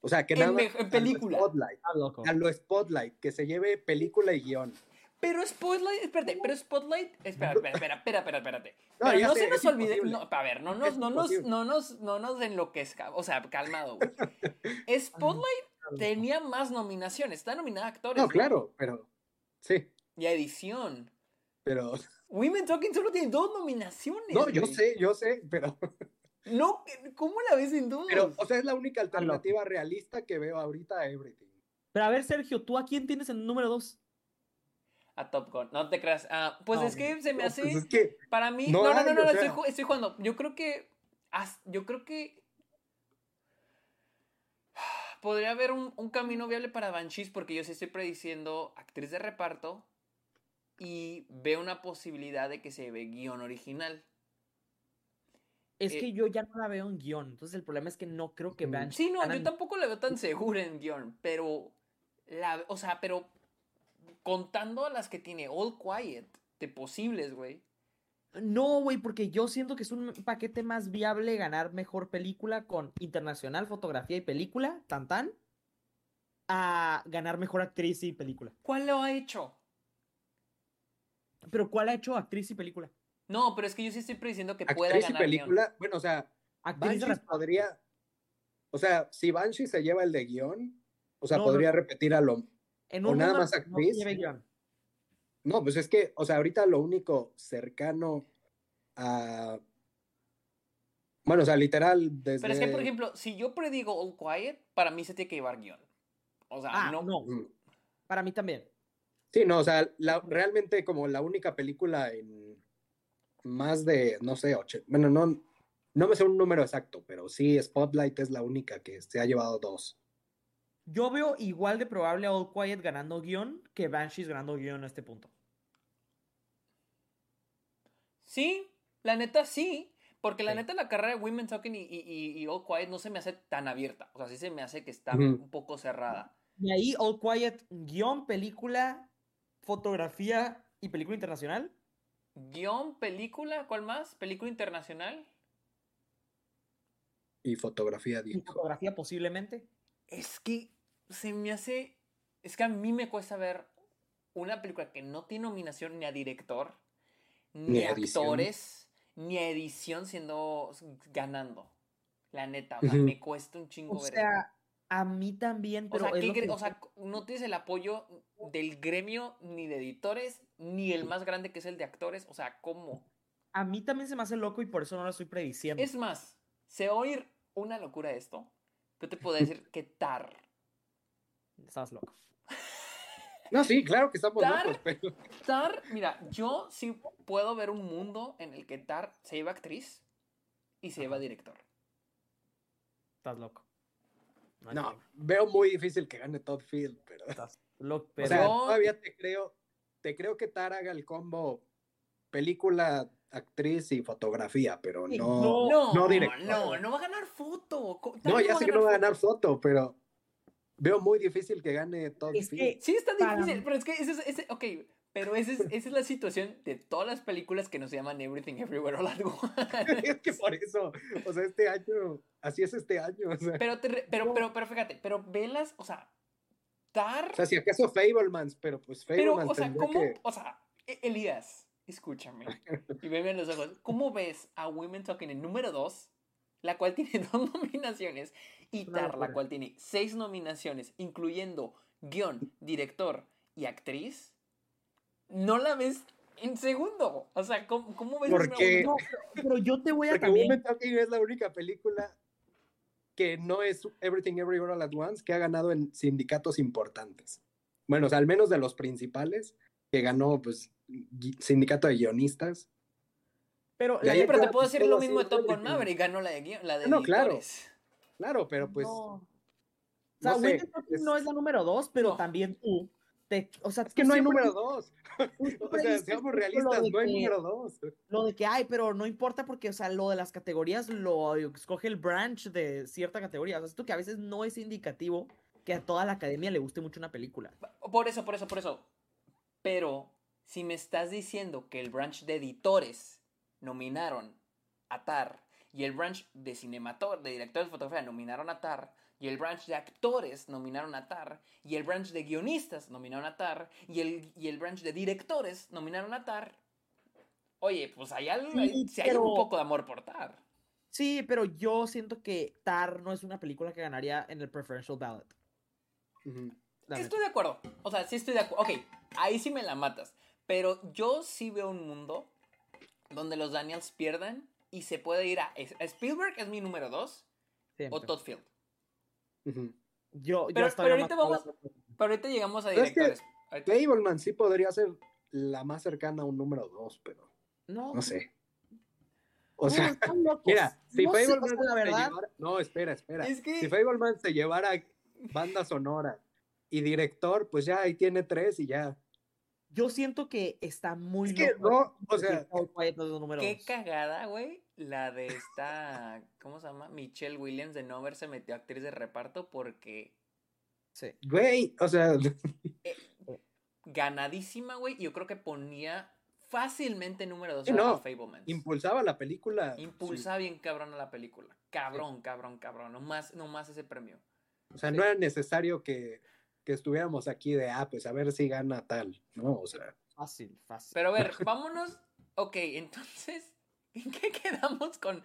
O sea, que En nada mej- en a lo película. Spotlight, loco. a lo Spotlight, que se lleve película y guion. Pero Spotlight, espérate, pero Spotlight, espera, espera, espera, espera, espera, espérate. No, Pero ya no sé, se nos olvide, no, a ver, no nos, no nos, no nos, no nos enloquezca, o sea, calmado, güey. Spotlight. Tenía más nominaciones, está nominada a actores. No, claro, pero sí, Y a edición. pero Women Talking solo tiene dos nominaciones. no, yo güey. sé, yo sé, pero No, ¿cómo la ves en dos? pero o sea, es la única alternativa realista que veo ahorita a Everything. Pero a ver, Sergio, ¿tú a quién tienes en el número dos? A Top Gun, no te creas. Ah, pues No, es que se me No, hace. pues es que Para mí, No no, no, no, hay, no, o estoy, jugando. Yo creo que, as- yo creo que podría haber un, un camino viable para Banshees porque yo sí estoy prediciendo actriz de reparto y veo una posibilidad de que se ve guion original. Es Eh, que yo ya no la veo en guion. Entonces, el problema es que no creo que. Banshees. Sí, no, yo tampoco la veo tan segura en guion, pero la, o sea, pero contando a las que tiene All Quiet de posibles, güey. No, güey, porque yo siento que es un paquete más viable ganar mejor película con internacional, fotografía y película, tan tan, a ganar mejor actriz y película. ¿Cuál lo ha hecho? Pero ¿cuál ha hecho actriz y película? No, pero es que yo sí estoy prediciendo que pueda actriz y ganar guion. película, bueno, o sea, Actriz Banshees podría, o sea, si Banshee se lleva el de guion, o sea, No, podría no. repetir a lo, En o un nada mundo más que no actriz. lleve guion. No, pues es que, o sea, ahorita lo único cercano a, bueno, o sea, literal, desde... Pero es que, por ejemplo, si yo predigo All Quiet, para mí se tiene que llevar guion. O sea, Ah, no. no. Mm. Para mí también. Sí, no, o sea, la- realmente como la única película en más de, no sé, ocho, bueno, no, no me sé un número exacto, pero sí, Spotlight es la única que se ha llevado dos. Yo veo igual de probable a All Quiet ganando guion que Banshees ganando guion a este punto. Sí, la neta sí. Porque la Sí. neta la carrera de Women Talking y, y, y- y All Quiet no se me hace tan abierta. O sea, sí se me hace que está un poco cerrada. Y ahí All Quiet, guion, película, fotografía y película internacional. Guión, película, ¿cuál más? ¿Película internacional? Y fotografía, Y dijo. fotografía posiblemente. Es que se me hace. Es que a mí me cuesta ver una película que no tiene nominación ni a director, ni, actores, ni edición siendo. ganando. La neta, o sea, me cuesta un chingo O ver sea, a mí también, eso. O pero sea, es ¿qué lo que gre- o sea, no tienes el apoyo del gremio ni de editores, ni el más grande que es el de actores. O sea, ¿cómo? a mí también se me hace loco y por eso no lo estoy prediciendo. Es más, se oír una locura esto. Yo te puedo decir que Tar. Estás loco. No, sí, claro que estamos Tar- locos, pero. Tar, mira, yo sí puedo ver un mundo en el que Tar se lleva actriz y se lleva director. Estás loco. No, veo muy difícil que gane Todd Field, pero. Estás loco. O Pero sea, Yo- todavía te creo, te creo que Tar haga el combo película, actriz y fotografía, pero no, no, No, no no, va a ganar foto. Tar No, ya sé que no va a ganar foto. foto, pero veo muy difícil que gane Todd Es que-. Sí, está Para difícil, mí- pero es que ese es, ese, ok, pero esa es, esa es la situación de todas las películas que nos llaman Everything Everywhere All at Once. es que por eso, o sea, este año, así es este año, o sea, Pero, te re- pero, pero, pero fíjate, pero velas, o sea, Tar, o sea, si acaso Fablemans, pero pues pero, Fablemans o sea, ¿cómo? que... O sea, E- Elías, escúchame, y veme en los ojos, ¿cómo ves a Women Talking en número 2, la cual tiene dos nominaciones, y Una Tar, la cual tiene seis nominaciones, incluyendo guion, director y actriz? No la ves en segundo. O sea, ¿cómo, cómo ves ¿Por una No, pero, yo te voy a Porque también. Woman Talking es la única película que no es Everything Everywhere All at Once que ha ganado en sindicatos importantes. Bueno, o sea, al menos de los principales, que ganó, pues, sindicato de guionistas. Pero la pero te puedo pues, decir lo mismo de Top Gun. Maverick. Ganó la de, guion- la de No, editores. Claro, pero pues, no. O sea, no sé, es- no es la número dos, pero No. también tú. Te, o sea, es que no hay número dos. O sea, seamos realistas, de no hay que- número dos. Lo de que hay, pero no importa porque, o sea, lo de las categorías lo escoge el branch de cierta categoría. O sea, esto que a veces no es indicativo que a toda la academia le guste mucho una película. Por eso, por eso, por eso. Pero si me estás diciendo que el branch de editores nominaron a Tar y el branch de cinemator, de directores de fotografía nominaron a Tar y el branch de actores nominaron a Tar y el branch de guionistas nominaron a Tar y el, y el branch de directores nominaron a Tar. Oye, pues hay algo, Sí, si hay un poco de amor por Tar. Sí, pero yo siento que Tar no es una película que ganaría en el preferential ballot. La Estoy de acuerdo. O sea, sí estoy de acuerdo. Ok, ahí sí me la matas. Pero yo sí veo un mundo donde los Daniels pierdan y se puede ir a. es- Spielberg es mi número dos neta, o siempre. Todd Field. Yo, yo Pero- estaría pero ahorita vamos- Pero ahorita llegamos a es que- directores. Ahorita- Fableman sí podría ser la más cercana a un número dos, pero No, no sé. O sea, están locos. mira, si No se verdad, llevara... No, espera, espera. Es que- Si Fableman se llevara banda sonora y director, pues ya ahí tiene tres y ya. yo siento que está muy Es que loco no, o sea, es Qué cagada, güey. La de esta. ¿Cómo se llama? Michelle Williams de no haberse metido actriz de reparto porque. Sí. güey, o sea, Ganadísima, güey. Y yo creo que ponía fácilmente número dos Sí, a, no, impulsaba la película. Impulsaba bien cabrón a la película. Cabrón, cabrón, cabrón. No más, no más ese premio. O sea, Sí. no era necesario que, que estuviéramos aquí de, ah, pues a ver si gana tal, ¿no? O sea, Fácil, fácil. Pero a ver, vámonos. Ok, entonces, ¿en qué quedamos con,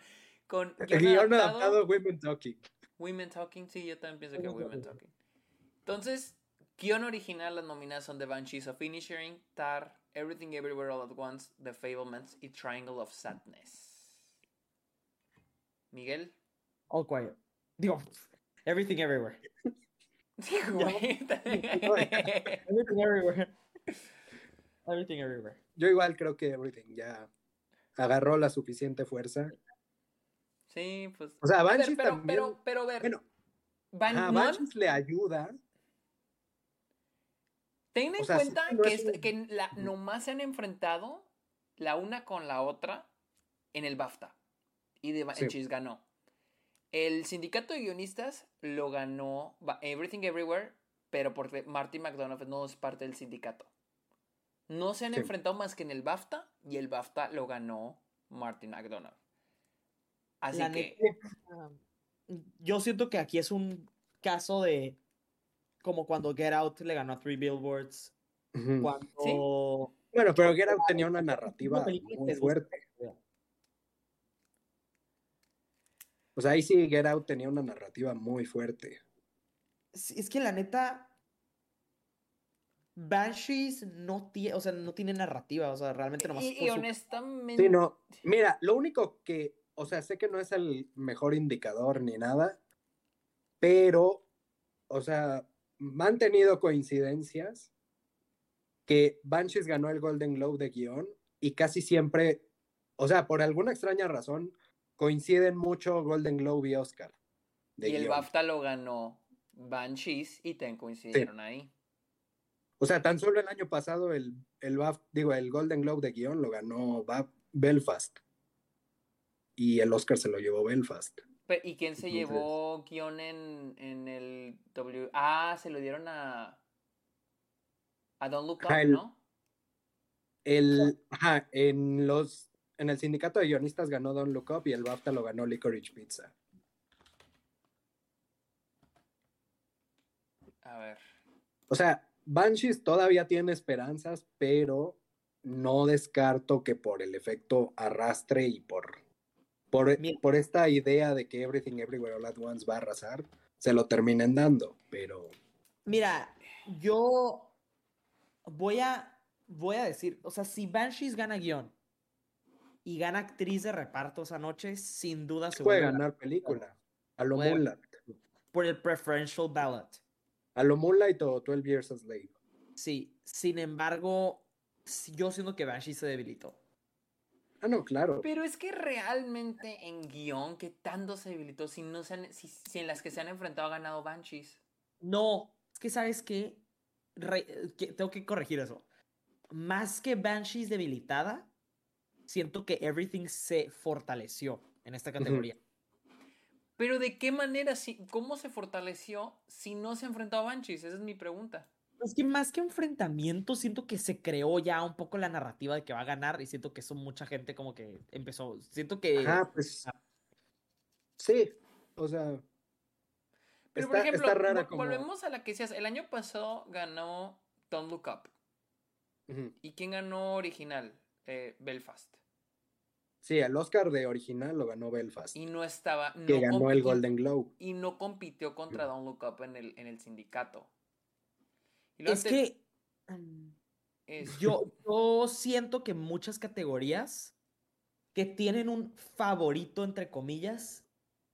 con el guion adaptado, Women Talking. Women Talking? Sí, yo también pienso que Women Talking. Entonces, guion original, las nominadas son The Banshees of Inisherin, Tar, Everything Everywhere All at Once, The Fablemans y Triangle of Sadness. Miguel. All Quiet. Digo, Everything Everywhere. Sí, güey. Everything Everywhere. Everything Everywhere. Yo igual creo que Everything ya agarró la suficiente fuerza. Sí, pues. O sea, A Banshees pero, también. pero, pero, ver. bueno, Van- a Banshees le ayuda. Ten en O sea, sí, cuenta no que, es es- un- que la, nomás se han enfrentado la una con la otra en el BAFTA. Y de Sí. Banshees ganó. El sindicato de guionistas lo ganó Everything Everywhere pero porque Marty McDonough no es parte del sindicato. No se han Sí. enfrentado más que en el BAFTA y el BAFTA lo ganó Martin McDonough. Así La que neta, yo siento que aquí es un caso de como cuando Get Out le ganó a Three Billboards, cuando Bueno, pero Get Out tenía una narrativa muy fuerte. O sea, ahí sí Get Out tenía una narrativa muy fuerte. Sí, es que la neta Banshees no tiene, o sea, no tiene narrativa, o sea, realmente nomás y, y su- honestamente Sí, no. Mira, lo único que, o sea, sé que no es el mejor indicador ni nada, pero, o sea, han tenido coincidencias que Banshees ganó el Golden Globe de guion y casi siempre, o sea, por alguna extraña razón, coinciden mucho Golden Globe y Oscar. de y el. BAFTA lo ganó Banshees y ten coincidieron ahí. O sea, tan solo el año pasado el, el BAF- digo, el Golden Globe de guion lo ganó Belfast. Y el Oscar se lo llevó Belfast. ¿Y quién se Entonces- llevó guion en, en el W? Ah, se lo dieron a. A Don't Look Up, el- ¿no? El, ajá, en los, en el sindicato de guionistas ganó Don Look Up y el BAFTA lo ganó Licorice Pizza. A ver. O sea, Banshees todavía tiene esperanzas, pero no descarto que por el efecto arrastre y por, por, esta idea de que Everything Everywhere All At Once va a arrasar, se lo terminen dando. Pero Mira, yo voy a voy a decir, o sea, si Banshees gana guion y gana actriz de reparto esa noche, sin duda se puede ganar película. A lo por el preferential ballot. A lo Moonlight o 12 Years a Slave. Sí, sin embargo, yo siento que Banshees se debilitó. Ah, no, claro. Pero es que realmente en guion, que tanto se debilitó si, no se han- si, si en las que se han enfrentado ha ganado Banshees? No, es que sabes qué, Re- que- tengo que corregir eso. Más que Banshees debilitada, siento que Everything se fortaleció en esta categoría. Pero ¿de qué manera? Si, ¿Cómo se fortaleció si no se ha enfrentado a Banshees? Esa es mi pregunta. Es que más que enfrentamiento, siento que se creó ya un poco la narrativa de que va a ganar y siento que eso mucha gente como que empezó. Siento que Ajá, pues. Sí, o sea. Pero está, por ejemplo, está rara vo- como. volvemos a la que decías. El año pasado ganó Don't Look Up. ¿Y quién ganó original? Eh, Belfast. Sí, el Oscar de original lo ganó Belfast, Y no estaba. que no ganó el Golden Globe. Y no compitió contra. Don't Look Up en el, en el sindicato. Y es te- que mm, es- yo, yo siento que muchas categorías que tienen un favorito, entre comillas,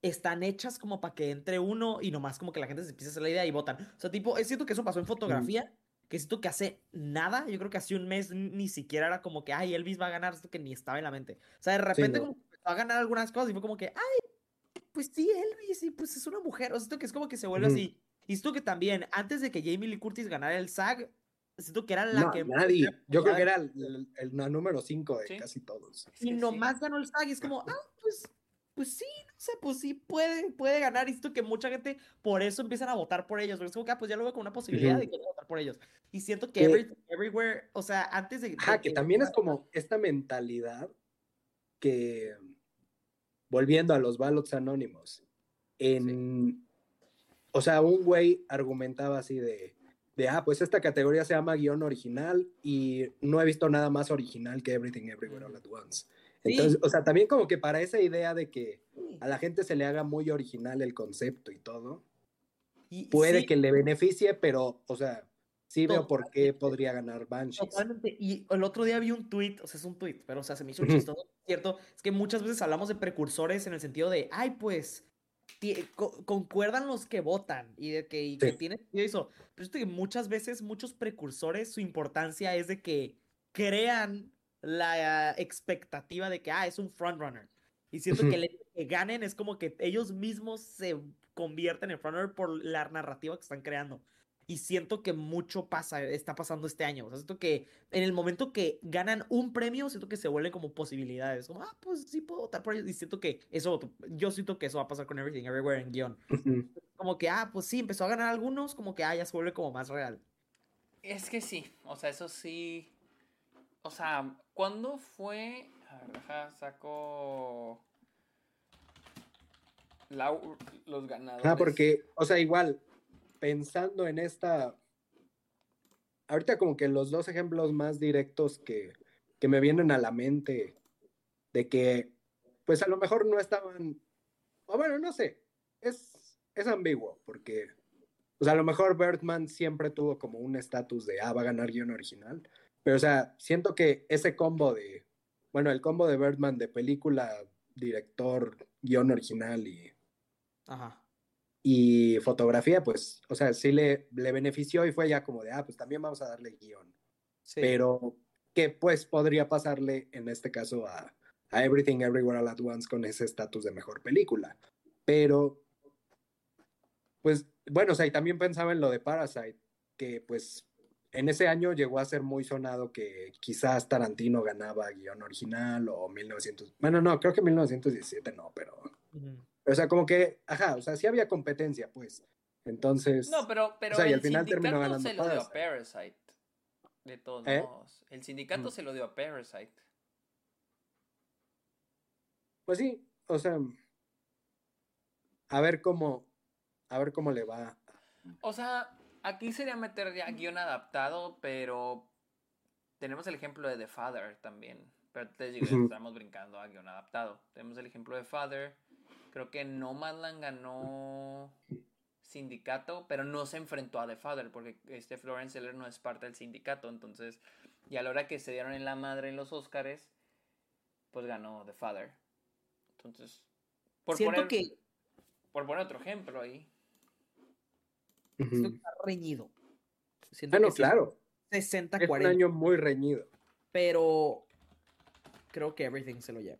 están hechas como para que entre uno y nomás como que la gente se empiece a hacer la idea y votan. O sea, tipo, es cierto que eso pasó en fotografía, que siento que hace nada, yo creo que hace un mes ni siquiera era como que, ay, Elvis va a ganar, esto que ni estaba en la mente. O sea, de repente no. como que empezó a ganar algunas cosas y fue como que, ay, pues sí, Elvis, y pues es una mujer. O sea, siento que es como que se vuelve así. Y siento que también, antes de que Jamie Lee Curtis ganara el SAG, siento que era la No, que... nadie. Yo creo que era el, el- el número 5 de Sí. casi todos. Y sí. nomás ganó el SAG y es como, ah, pues, pues sí, no sé, pues sí puede, puede ganar. Y siento que mucha gente por eso empiezan a votar por ellos. Porque es como que, ah, pues ya lo veo con una posibilidad Ujú. de que votar por ellos. Y siento que Everything Everywhere, o sea, antes de... de Ajá, que también es como esta mentalidad que, volviendo a los ballots anónimos, en, o sea, un güey argumentaba así de, de, ah, pues esta categoría se llama guion original y no he visto nada más original que Everything Everywhere All At Once. Sí. Entonces, o sea, también como que para esa idea de que a la gente se le haga muy original el concepto y todo, Y- puede sí, que le beneficie, pero, o sea, sí veo por qué podría ganar Banshees. Totalmente. Y el otro día vi un tweet, o sea, es un tweet, pero o sea, se me hizo Ujú. chistoso, ¿cierto? Es que muchas veces hablamos de precursores en el sentido de, ay, pues, co- concuerdan los que votan y de que, y que Sí. tiene sentido eso. Pero siento que muchas veces, muchos precursores, su importancia es de que crean la expectativa de que, ah, es un frontrunner. Y siento Ujú. que que ganen es como que ellos mismos se convierten en frontrunner por la narrativa que están creando. Y siento que mucho pasa, está pasando este año. O sea, siento que en el momento que ganan un premio, siento que se vuelven como posibilidades. Como, ah, pues sí puedo votar por ellos. Y siento que eso, yo siento que eso va a pasar con Everything Everywhere en guion. Como que, ah, pues sí, empezó a ganar algunos, como que, ah, ya se vuelve como más real. Es que sí, o sea, eso sí. O sea, ¿cuándo fue? A ver, deja, saco. los ganadores. Ah, porque, o sea, igual, pensando en esta. Ahorita, como que los dos ejemplos más directos que, que me vienen a la mente de que, pues a lo mejor no estaban. O bueno, no sé. Es, es ambiguo, porque o sea, a lo mejor Bertman siempre tuvo como un estatus de, ah, va a ganar guion original. Pero, o sea, siento que ese combo de, bueno, el combo de Bertman de película, director, guion original y, Ajá. y fotografía, pues, o sea, sí le, le benefició y fue ya como de, ah, pues también vamos a darle guion. Sí. Pero, ¿qué pues podría pasarle en este caso a, a Everything Everywhere All At Once con ese estatus de mejor película? Pero, pues bueno, o sea, y también pensaba en lo de Parasite, que pues en ese año llegó a ser muy sonado que quizás Tarantino ganaba guion original o 1900, bueno, no, creo que 1917 no, pero, o sea, como que, ajá, o sea, sí había competencia, pues, entonces, no, pero, pero o sea, y al final terminó ganando se lo dio a Parasite, de todos ¿Eh? modos, el sindicato mm. se lo dio a Parasite. Pues sí, o sea, a ver cómo, a ver cómo le va. O sea, aquí sería meter ya guion adaptado, pero tenemos el ejemplo de The Father también. Pero te digo, estamos brincando a guion adaptado. Tenemos el ejemplo de Father. Creo que Nomadland ganó sindicato, pero no se enfrentó a The Father, porque este Florence Seller no es parte del sindicato. Entonces, y a la hora que se dieron en la madre en los Oscars, pues ganó The Father. Entonces, por Siento que. Por poner otro ejemplo ahí. Siento que está reñido. bueno, claro. 60-40. Es un año muy reñido. Pero creo que Everything se lo lleva.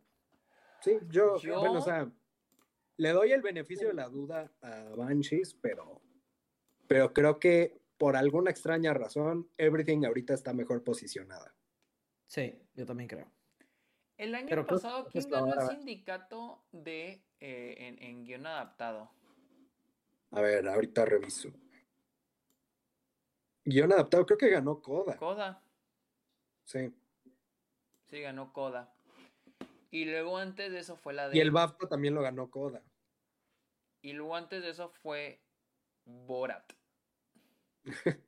Sí, yo, bueno, o sea, le doy el beneficio de la duda a Banshees, pero, pero creo que por alguna extraña razón, Everything ahorita está mejor posicionada. Sí, yo también creo. El año pasado, ¿quién ganó el sindicato de eh, en, en guion adaptado? A ver, ahorita reviso. Guión adaptado, creo que ganó Coda. Coda. Sí. Sí, ganó Coda. Y luego antes de eso fue la de. Y el BAFTA también lo ganó Coda. Y luego antes de eso fue Borat.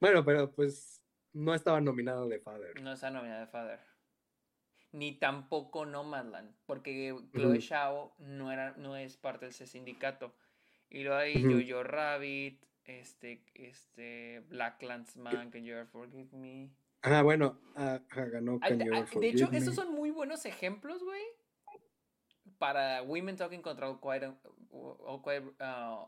bueno, pero pues no estaba nominado de Father. No está nominado de Father. Ni tampoco Nomadland, porque Chloe Shao no, era, no es parte de ese sindicato. Y luego hay Jojo Rabbit, este, este, Black Landsman, Can You Ever Forgive Me. Ah, bueno, ah, ganó Can You Ever Forgive De hecho, esos son muy buenos ejemplos, güey, para Women Talking contra All Quiet, All Quiet, uh,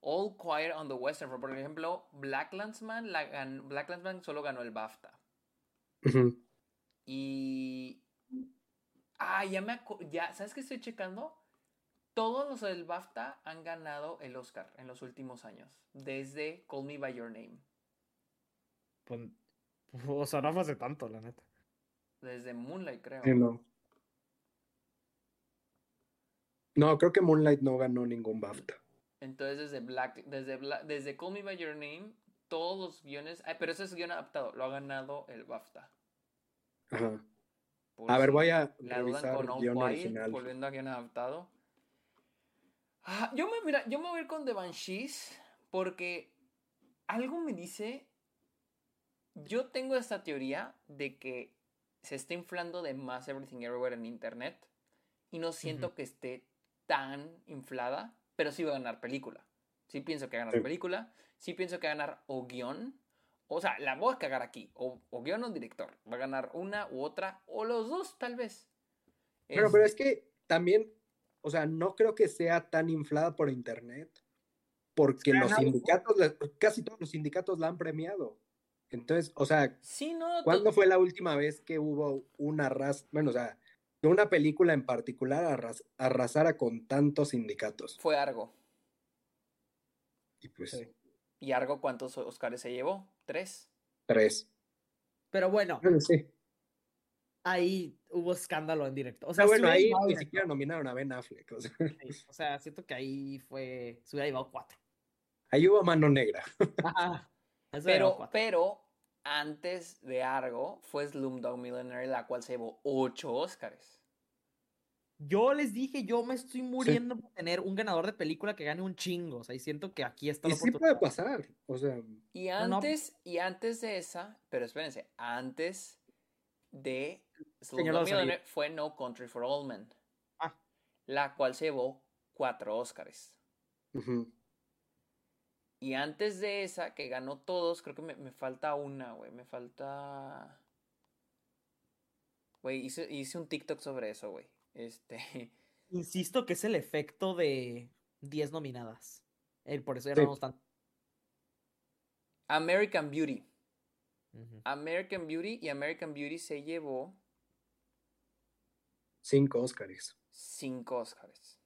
All Quiet on the Western Front. Por ejemplo, Black Landsman, la Black Landsman solo ganó el BAFTA. Y... Ah, ya me... Ya, ¿Sabes qué estoy checando? Todos los del BAFTA han ganado el Oscar en los últimos años, desde Call Me By Your Name. Pues, o sea, no fue hace tanto, la neta. Desde Moonlight, creo. no. No, creo que Moonlight no ganó ningún BAFTA. Entonces, desde Black, desde, desde Call Me By Your Name, todos los guiones. Ay, pero ese es guion adaptado, lo ha ganado el BAFTA. Ajá. a ver, voy a revisar el guion original. Volviendo a guion adaptado. Ah, yo me, mira, yo me voy a ir con The Banshees porque algo me dice. Yo tengo esta teoría de que se está inflando de más Everything Everywhere en internet y no siento que esté tan inflada, pero sí va a ganar película. Sí pienso que va a ganar película, sí pienso que va a ganar o guion, o sea, la voy a cagar aquí, o, o guion o director. Va a ganar una u otra, o los dos tal vez. Pero, pero es que también o sea, no creo que sea tan inflada por internet, porque los sindicatos, casi todos los sindicatos la han premiado. Entonces, o sea, ¿cuándo fue la última vez que hubo una raza, bueno, o sea, que una película en particular arrasara con tantos sindicatos? Fue algo. Y pues, ¿Y Argo cuántos Oscars se llevó? Tres. Tres. Pero bueno, Bueno, sí. Ahí hubo escándalo en directo. O sea, sea, sí bueno, ahí ni directo. siquiera nominaron a Ben Affleck. O sea, Sí, O sea, siento que ahí fue. Se hubiera llevado cuatro. ahí hubo mano negra. Ajá. Pero, pero antes de Argo fue Slumdog Millionaire, la cual se llevó ocho Oscars. Yo les dije, yo me estoy muriendo por tener un ganador de película que gane un chingo. O sea, y siento que aquí está Y la sí puede pasar. O sea, Y No, no. antes, y antes de esa, pero espérense, antes de Los Millionaire fue No Country for Old Men, Ah, la cual se llevó cuatro Oscars. ujú. Y antes de esa, que ganó todos, creo que me, me falta una, güey. Me falta. Güey, hice, hice un TikTok sobre eso, güey. Este. insisto que es el efecto de 10 nominadas. Eh, por eso ya Sí. no están. American Beauty. American Beauty y American Beauty se llevó cinco Oscars. cinco Oscars.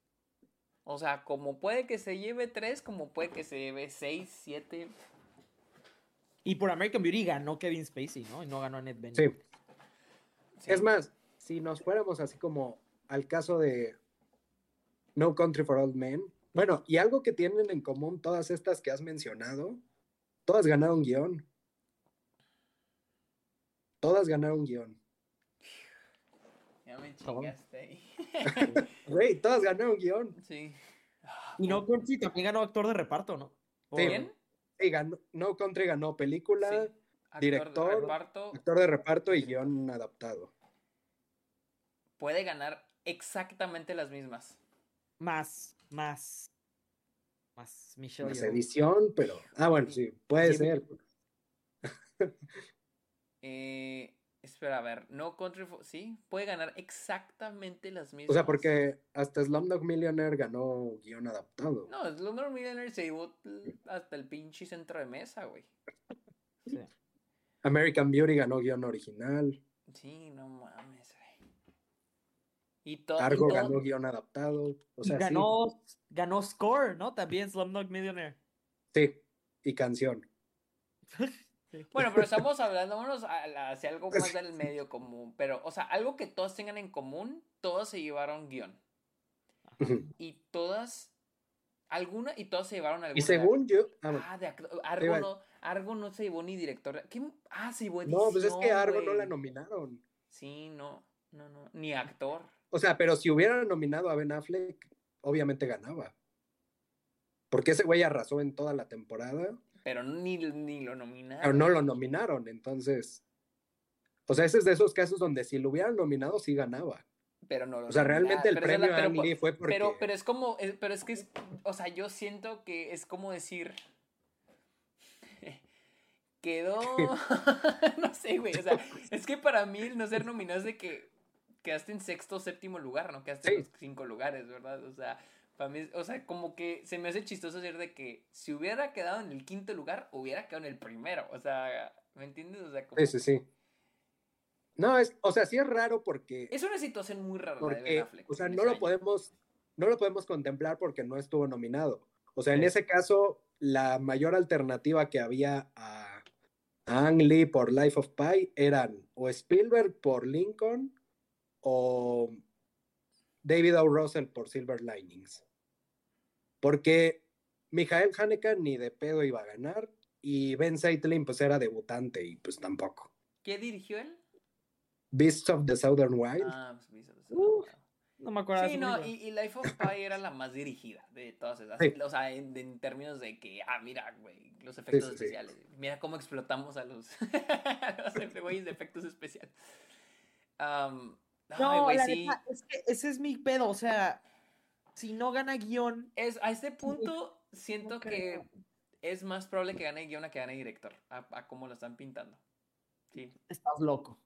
O sea, como puede que se lleve tres, como puede que se lleve seis, siete. Y por American Beauty ganó Kevin Spacey, ¿no? Y no ganó Annette Bening. Sí. Sí. Es más, si nos fuéramos así como al caso de No Country for Old Men, bueno, y algo que tienen en común todas estas que has mencionado, todas ganaron guion. Todas ganaron guion. Ya me chingaste ahí. Güey, todas ganaron guion. sí. Y no Country también ganó actor de reparto, ¿no? Sí. ¿Quién? Sí, ganó- no Country ganó película, Sí. Actor de director, reparto actor de reparto y guion adaptado. puede ganar exactamente las mismas. Más, más. Más Michelle. Más edición, pero. Ah, bueno, sí, puede Sí, ser. Eh, espera, a ver, No Country for... Sí, puede ganar exactamente las mismas. O sea, porque hasta Slumdog Millionaire ganó guion adaptado. No, Slumdog Millionaire se llevó hasta el pinche centro de mesa, güey. Sí. American Beauty ganó guion original. Sí, no mames, güey. Y todo... Argo ganó guion adaptado. O sea, y ganó, ganó Score, ¿no? También Slumdog Millionaire. sí. Sí, y canción. Sí. Bueno, pero estamos hablando vámonos a- a- hacia algo más del medio común. Pero, o sea, algo que todos tengan en común, todos se llevaron guion. Y todas... Alguna, y todos se llevaron alguna. Y según yo. ah. Ah, de Argo no, Argo no se llevó ni director. ¿Quién? Ah, se llevó no, pues es que Argo no la nominaron. Sí, no, no, no. Ni actor. O sea, pero si hubieran nominado a Ben Affleck, obviamente ganaba. Porque ese güey arrasó en toda la temporada, Pero ni, ni lo nominaron. pero no lo nominaron. Entonces. O sea, ese es de esos casos donde si lo hubieran nominado, sí ganaba. Pero no lo O sea, realmente el la- premio a pero fue porque. Pero, pero es como, pero es que es, o sea, yo siento que es como decir, quedó, no sé, güey, o sea, es que para mí el no ser nominado es de que quedaste en sexto o séptimo lugar, no quedaste en Sí. los cinco lugares, ¿verdad? O sea, para mí, o sea, como que se me hace chistoso decir de que si hubiera quedado en el quinto lugar, hubiera quedado en el primero, o sea, ¿me entiendes? O sea, como, Sí, sí, sí. No, es, o sea, sí es raro porque. es una situación muy rara de Ben Affleck o sea, no lo año. podemos, no lo podemos contemplar porque no estuvo nominado. O sea, en ese caso, la mayor alternativa que había a, a Ang Lee por Life of Pi eran o Spielberg por Lincoln o David O. Russell por Silver Linings. Porque Michael Haneke ni de pedo iba a ganar y Ben Seitlin pues era debutante y pues tampoco. ¿Qué dirigió él? Beasts of the Southern Wild. Ah, pues me hizo- Uh, No me acuerdo. Sí, no, y, y Life of Pi era la más dirigida de todas esas. Sí. O sea, en, en términos de que, ah, mira, güey, los efectos sí, sí. especiales. Mira cómo explotamos a los, los güeyes de efectos especiales. Ay, No, güey, la sí. neta, es que ese es mi pedo. O sea, si no gana guion. Es, a este punto siento no que es más probable que gane guion a que gane director, a, a cómo lo están pintando. Sí. Estás loco.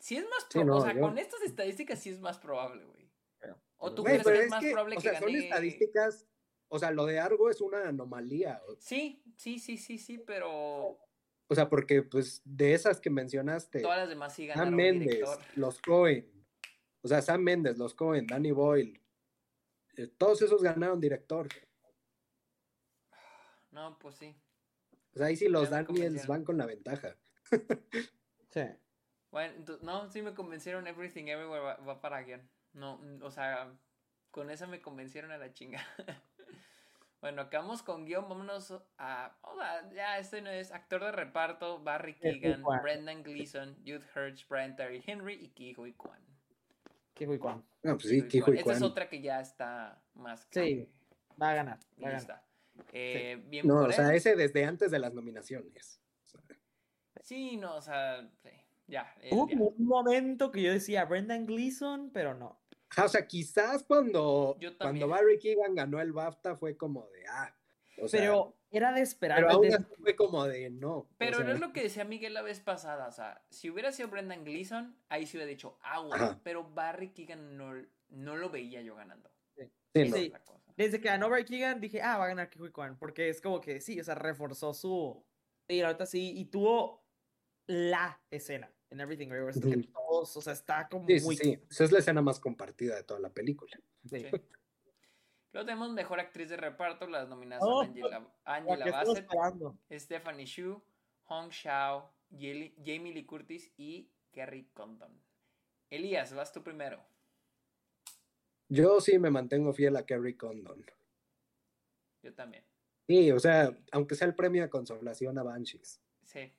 Sí es más Sí, probable, o sea, yo- con estas estadísticas sí es más probable, güey. Pero- ¿O tú Güey, crees que es más que, probable o que sea, son gane? estadísticas, o sea, lo de Argo es una anomalía, Sí, sí, sí, sí, sí, pero o sea, porque pues de esas que mencionaste, todas las demás sí Sam ganaron Méndez, director. los Cohen, o sea, Sam Méndez, los Cohen, Danny Boyle, eh, todos esos ganaron director. No, pues sí. O sea, ahí sí los Daniels van con la ventaja. Sí. Bueno, no, sí me convencieron Everything Everywhere va, va para guion. No, o sea, con eso me convencieron a la chinga. bueno, acabamos con guion, vámonos a... o sea, ya, este no es actor de reparto, Barry Keegan. Brendan Gleeson, Jude Hirsch, Brian Terry Henry y Ki Hui Kwan. Qué güey, Juan. No, pues sí, Ki Hui Kijo Kwan. Esta es Kwan. otra que ya está más Sí, va a ganar. Va a ganar. lista. Eh, Bien No, o sea, ese desde antes de las nominaciones. O sea, Sí, no, o sea, sí, ya. Hubo un momento que yo decía Brendan Gleeson, pero no. ajá, o sea, quizás cuando, cuando. Barry Keegan ganó el BAFTA fue como de, ah, o sea, pero era de esperar. pero de- aún así fue como de, no. o Pero no sea, es lo que decía Miguel la vez pasada. O sea, si hubiera sido Brendan Gleeson, ahí sí hubiera dicho agua. Ajá. Pero Barry Keegan no, no lo veía yo ganando. sí, no. es Sí. la cosa. Desde que ganó Barry Keegan dije, ah, va a ganar Kiwi Kwan. Porque es como que sí, o sea, reforzó su. Sí, ahorita sí. Y tuvo la escena en Everything Everywhere. que Ujú. todos, o sea, está como Sí, sí, muy. sí. Esa es la escena más compartida de toda la película. sí. Luego tenemos mejor actriz de reparto. Las nominadas Oh, son Angela, La Angela Bassett. Stephanie Shu, Hong Shao, Yeli- Jamie Lee Curtis y Kerry Condon. Elías, vas tú primero. Yo sí me mantengo fiel a Kerry Condon. Yo también. Sí, o sea, aunque sea el premio de consolación a Banshees. Sí.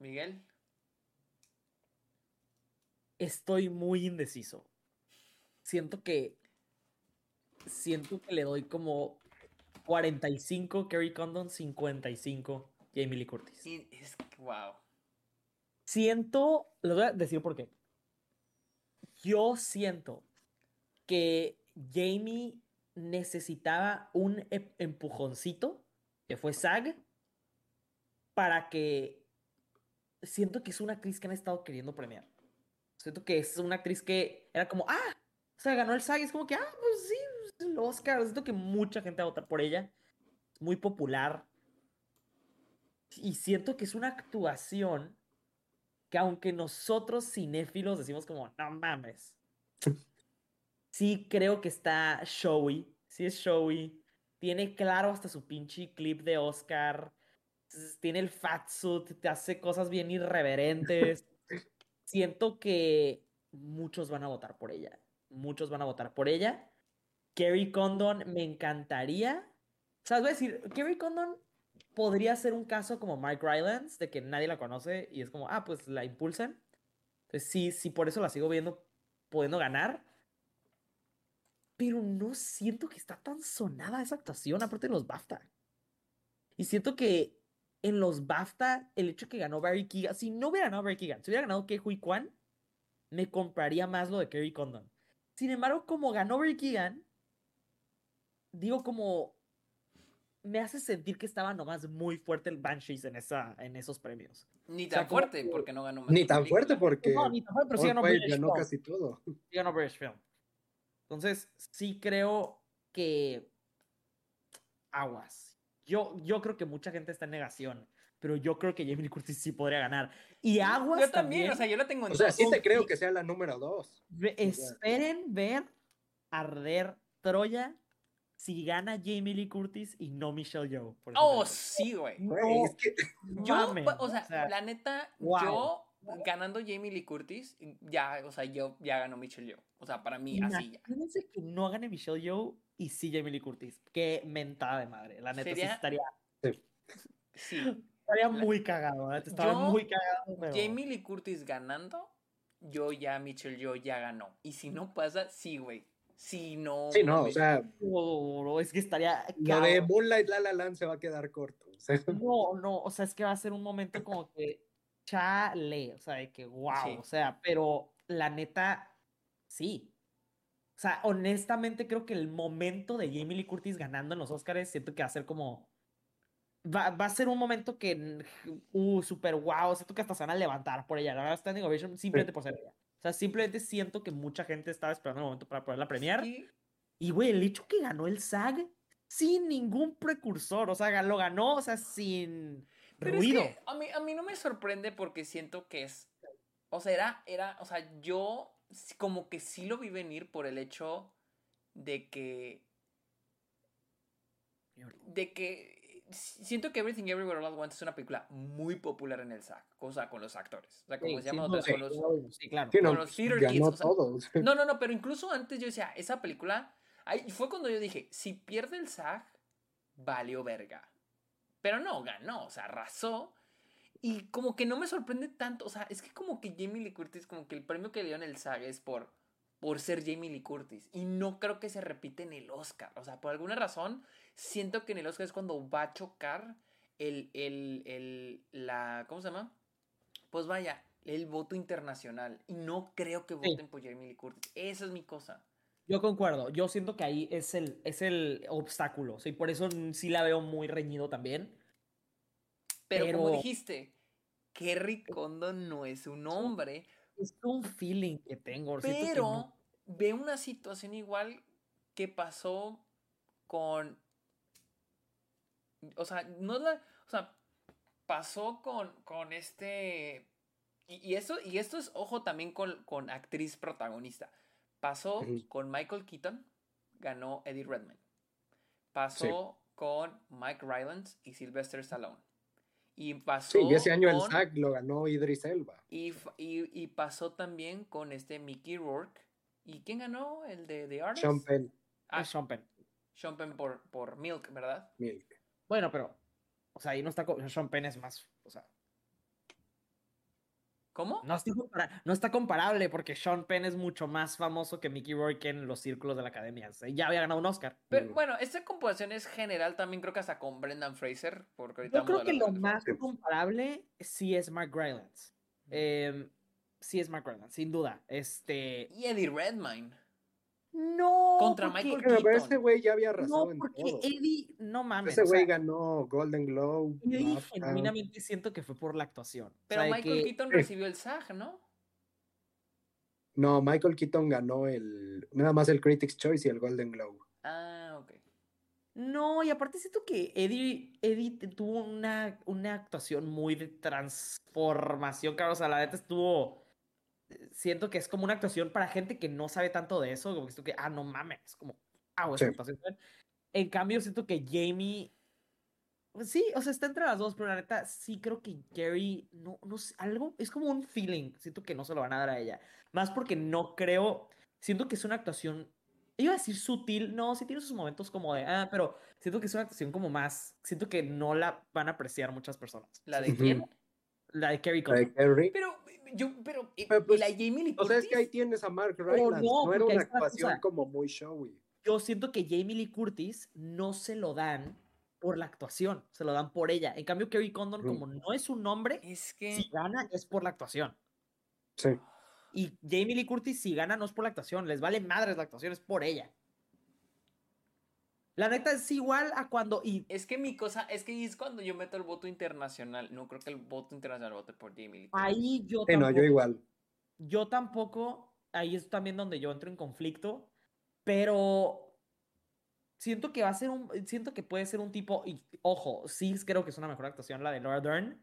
Miguel. Estoy muy indeciso. Siento que. Siento que le doy como 45 Kerry Condon, 55 Jamie Lee Curtis. Es wow. Siento, les voy a decir por qué. Yo siento que Jamie necesitaba un e- empujoncito, que fue SAG, para que... Siento que es una actriz que han estado queriendo premiar. Siento que es una actriz que era como, ah, o sea, ganó el SAG, es como que, ah, pues sí, el Oscar. Siento que mucha gente va a votar por ella. Es muy popular. Y siento que es una actuación que aunque nosotros cinéfilos decimos como, no mames, sí creo que está showy, sí es showy, tiene claro hasta su pinche clip de Oscar, tiene el fat suit, te hace cosas bien irreverentes. Siento que muchos van a votar por ella, muchos van a votar por ella. Kerry Condon me encantaría. O sea, voy a decir, Kerry Condon podría ser un caso como Mike Rylance, de que nadie la conoce y es como, ah, pues la impulsan. Entonces sí, sí, por eso la sigo viendo, pudiendo ganar. Pero no siento que está tan sonada esa actuación, aparte de los BAFTA. Y siento que en los BAFTA, el hecho que ganó Barry Keegan, si no hubiera ganado Barry Keegan, si hubiera ganado Ke Hui Kwan, me compraría más lo de Kerry Condon. Sin embargo, como ganó Barry Keegan, digo como me hace sentir que estaba nomás muy fuerte el Banshees en, esa, en esos premios. Ni O sea, tan como fuerte, que- porque no ganó más. Ni tan fuerte porque No, ni tan fuerte, pero sí ganó British ganó Film. casi todo. Sí ganó British Film. Entonces, sí creo que aguas. Yo, yo creo que mucha gente está en negación, pero yo creo que Jamie Curtis sí podría ganar. Y aguas Yo también, o sea, yo la tengo en O sea, dos. sí te creo que sea la número dos. Ve- esperen ver arder Troya si gana Jamie Lee Curtis y no Michelle Yeoh. Oh, sí, güey. No es que Yo, mamen, o sea, la neta, wow. yo ganando Jamie Lee Curtis, ya, o sea, yo ya ganó Michelle Yeoh. O sea, para mí, así ya. Imagínense que no gane Michelle Yeoh y sí Jamie Lee Curtis. Qué mentada de madre. La neta sí estaría, Sí. estaría muy cagado. neta, Estaba Yo, muy cagado. pero- Jamie Lee Curtis ganando, yo ya, Michelle Yeoh ya ganó. Y si no pasa, sí, güey. Si no. sí, no, o sea, es que estaría. lo de. Moonlight La La Land se va a quedar corto. o sea, No, no, o sea, es que va a ser un momento como que chale, o sea, de que wow, Sí. o sea, pero la neta, sí. O sea, honestamente creo que el momento de Jamie Lee Curtis ganando en los Oscars, siento que va a ser como. Va, va a ser un momento que. Uh, super wow, siento que hasta se van a levantar por ella. La verdad, Standing Ovation simplemente por ser ella. O sea, simplemente siento que mucha gente estaba esperando el momento para poderla premiar. Sí, Y, güey, el hecho que ganó el SAG sin ningún precursor, o sea, lo ganó, o sea, sin Pero ruido. es que a mí, a mí no me sorprende porque siento que es. O sea, era, era. O sea, yo como que sí lo vi venir por el hecho de que. De que siento que Everything Everywhere All at Once es una película muy popular en el SAG, o sea, con los actores. O sea, como Sí, se sí, llama no, sí, con los... claro, sí, claro. Sí, no, con los theater ganó kids, o sea, todos. No, no, no, pero incluso antes yo decía, esa película, ahí fue cuando yo dije, si pierde el SAG, valió verga. Pero no, ganó, o sea, arrasó. Y como que no me sorprende tanto, o sea, es que como que Jamie Lee Curtis, como que el premio que le dio en el SAG es por, por ser Jamie Lee Curtis. Y no creo que se repite en el Oscar. O sea, por alguna razón, siento que en el Oscar es cuando va a chocar el, el, el, la, ¿cómo se llama? Pues vaya, el voto internacional. Y no creo que Sí. voten por Jamie Lee Curtis. Esa es mi cosa. Yo concuerdo. Yo siento que ahí es el, es el obstáculo. Sí, por eso sí la veo muy reñido también. Pero, como dijiste, Kerry Condon no es un hombre, Es un feeling que tengo. que pero no- ve una situación igual que pasó con. O sea, no la. O sea, pasó con, con este. Y, y eso, y esto es, ojo, también con, con actriz protagonista. Pasó con Michael Keaton, ganó Eddie Redmayne. Pasó con Mike Rylance y Sylvester Stallone. Y pasó Sí, y ese año el SAG lo ganó Idris Elba. y, y, y pasó también con este Mickey Rourke. ¿Y quién ganó? El de The Artist. Sean Penn, Ah, es Sean Penn. Sean Penn por, por Milk, ¿verdad? Milk. Bueno, pero. O sea, ahí no está. Sean Penn es más. O sea, ¿Cómo? no está, no está comparable porque Sean Penn es mucho más famoso que Mickey Rourke en los círculos de la academia. Ya había ganado un Oscar. Pero, Mm. bueno, esta comparación es general también creo que hasta con Brendan Fraser. Porque ahorita Yo creo que lo más comparable sí es Mark Rylance. Em, sí es Mark Rylance, sin duda. Este. Y Eddie Redmayne. No. Contra porque- Michael pero Keaton. ese güey ya había No, en porque todo. Eddie. No mames. Ese o güey sea, ganó Golden Globe. Eddie BAFTA. genuinamente siento que fue por la actuación. O Pero sea, Michael que- Keaton Sí. recibió el SAG, ¿no? No, Michael Keaton ganó el nada más el Critics' Choice y el Golden Globe. Ah, ok. No, y aparte siento que Eddie, Eddie tuvo una, una actuación muy de transformación, cabrón. O sea, la neta estuvo. Siento que es como una actuación para gente que no sabe tanto de eso. Como que ah, no mames. Es como, ah, esa Sí. actuación. En cambio, siento que Jamie. pues Sí, o sea, está entre las dos, pero la neta sí creo que Gary, no, no sé, algo, es como un feeling, siento que no se lo van a dar a ella. Más porque no creo, siento que es una actuación, iba a decir sutil, no, sí tiene sus momentos como de, ah, pero siento que es una actuación como más, siento que no la van a apreciar muchas personas. ¿La de quién? La de Carrie La Condon. de Kerry. Pero, yo, pero, ¿y- Pero, ¿y pues, la Jamie Lee O sea, es que ahí Curtis? tienes a Mark Rylance. no, no, era una actuación cosa. como muy showy. Yo siento que Jamie Lee Curtis no se lo dan por la actuación, se lo dan por ella. En cambio, Carrie Condon, como no es un nombre, Es que... si gana es por la actuación. Sí. Y Jamie Lee Curtis, si gana, no es por la actuación. Les vale madres la actuación, es por ella. La neta es igual a cuando. Y Es que mi cosa, es que es cuando yo meto el voto internacional. No creo que el voto internacional vote por Jamie ahí yo Sí, no, yo igual. yo tampoco. Ahí es también donde yo entro en conflicto. Pero. Siento que va a ser un. Siento que puede ser un tipo. Y ojo, sí creo que es una mejor actuación la de Laura Dern.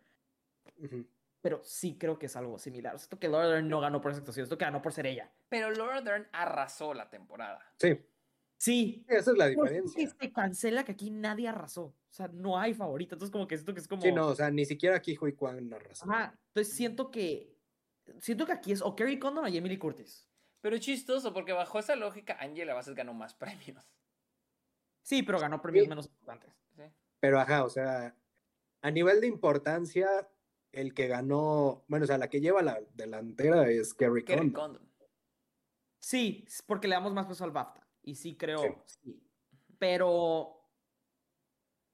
Pero sí creo que es algo similar. Siento que Laura Dern no ganó por esa actuación. Siento que ganó por ser ella. Pero Laura Dern arrasó la temporada. Sí, Sí. esa es la diferencia. se cancela que aquí nadie arrasó. O sea, no hay favorita. Entonces, como que siento que es como. Sí, no, o sea, ni siquiera aquí Hui Kwan arrasó. Ajá, entonces siento que. Siento que aquí es o Kerry Condon o Jamie Lee Curtis. Pero es chistoso, porque bajo esa lógica, Angela Bassett ganó más premios. Sí, pero ganó premios Sí. menos importantes. ¿sí? Pero ajá, o sea, a nivel de importancia, el que ganó, bueno, o sea, la que lleva la delantera es Kerry Kerry Condon. Condon. Sí, porque le damos más peso al BAFTA. Y sí creo, Sí. sí. Pero.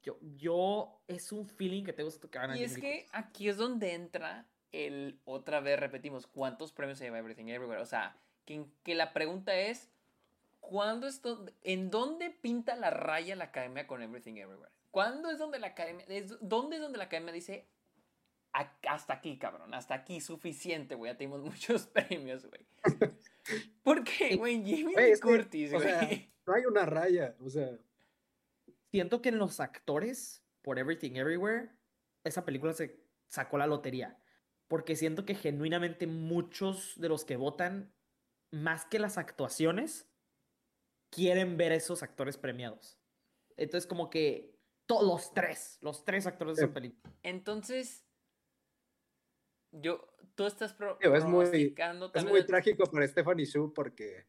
Yo, yo. Es un feeling que tengo que gana Y es que aquí es donde entra el, otra vez repetimos, ¿cuántos premios se lleva Everything Everywhere? O sea, que, que la pregunta es, ¿cuándo es donde, ¿en dónde pinta la raya la academia con Everything Everywhere? ¿Cuándo es donde la academia, es- dónde es donde la academia dice, "A- hasta aquí, cabrón, hasta aquí, suficiente, güey, ya tenemos muchos premios, güey? Porque, güey, Jamie Güey, Lee es que, Curtis, o sea, güey. no hay una raya, o sea, Siento que en los actores, por Everything Everywhere, esa película se sacó la lotería. Porque siento que genuinamente muchos de los que votan, más que las actuaciones, quieren ver a esos actores premiados. Entonces, como que todos los tres, los tres actores de esa película. Entonces, yo, tú estás pro es muy, es muy el- trágico para Stephanie Shu porque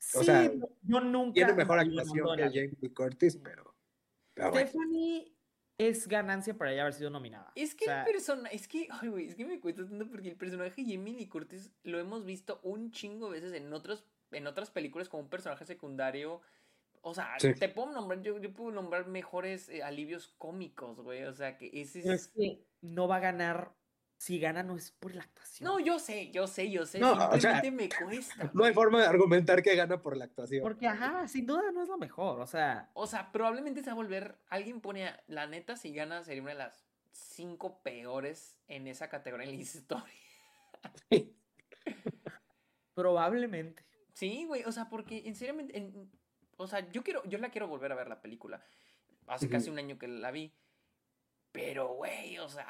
Sí, O sea, yo nunca. tiene mejor actuación que. Jamie Curtis, pero, pero bueno. Stephanie es ganancia para ella haber sido nominada. Es que O sea, el personaje, es que, ay, güey, es que me cuesta tanto porque el personaje de Jamie Lee Curtis lo hemos visto un chingo de veces en otros, en otras películas como un personaje secundario. O sea, Sí. te puedo nombrar, yo, yo puedo nombrar mejores eh, alivios cómicos, güey. O sea, que ese es... es que no va a ganar. Si gana, no es por la actuación. No, yo sé, yo sé, yo sé. No, o sea, simplemente me cuesta. No hay forma de argumentar que gana por la actuación. Porque, ajá, sin duda no es lo mejor. O sea, O sea, probablemente se va a volver. Alguien pone. a- La neta, si gana, sería una de las cinco peores en esa categoría en la historia. probablemente. Sí, güey. O sea, porque en serio. en- o sea, yo quiero. Yo la quiero volver a ver la película. Hace casi un año que la vi. Pero, güey, o sea.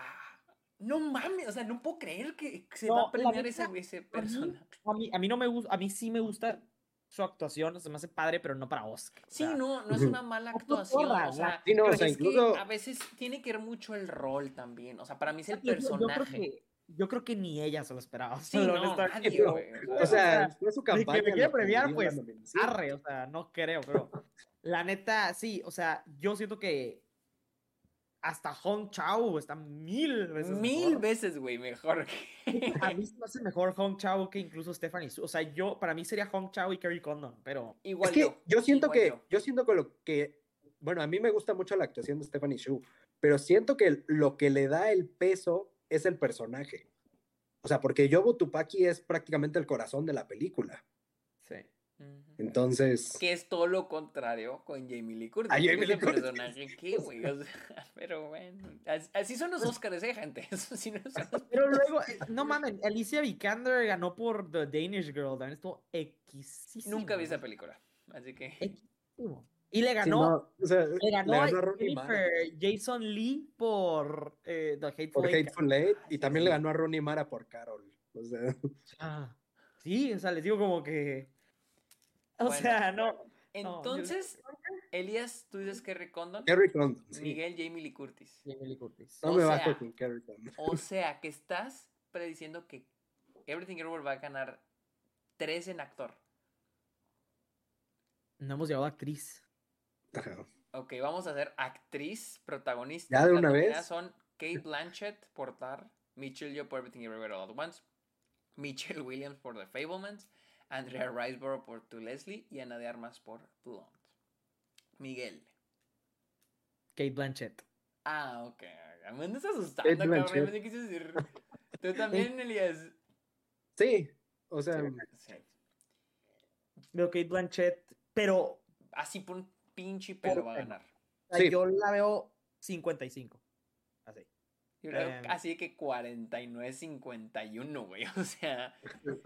No mames, o sea, no puedo creer que se va a premiar ese, neta, ese a mí- personaje. A mí, a mí no me gusta, a mí sí me gusta su actuación, se me hace padre, pero no para Oscar. o Sí, sea, no, no es una mala actuación. porra, O sea, la- Sí, no, o pero sea, es que a veces tiene que ver mucho el rol también. O sea, para mí es el yo- yo- Yo, creo personaje. que, yo creo que ni ella se lo esperaba. o Sí, sea, no, nadie, güey. O sea, fue su de que me campaña. quiere premiar, pues. Arre, o sea, no creo, pero la neta, sí, o sea, yo siento que hasta Hong Chao está mil veces Mil mejor. veces, güey, mejor. que- A mí se me hace mejor Hong Chao que incluso Stephanie Su. O sea, yo, para mí sería Hong Chao y Kerry Condon, pero Igual es que yo. yo, siento igual que, yo. yo. siento que lo que, bueno, a mí me gusta mucho la actuación de Stephanie Shu, pero siento que lo que le da el peso es el personaje. O sea, porque Yobo Tupaki es prácticamente el corazón de la película. Entonces, Que es todo lo contrario con Jamie Lee Curtis. A Jamie Lee Curtis. personaje, ¿qué, güey? O sea, pero bueno. as- Así son los Oscars, ¿eh, gente? Eso sí no son los- Pero luego, eh, no mames, Alicia Vikander ganó por The Danish Girl, también estuvo equisísimo. Nunca vi esa película. Así que. Equisísimo. Y le sí, ganó, no, o sea, le ganó, le a ganó Jennifer Jason Lee por eh, The Hateful por Eight. Hateful Eight y sí, también sí. le ganó a Rooney Mara por Carol. O sea, Ah, sí, o sea, les digo como que. O Bueno. sea, no. yo- Entonces, Elías, tú dices Kerry Condon. Kerry Condon, sí. Miguel, Jamie Lee Curtis. Jamie Lee Curtis. No o me sea, bajo con Kerry Condon. O sea, que estás prediciendo que Everything Everywhere va a ganar tres en actor. No hemos llegado a actriz. Ajá. Ok, vamos a hacer actriz protagonista. ¿Ya de una vez? son Kate Blanchett por Tar, Mitchell Yeoh por Everything Everywhere All at Once, Michelle Williams por The Fablemans, Andrea Riseborough por To Leslie y Ana de Armas por Blonde. Miguel. Kate Blanchett. Ah, ok. Me andas asustando, Kate cabrón. Qué quise decir. Tú también, Elías. Sí, o sea, Sí. Veo Kate Blanchett, pero Así por un pinche pelo va a ganar. Sí. yo la veo 55. Así. Yo creo Em. así que 49-51, güey. O sea,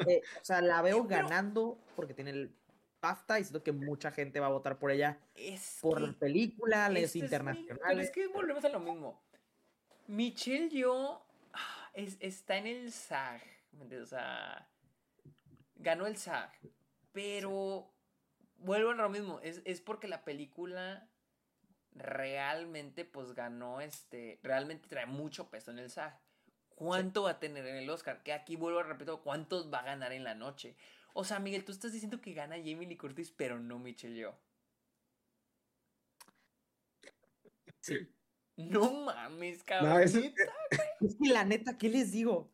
Eh, o sea, la veo Pero- ganando porque tiene el BAFTA y siento que mucha gente va a votar por ella es por película, este es mi- Pero internacionales. es que volvemos a lo mismo. Michelle yo es, está en el SAG. ¿me entiendes? O sea, ganó el SAG. Pero vuelvo a lo mismo. Es, es porque la película realmente pues ganó este. Realmente trae mucho peso en el SAG. ¿Cuánto va a tener en el Oscar? Que aquí vuelvo a repetir, ¿cuántos va a ganar en la noche? O sea, Miguel, tú estás diciendo que gana Jamie Lee Curtis, pero no Michelle Yeoh. Sí. No mames, cabrón. no, es. Es que la neta, ¿qué les digo?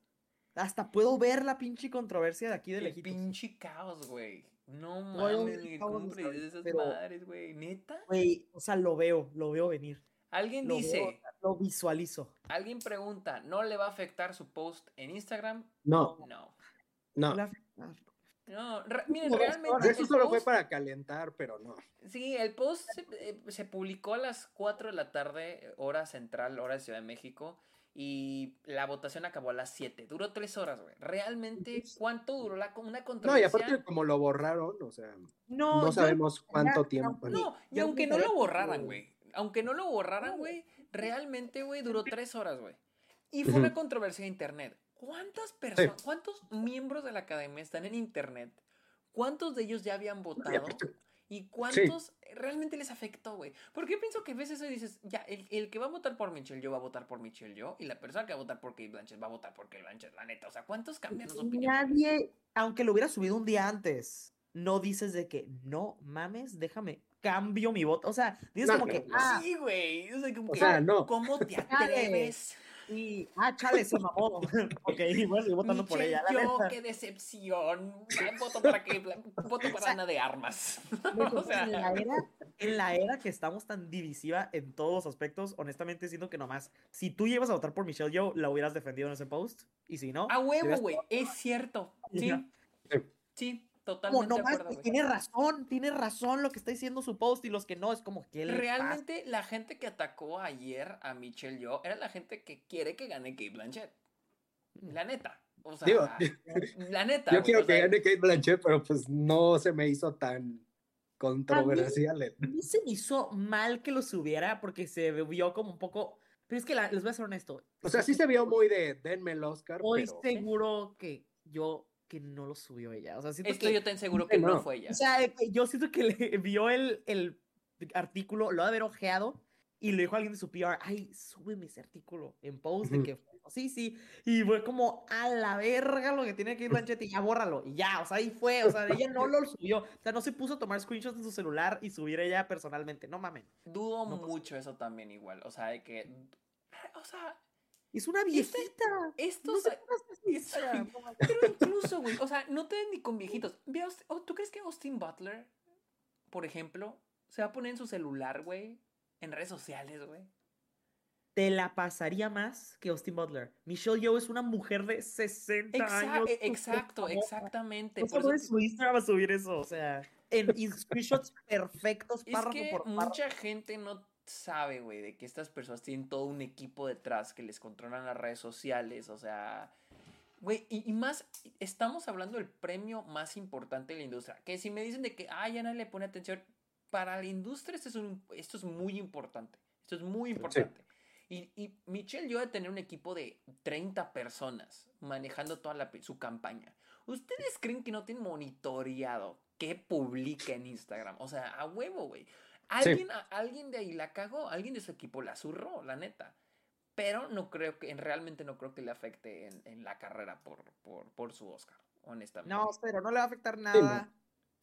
Hasta puedo ver la pinche controversia de aquí de lejitos. pinche caos, güey. No mames, ver Miguel, caos ¿cómo hasta predices ahorita, esas pero- madres, güey? ¿Neta? Güey, o sea, lo veo, lo veo venir. Alguien Lo dice, veo, lo visualizo. alguien pregunta, ¿no le va a afectar su post en Instagram? no, No. no. No, re- miren, realmente. Eso solo fue para calentar, pero no. Sí, el post se, eh, se publicó a las 4 de la tarde, hora central, hora de Ciudad de México. Y la votación acabó a las 7. Duró 3 horas, güey. Realmente, ¿cuánto duró la, una No, y controversia? aparte como lo borraron, o sea, No, no yo- sabemos cuánto ya, tiempo. no, No, y aunque no lo borraran, güey. Aunque no lo borraran, güey, realmente, güey, duró tres horas, güey. Y fue una controversia de internet. ¿Cuántas personas, cuántos miembros de la academia están en internet? ¿Cuántos de ellos ya habían votado? ¿Y cuántos realmente les afectó, güey? Porque yo pienso que a veces hoy dices, ya, el, que va a votar por Michelle yo va a votar por Michelle yo, y la persona que va a votar por Kate Blanchett va a votar por Kate Blanchett, la neta. O sea, ¿cuántos cambian su opinión? Nadie, aunque lo hubiera subido un día antes, no dices de que, no mames, déjame, cambio mi voto. O sea, dices como que, ah, sí, güey. O sea, no. ¿Cómo te atreves? Y, ah, chale, se mamó. ok, voy a seguir votando por ella. La yo, qué decepción. Voto para que, voto para Ana de Armas. o sea, en, la era, en la era que estamos tan divisiva en todos los aspectos, honestamente siento que nomás, si tú llevas a votar por Michelle Yo, la hubieras defendido en ese post. Y si no. A huevo, güey. Es cierto. Sí. Sí. Totalmente no, más, tiene razón, tiene razón lo que está diciendo su post y los que no, es como que Realmente la gente que atacó ayer a Michelle Yo era la gente que quiere que gane Kate Blanchett. Mm. La neta. O sea, la neta. Yo quiero que gane Kate Blanchett, pero pues no se me hizo tan controversial. A mí, se me hizo mal que lo subiera porque se vio como un poco. Pero es que les voy a ser honesto. O sea, sí se vio muy de denme el Oscar. Estoy seguro que yo que no lo subió ella. O sea, Esto que, yo te aseguro que no. fue ella. O sea, yo siento que le vio el, el artículo, lo ha de haber ojeado y le dijo a alguien de su PR, ay, súbeme ese artículo en post de que sí, sí, y fue como a la verga lo que tiene que ir Blanchett y ya bórralo, y ya, o sea, ahí fue, o sea, ella no lo subió, o sea, no se puso a tomar screenshots en su celular y subir ella personalmente, no mames. Dudo mucho eso también igual, o sea, de que, o sea, es una viejita. Esto Pero incluso, güey, o sea, no te den ni con viejitos. ¿Tú crees que Austin Butler, por ejemplo, se va a poner en su celular, güey? En redes sociales, güey. Te la pasaría más que Austin Butler. Michelle Yeoh es una mujer de 60 años. E, exacto, exactamente. No por su Instagram a subir eso, o sea, en screenshots perfectos, párrafo es que Mucha gente no sabe, güey, de que estas personas tienen todo un equipo detrás que les controlan las redes sociales, o sea... Güey, y, más, estamos hablando del premio más importante de la industria. Que si me dicen de que, ay, ya nadie le pone atención, para la industria esto es, un, esto es muy importante. Esto es muy importante. Y, y, Michelle yo de tener un equipo de 30 personas manejando toda la, su campaña. ¿Ustedes creen que no tienen monitoreado qué publica en Instagram? O sea, a huevo, güey. Alguien, alguien de ahí la cagó, alguien de su equipo la zurró, la neta. Pero no creo que, realmente no creo que le afecte en, la carrera por, por, su Oscar, honestamente. No, pero no le va a afectar nada.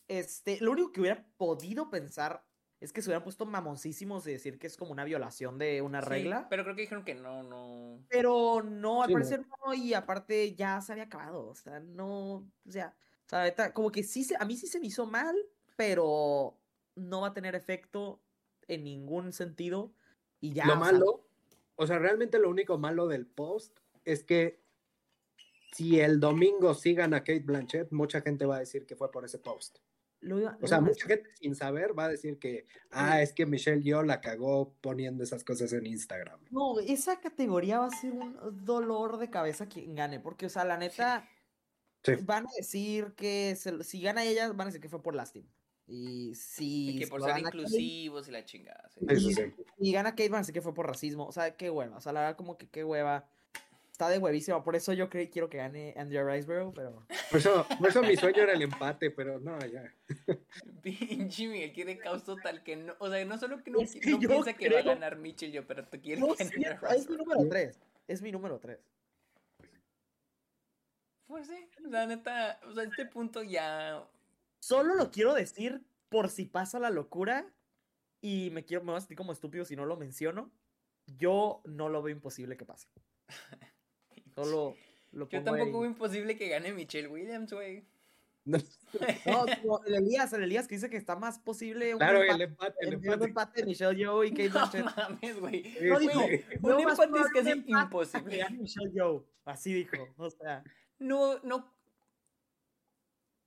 Este, lo único que hubiera podido pensar es que se hubieran puesto mamoncísimos de decir que es como una violación de una regla. Pero creo que dijeron que no, no. Pero no, al parecer no. y aparte ya se había acabado. O sea, no. O sea, o sea como que sí se, a mí sí se me hizo mal, pero no va a tener efecto en ningún sentido y ya. Lo malo, o sea, realmente lo único malo del post es que si el domingo sigan a Kate Blanchett, mucha gente va a decir que fue por ese post. o sea, mucha gente sin saber va a decir que, ah, es que Michelle yo la cagó poniendo esas cosas en Instagram. No, esa categoría va a ser un dolor de cabeza quien gane, porque, o sea, la neta, van a decir que si gana ella, van a decir que fue por lástima. Y si. que por ser inclusivos y la chingada. Y, gana Kate así que fue por racismo. O sea, qué hueva. O sea, la verdad, como que qué hueva. Está de huevísima. Por eso yo quiero que gane Andrea Riceborough, pero. Por eso, por eso mi sueño era el empate, pero no, ya. Pinche Miguel quiere caos total que no. O sea, no solo que no, piensa que va a ganar Mitchell yo, pero tú quieres ganar Es mi número 3. Es mi número 3. Pues sí, la neta, o sea, este punto ya Solo lo quiero decir por si pasa la locura y me quiero me voy a sentir como estúpido si no lo menciono. Yo no lo veo imposible que pase. Solo lo Yo tampoco veo imposible que gane Michelle Williams, güey. No, el Elías, el Elías que dice que está más posible un claro, empate, el empate, el empate. empate de Michelle Joe y Kate Blanchett. No mames, güey. No dijo, un empate es casi imposible. Que Michelle Joe. Así dijo, o sea. No, no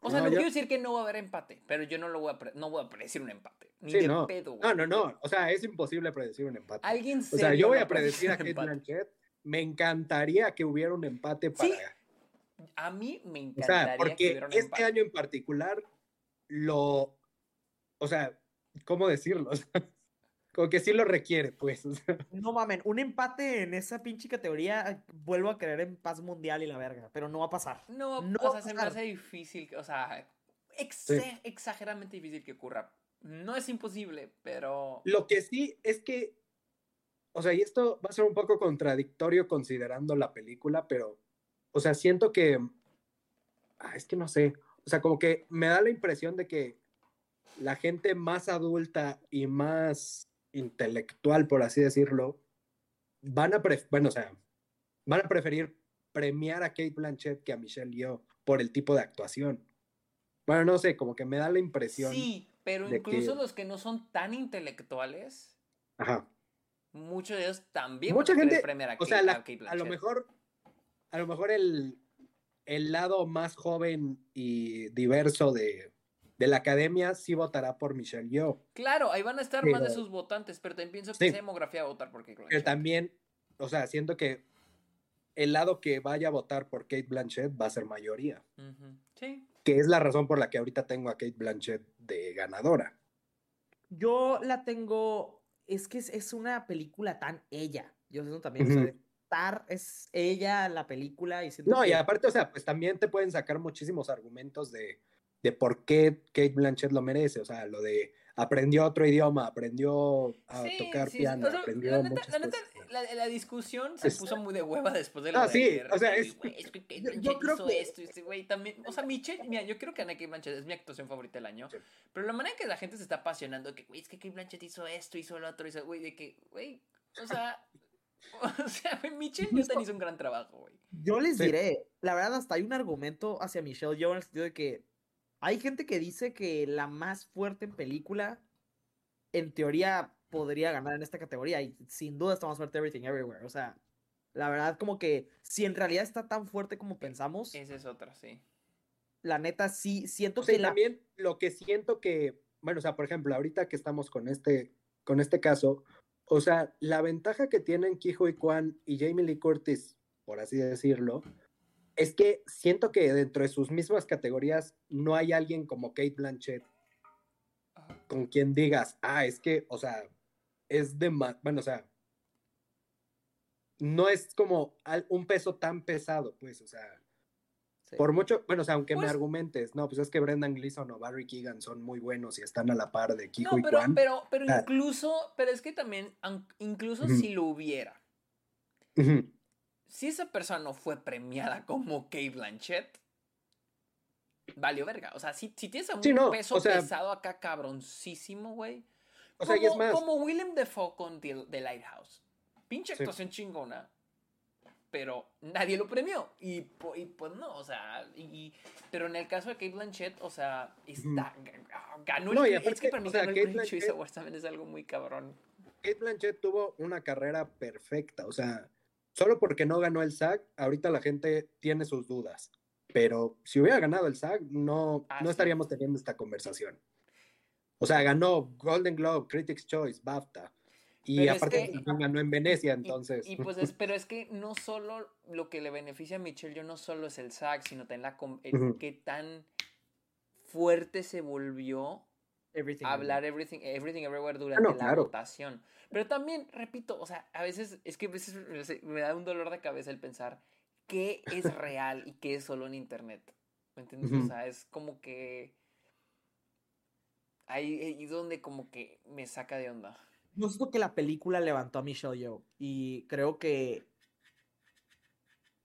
o sea, no, quiero decir que no va a haber empate, pero yo no lo voy a, no voy a predecir un empate. Ni de no. pedo, No, no, no. O sea, es imposible predecir un empate. Alguien O sea, yo voy a predecir a Kate Blanchett. Me encantaría que hubiera un empate para. Sí. A mí me encantaría. O sea, porque este año en particular lo. O sea, ¿cómo decirlo? Como que sí lo requiere, pues. No mamen, un empate en esa pinche categoría, vuelvo a creer en paz mundial y la verga, pero no va a pasar. No, o sea, se me hace difícil, o sea, exageradamente difícil que ocurra. no es imposible, pero... Lo que sí es que, o sea, y esto va a ser un poco contradictorio considerando la película, pero, o sea, siento que, ah, es que no sé, o sea, como que me da la impresión de que la gente más adulta y más intelectual, por así decirlo, van a, bueno, o sea, van a preferir premiar a Kate Blanchett que a Michelle Yeoh por el tipo de actuación. Bueno, no sé, como que me da la impresión. Sí, pero incluso los que no son tan intelectuales, Ajá. muchos de ellos también Mucha gente, premiar a, o sea, a, lo mejor, a lo mejor el, el lado más joven y diverso de, de la academia sí votará por Michelle Yeoh. Claro, ahí van a estar más de sus votantes, pero también pienso que esa demografía va a votar por Kate Blanchett. Pero también, o sea, siento que el lado que vaya a votar por Kate Blanchett va a ser mayoría. Sí. Que es la razón por la que ahorita tengo a Kate Blanchett de ganadora. Yo la tengo, es que es, una película tan ella. Yo sé también, o sea, estar, es ella la película y No, y aparte, o sea, pues también te pueden sacar muchísimos argumentos de de por qué Kate Blanchett lo merece, o sea, lo de aprendió otro idioma, aprendió a tocar piano, aprendió la neta, la, neta la, discusión se puso muy de hueva después de lo ah, sí, o sea, es, que Kate Blanchett yo creo hizo que... esto, este güey también, o sea, Michelle, mira, yo creo que Ana Kate Blanchett es mi actuación favorita del año, pero la manera en que la gente se está apasionando, que, güey, es que Kate Blanchett hizo esto, hizo lo otro, hizo, güey, de que, güey, o sea... O sea, Michelle Newton hizo un gran trabajo, güey. Yo les diré, la verdad, hasta hay un argumento hacia Michelle Yo en el sentido de que hay gente que dice que la más fuerte en película, en teoría, podría ganar en esta categoría. Y sin duda está más fuerte Everything Everywhere. O sea, la verdad, como que si en realidad está tan fuerte como pensamos. Esa es otra, sí. La neta, sí, siento que. también lo que siento que. Bueno, o sea, por ejemplo, ahorita que estamos con este, con este caso, o sea, la ventaja que tienen Kijo y Kwan y Jamie Lee Curtis, por así decirlo, es que siento que dentro de sus mismas categorías no hay alguien como Kate Blanchett. Con quien digas, ah, es que, o sea, es de más, bueno, o sea, no es como un peso tan pesado, pues, o sea, por mucho, bueno, o sea, aunque me pues argumentes, no, pues es que Brendan Gleeson o Barry Keegan son muy buenos y están a la par de Kiko no, pero, Pero, pero incluso, pero es que también, incluso si lo hubiera, si esa persona no fue premiada como Kate Blanchett, valió verga. O sea, si, si tienes un peso pesado acá cabroncísimo, güey. O sea, como, y es más. Como Willem Dafoe con The, Lighthouse. Pinche actuación chingona. Pero nadie lo premió. Y, pues no, o sea. Y, pero en el caso de Kate Blanchett, o sea, está, ganó no, el, es que para mí o sea, Kate Blanchett, también es algo muy cabrón. Kate Blanchett tuvo una carrera perfecta. O sea, Solo porque no ganó el SAG, ahorita la gente tiene sus dudas. Pero si hubiera ganado el SAG, no, ah, no estaríamos teniendo esta conversación. O sea, ganó Golden Globe, Critics' Choice, BAFTA. Y aparte ganó en Venecia, entonces. Y, pues, es, pero es que no solo lo que le beneficia a Michelle, yo no solo es el SAG, sino también la, qué tan fuerte se volvió hablar everything, everything everywhere durante la votación. Pero también, repito, o sea, a veces es que a veces me da un dolor de cabeza el pensar qué es real y qué es solo en internet. ¿Me entiendes? O sea, es como que ahí, ahí donde como que me saca de onda. No siento que la película levantó a Michelle Yeoh y creo que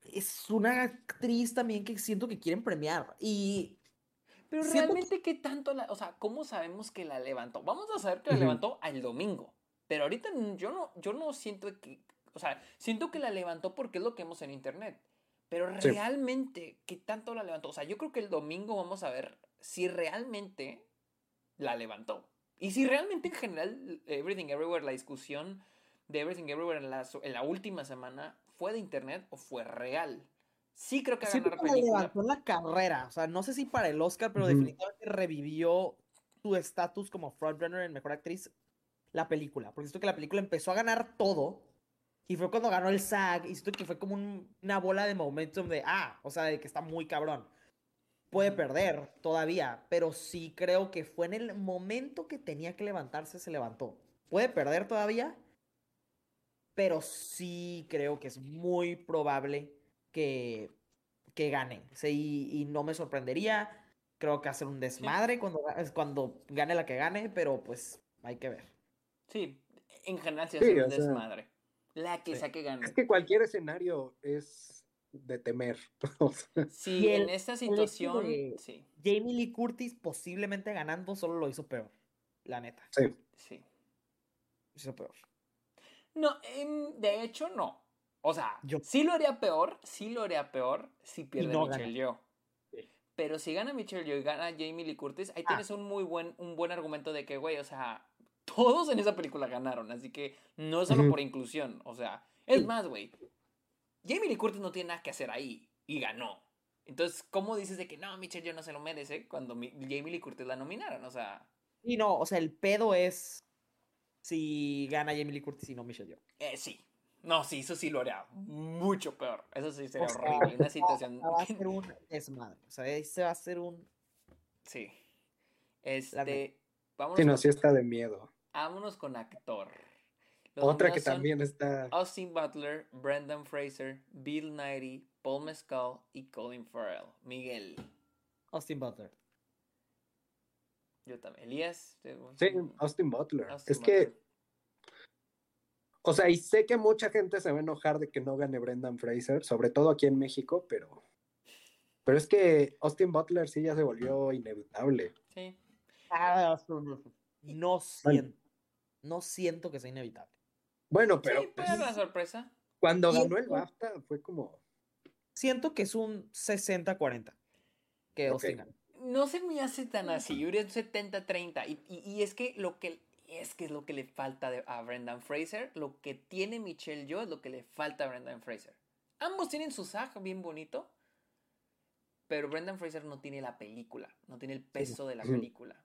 es una actriz también que siento que quieren premiar y pero realmente, ¿qué tanto la.? O sea, ¿cómo sabemos que la levantó? Vamos a saber que la levantó al domingo. Pero ahorita yo no, yo no siento que. O sea, siento que la levantó porque es lo que vemos en internet. Pero realmente, ¿qué tanto la levantó? O sea, yo creo que el domingo vamos a ver si realmente la levantó. Y si realmente en general Everything Everywhere, la discusión de Everything Everywhere en la, en la última semana fue de internet o fue real. Sí creo que sí, ganar película. levantó la carrera, o sea, no sé si para el Oscar, pero definitivamente revivió tu estatus como frontrunner en Mejor Actriz la película, porque siento que la película empezó a ganar todo y fue cuando ganó el SAG y siento que fue como una bola de momentum de, ah, o sea, de que está muy cabrón. Puede perder todavía, pero sí creo que fue en el momento que tenía que levantarse, se levantó. Puede perder todavía, pero sí creo que es muy probable que, que gane. y, no me sorprendería. Creo que hacer un desmadre cuando, cuando gane la que gane, pero pues hay que ver. Sí, en general se hace un desmadre. La que sea que gane. Es que cualquier escenario es de temer. sí, en esta situación, sí. Jamie Lee Curtis posiblemente ganando solo lo hizo peor, la neta. Sí. Sí. Hizo peor. No, em, de hecho no. O sea, Yo... sí lo haría peor, sí lo haría peor si pierde Michelle Yeoh. Pero si gana Michelle Yeoh y gana Jamie Lee Curtis, ahí ah. tienes un muy buen, un buen argumento de que, güey, o sea, todos en esa película ganaron, así que no es solo por inclusión, o sea, es más, güey, Jamie Lee Curtis no tiene nada que hacer ahí y ganó. Entonces, ¿cómo dices de que no, Michelle Yeoh no se lo merece cuando Jamie Lee Curtis la nominaron? O sea... Y no, o sea, el pedo es si gana Jamie Lee Curtis y no Michelle Yeoh. Eh, sí, no, sí, eso sí lo haría mucho peor. Eso sí sería horrible. Una situación. Va a ser un desmadre. O sea, ese va a ser un. Sí. Este. Vámonos sí, no, sí está de miedo. Vámonos con actor. Otra que también está. Austin Butler, Brendan Fraser, Bill Nighy, Paul Mescal y Colin Farrell. Miguel. Austin Butler. Yo también. Elías. Sí, Austin Butler. es que o sea, y sé que mucha gente se va a enojar de que no gane Brendan Fraser, sobre todo aquí en México, pero. Pero es que Austin Butler sí ya se volvió inevitable. Sí. Ah, no siento. No siento que sea inevitable. Bueno, pero. Sí, puede una sorpresa. Cuando ganó el BAFTA fue como. Siento que es un 60-40 que Austin No se me hace tan así. Yo diría un 70-30. Y, y, y, es que lo que es que es lo que le falta a Brendan Fraser. Lo que tiene Michelle Yeoh es lo que le falta a Brendan Fraser. Ambos tienen su SAG bien bonito, pero Brendan Fraser no tiene la película, no tiene el peso de la película.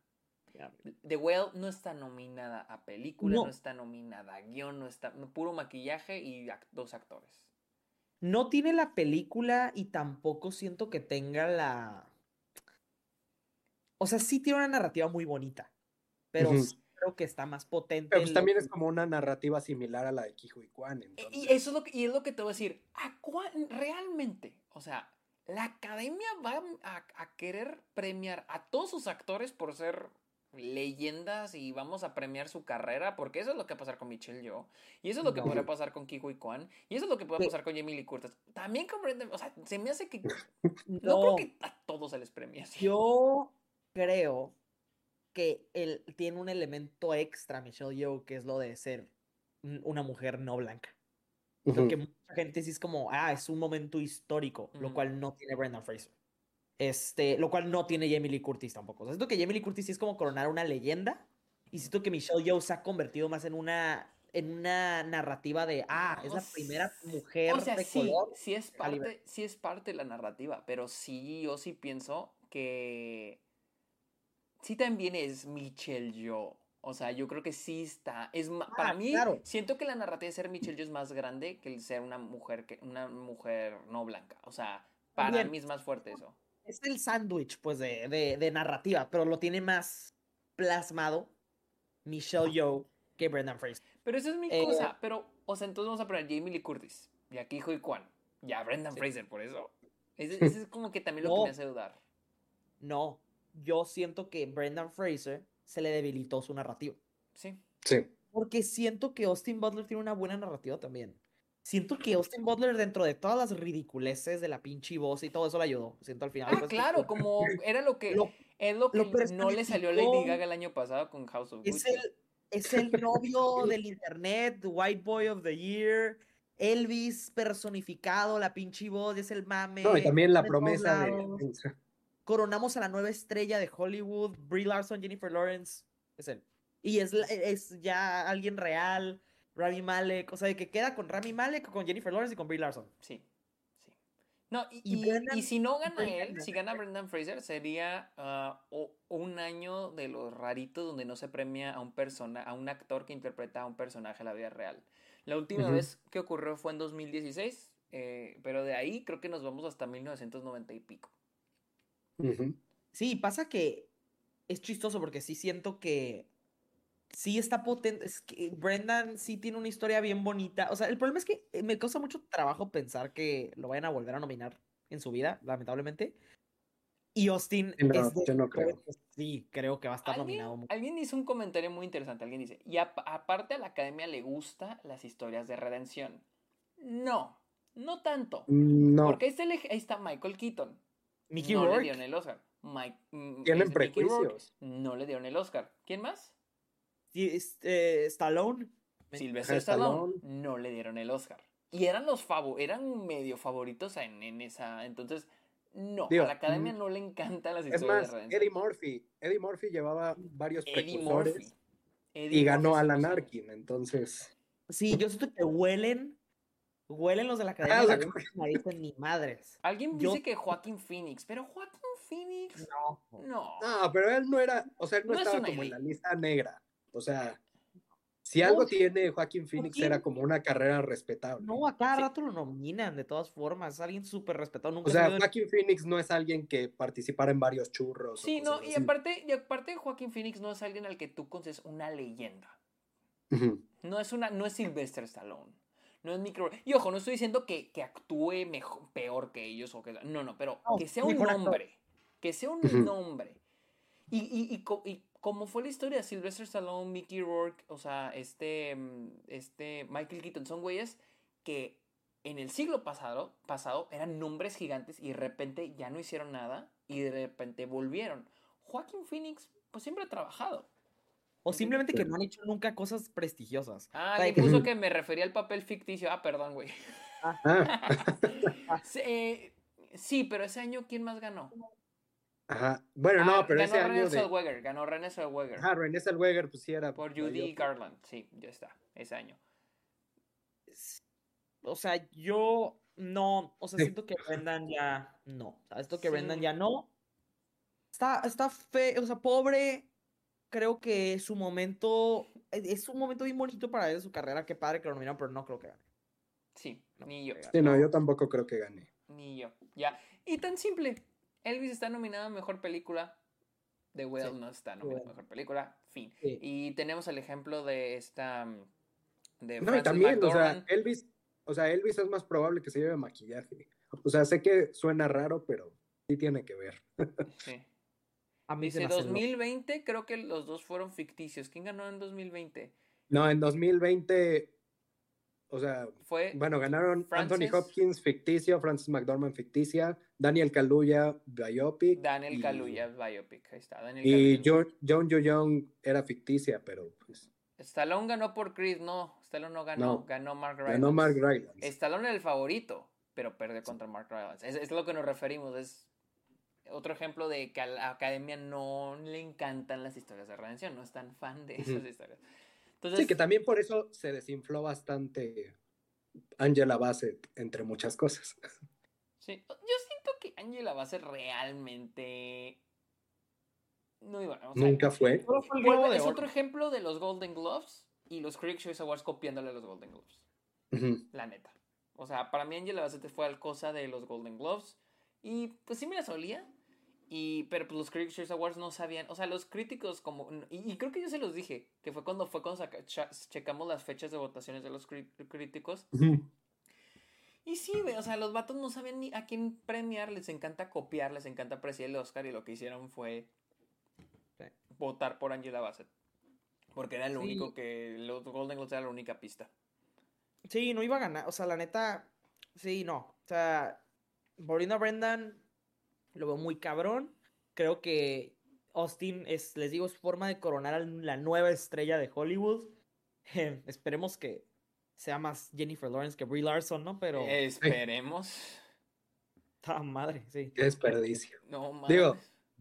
The Whale no está nominada a película, no, está nominada a guion, no está puro maquillaje y dos actores. No tiene la película y tampoco siento que tenga la. O sea, sí tiene una narrativa muy bonita, pero creo que está más potente. Pero pues también es como una narrativa similar a la de Kijo y Kwan. Y eso es lo que, y es lo que te voy a decir. ¿A realmente? O sea, la academia va a, querer premiar a todos sus actores por ser leyendas y vamos a premiar su carrera, porque eso es lo que va a pasar con Michelle Yeoh, y eso es lo que podría pasar con Kijo y Kwan, y eso es lo que puede pasar con Jamie Lee Curtis. También con Brendan, o sea, se me hace que no, creo que a todos se les premie Yo creo que él tiene un elemento extra, Michelle Yeoh, que es lo de ser una mujer no blanca. Creo que mucha gente sí es como, ah, es un momento histórico, lo cual no tiene Brendan Fraser. Este, lo cual no tiene Jamie Lee Curtis tampoco. O sea, siento que Jamie Lee Curtis sí es como coronar una leyenda. Y siento que Michelle Yeoh se ha convertido más en una en una narrativa de ah, es la primera mujer o sea, de sí, Sí es parte, sí es parte de la narrativa, pero sí yo sí pienso que sí también es Michelle Yo. O sea, yo creo que sí está. Es para ah, mí, siento que la narrativa de ser Michelle Yo es más grande que el ser una mujer, que, una mujer no blanca. O sea, para mí es más fuerte eso. Es el sándwich, pues, de, de, narrativa, pero lo tiene más plasmado Michelle Yeoh que Brendan Fraser. Pero esa es mi cosa. Eh, pero, o sea, entonces vamos a poner Jamie Lee Curtis. Y aquí y Kwan. Ya Brendan Fraser, por eso. Ese, es como que también lo que me hace dudar. No, yo siento que Brendan Fraser se le debilitó su narrativa. Sí. Sí. Porque siento que Austin Butler tiene una buena narrativa también. Siento que Austin Butler, dentro de todas las ridiculeces de la pinche voz y todo eso, le ayudó. Siento al final. Ah, claro, como era lo que. es lo que no le salió a Lady Gaga el año pasado con House of es El, es el novio del internet, White Boy of the Year. Elvis personificado, la pinche voz, es el mame. No, y también la promesa de coronamos a la nueva estrella de Hollywood, Brie Larson, Jennifer Lawrence, es él. Y es, es ya alguien real, Rami Malek, o sea, que queda con Rami Malek, con Jennifer Lawrence y con Brie Larson. Sí, sí. No, y, si no gana él, si gana Brendan Fraser, sería ah, un año de los raritos donde no se premia a un, persona, a un actor que interpreta a un personaje en la vida real. La última vez que ocurrió fue en 2016, eh, pero de ahí creo que nos vamos hasta 1990 y pico. Sí, pasa que es chistoso porque sí siento que sí está potente. Es que Brendan sí tiene una historia bien bonita. O sea, el problema es que eh, me causa mucho trabajo pensar que lo vayan a volver a nominar en su vida, lamentablemente. Y Austin no, es de yo no creo. que Sí, creo que va a estar ¿Alguien, nominado. alguien hizo un comentario muy interesante. Alguien dice, y ap- aparte a la academia le gusta las historias de redención. No, no tanto. No, Porque ahí está, ahí está Michael Keaton. Mickey no le dieron el Oscar. Mike, mm, tienen es Rourke, prejuicios. no le dieron el Oscar. ¿Quién más? Sí, este, Stallone. Me- Sylvester Stallone. Stallone. No le dieron el Oscar. Y eran los favo eran medio favoritos en, en esa. Entonces, no. Digo, a la academia mm, no le encantan las Es historias más, de redención. Eddie Murphy. Eddie Murphy llevaba varios Eddie precursores Murphy. Eddie y ganó Murphy Alan Arkin, entonces. Sí, yo siento que huelen. Huelen los de la academia. Ah, no dicen ni madres. Alguien Yo- dice que Joaquín Phoenix, pero Joaquín Phoenix. No. No. No, pero él no era, o sea, él no, No es estaba como en la lista negra. O sea, si algo tiene Joaquín Phoenix era como una carrera respetable. No, a cada Sí. rato lo nominan de todas formas. Es alguien súper respetado. Nunca o sea, en- Joaquín Phoenix no es alguien que participara en varios churros. Sí, no, y así. aparte, y aparte Joaquín Phoenix no es alguien al que tú consideres una leyenda. No es una, no es Sylvester Stallone. No es Mickey Rourke. Y ojo, no estoy diciendo que, que actúe mejor, peor que ellos o que. No, no, pero No, que sea un nombre. Que sea un Ujú. nombre. Y, y, y, co- y como fue la historia de Sylvester Stallone, Mickey Rourke, o sea, este, mm, este Michael Keaton, son güeyes que en el siglo pasado, pasado eran nombres gigantes y de repente ya no hicieron nada y de repente volvieron. Joaquín Phoenix, pues siempre ha trabajado. O simplemente que no han hecho nunca cosas prestigiosas. Ah, O sea, que- puso que me refería al papel ficticio. Ah, perdón, güey. Ah, Sí, eh, sí, pero ese año, ¿quién más ganó? ajá. Bueno, Ah, no, pero ganó ese René año de. Zellweger, ganó René Zellweger. Ajá, René Zellweger, pues sí era. por Judy. Garland. Sí, ya está, ese año. O sea, yo no. O sea, Sí. siento que Brendan ya no. Siento que Brendan Sí. ya no. Está, está feo, o sea, pobre. Creo que su momento. Es es un momento bien bonito para él de su carrera. Qué padre que lo nominaron, pero no creo que gane. Sí, No, ni yo. Sí, no, yo tampoco creo que gane. Ni yo. Ya. Y tan simple. Elvis está nominado a mejor película. The Whale Sí, no está nominado a mejor película. Fin. Sí. Y tenemos el ejemplo de esta. mm, De No, y también, o sea. Elvis, o sea, Elvis es más probable que se lleve maquillaje. O sea, sé que suena raro, pero sí tiene que ver. Sí. A mí se Dice me hace loco. 2020, creo que los dos fueron ficticios. ¿Quién ganó en 2020? No, en 2020, o sea, Fue bueno, ganaron Anthony Hopkins ficticio, Francis McDormand ficticia, Daniel Kaluuya biopic. Daniel y- Kaluuya, biopic. Ahí está, Daniel Y Kaluuya. John, John Yo Young era ficticia, pero pues Stallone ganó por Creed, no. Stallone no ganó, No. ganó Mark Rylance. ganó Mark Rylance. Stallone era el favorito, pero perdió contra Mark Rylance. Es, es lo que nos referimos. Es otro ejemplo de que a la academia no le encantan las historias de redención. No es tan fan de esas historias. Entonces, Sí, que también por eso se desinfló bastante Angela Bassett, entre muchas cosas. sí, yo siento que Angela Bassett realmente no iba. o sea, Nunca fue. Vuelve- es otro ejemplo de los Golden Gloves y los Critics' Choice Awards copiándole a los Golden Globes. Ujú. La neta. O sea, para mí Angela Bassett fue al cosa de los Golden Globes. Y pues sí me la solía. Y, pero pues los Critics' Choice Awards no sabían. O sea, los críticos como... Y, y creo que yo se los dije. Que fue cuando fue cuando saca- checamos las fechas de votaciones de los críticos. Y sí, güey, o sea, los vatos no sabían ni a quién premiar. Les encanta copiar, les encanta apreciar el Oscar. Y lo que hicieron fue Sí. votar por Angela Bassett. Porque era lo Sí. único que... Los Golden Globes era la única pista. Sí, no iba a ganar. O sea, la neta. Sí, no. O sea, volviendo a Brendan, lo veo muy cabrón. Creo que Austin es, les digo, es forma de coronar a la nueva estrella de Hollywood. Eh, esperemos que sea más Jennifer Lawrence que Brie Larson, ¿no? Pero. Esperemos. ¡ta madre! Sí. Qué desperdicio. No mames. Digo,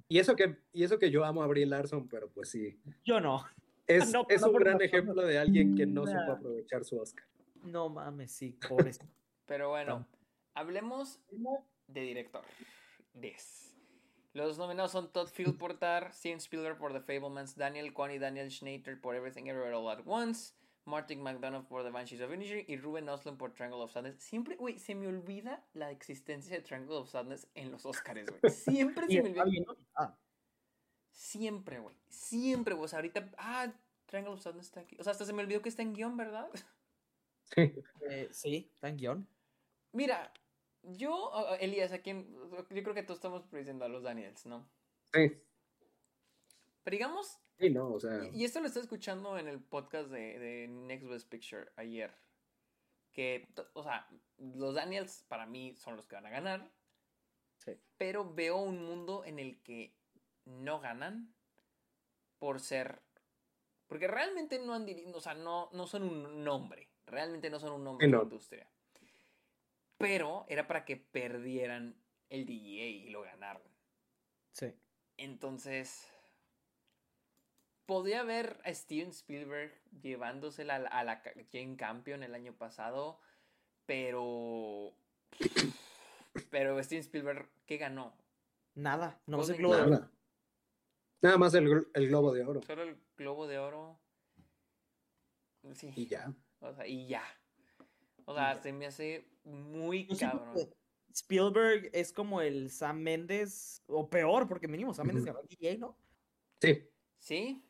Y eso que, y eso que yo amo a Brie Larson, pero pues sí. Yo no. Es, No, es no, un gran ejemplo de alguien que no Nah. supo aprovechar su Oscar. No mames, sí, pobres. Pero bueno, hablemos de director. Des. Los nominados son Todd Field por Tar, Steven Spielberg por The Fablemans, Daniel Kwan y Daniel Schneider por Everything Everywhere All at Once, Martin McDonough por The Banshees of Inisherin y Ruben Östlund por Triangle of Sadness. Siempre, güey, se me olvida la existencia de Triangle of Sadness en los Oscars, güey. Siempre se me olvida. Ah, Siempre, güey. Siempre, güey. O sea, ahorita, ah, Triangle of Sadness está aquí. O sea, hasta se me olvidó que está en guion, ¿verdad? eh, sí, está en guion. Mira, Yo, Elías, a yo creo que todos estamos prediciendo a los Daniels, ¿no? Sí. Pero digamos, Sí, no, o sea. y esto lo estaba escuchando en el podcast de, de Next Best Picture ayer, que, o sea, los Daniels para mí son los que van a ganar, Sí. pero veo un mundo en el que no ganan por ser, porque realmente no han, o sea, no, no son un nombre, realmente no son un nombre Sí, en la no. industria, pero era para que perdieran el DEA y lo ganaron. Sí. Entonces, podría ver a Steven Spielberg llevándosela a la, a la Jane Campion el año pasado, pero. Pero Steven Spielberg, ¿qué ganó? Nada. No Golden Globo de Oro. Nada. Nada más el, el globo de oro. Solo el Globo de Oro. Sí, Y ya. o sea, y ya. O sea, se me hace muy cabrón. Spielberg es como el Sam Mendes, o peor, porque mínimo Sam Mendes ganó el DJ, ¿no? Sí. ¿Sí?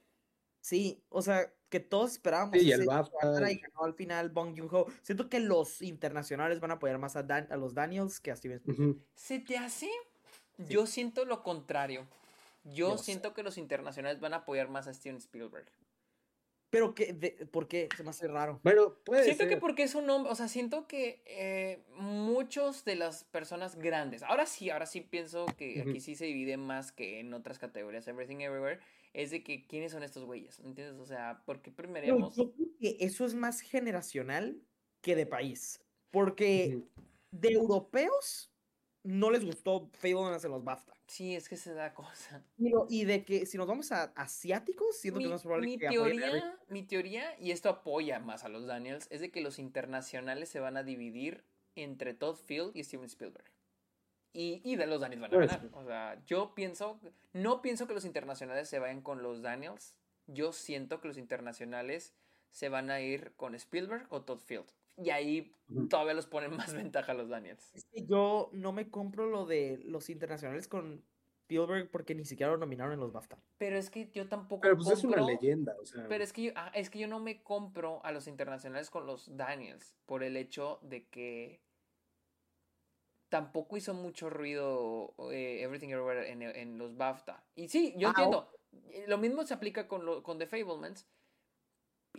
Sí, o sea, que todos esperábamos Sí, y el BAFTA. y ganó al final Bong Joon-ho. Siento que los internacionales van a apoyar más a, Dan- a los Daniels que a Steven Spielberg. Ujú. ¿Se te hace? Yo siento lo contrario. Yo Yo sé. siento que los internacionales van a apoyar más a Steven Spielberg. Pero que, de, ¿por qué? Se me hace raro. Bueno, puede Siento que porque es un hombre, o sea, siento que eh, muchos de las personas grandes, ahora sí, ahora sí pienso que aquí sí se divide más que en otras categorías, Everything Everywhere, es de que quiénes son estos güeyes, ¿entiendes? O sea, porque primero yo creo que eso es más generacional que de país. Porque Ujú. de europeos no les gustó Fablemans en los BAFTA. Sí, es que se da cosa. Y, de que si nos vamos a asiáticos, siento Mi, que es más probable mi que teoría, mi teoría, y esto apoya más a los Daniels, es de que los internacionales se van a dividir entre Todd Field y Steven Spielberg. Y, y de los Daniels van a ganar. O sea, yo pienso, no pienso que los internacionales se vayan con los Daniels. Yo siento que los internacionales se van a ir con Spielberg o Todd Field. Y ahí todavía los ponen más ventaja a los Daniels. Es que yo no me compro lo de los internacionales con Spielberg porque ni siquiera lo nominaron en los BAFTA. Pero es que yo tampoco Pero pues es una leyenda, o sea. Pero es que, yo, ah, es que yo no me compro a los internacionales con los Daniels por el hecho de que tampoco hizo mucho ruido eh, Everything Everywhere en, en los BAFTA. Y sí, yo Ah, entiendo. Lo mismo se aplica con, lo, con The Fablemans.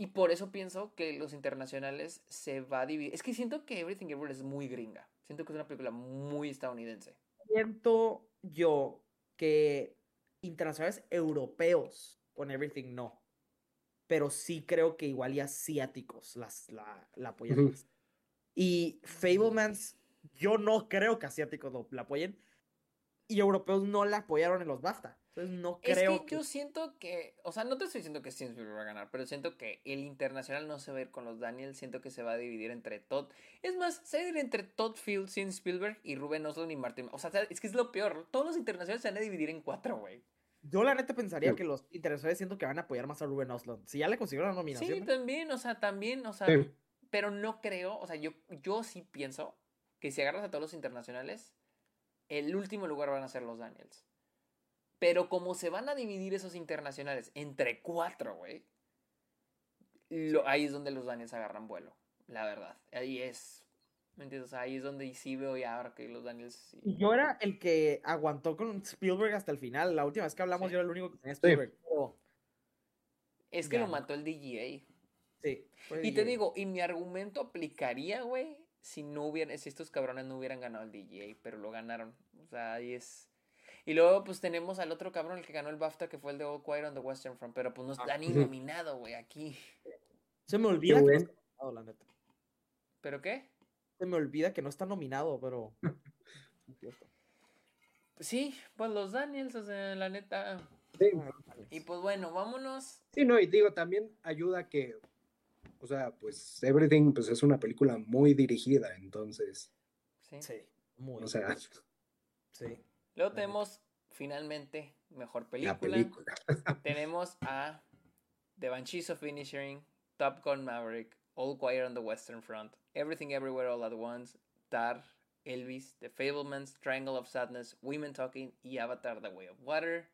Y por eso pienso que los internacionales se va a dividir. Es que siento que Everything Everywhere es muy gringa. Siento que es una película muy estadounidense. Siento yo que internacionales europeos con Everything no. Pero sí creo que igual y asiáticos las, la, la apoyan más. Y Fablemans, yo no creo que asiáticos lo, la apoyen. Y europeos no la apoyaron en los BAFTA. Entonces no creo es que, yo siento que, o sea, no te estoy diciendo que Steven Spielberg va a ganar, pero siento que el internacional no se va a ir con los Daniels, siento que se va a dividir entre Todd. Es más, se va a dividir entre Todd Field, Steven Spielberg y Ruben Ostlund y Martin. O sea, es que es lo peor. Todos los internacionales se van a dividir en cuatro, güey. Yo la neta pensaría Sí. que los internacionales siento que van a apoyar más a Ruben Ostlund. Si ya le consiguieron la nominación. Sí, ¿no? también, o sea, también, o sea, Sí. pero no creo, o sea, yo, yo sí pienso que si agarras a todos los internacionales, el último lugar van a ser los Daniels. Pero como se van a dividir esos internacionales entre cuatro, güey, ahí es donde los Daniels agarran vuelo, la verdad. Ahí es, ¿me entiendes? O sea, ahí es donde sí veo ya ahora que los Daniels... sí. Y yo era el que aguantó con Spielberg hasta el final. La última vez que hablamos Sí. yo era el único que tenía Spielberg. Es que Ya, lo mató el DGA. sí. Y te digo, y mi argumento aplicaría, güey, si no hubieran, si estos cabrones no hubieran ganado el DGA, pero lo ganaron. O sea, ahí es. Y luego, pues tenemos al otro cabrón, el que ganó el BAFTA, que fue el de All Quiet on the Western Front, pero pues no está ni nominado, güey, aquí. Se me olvida que no está nominado, la neta. ¿Pero qué? Se me olvida que no está nominado, pero. Sí, pues los Daniels, o sea, la neta. Sí. Y pues bueno, vámonos. Sí, no, y digo, también ayuda que, o sea, pues Everything pues es una película muy dirigida, entonces, Sí. Sí, muy. o sea, sí. Luego tenemos, finalmente, mejor la película. película. Tenemos a The Banshees of Inisherin, Top Gun Maverick, All Quiet on the Western Front, Everything Everywhere All at Once, Tar, Elvis, The Fablemans, Triangle of Sadness, Women Talking y Avatar The Way of Water.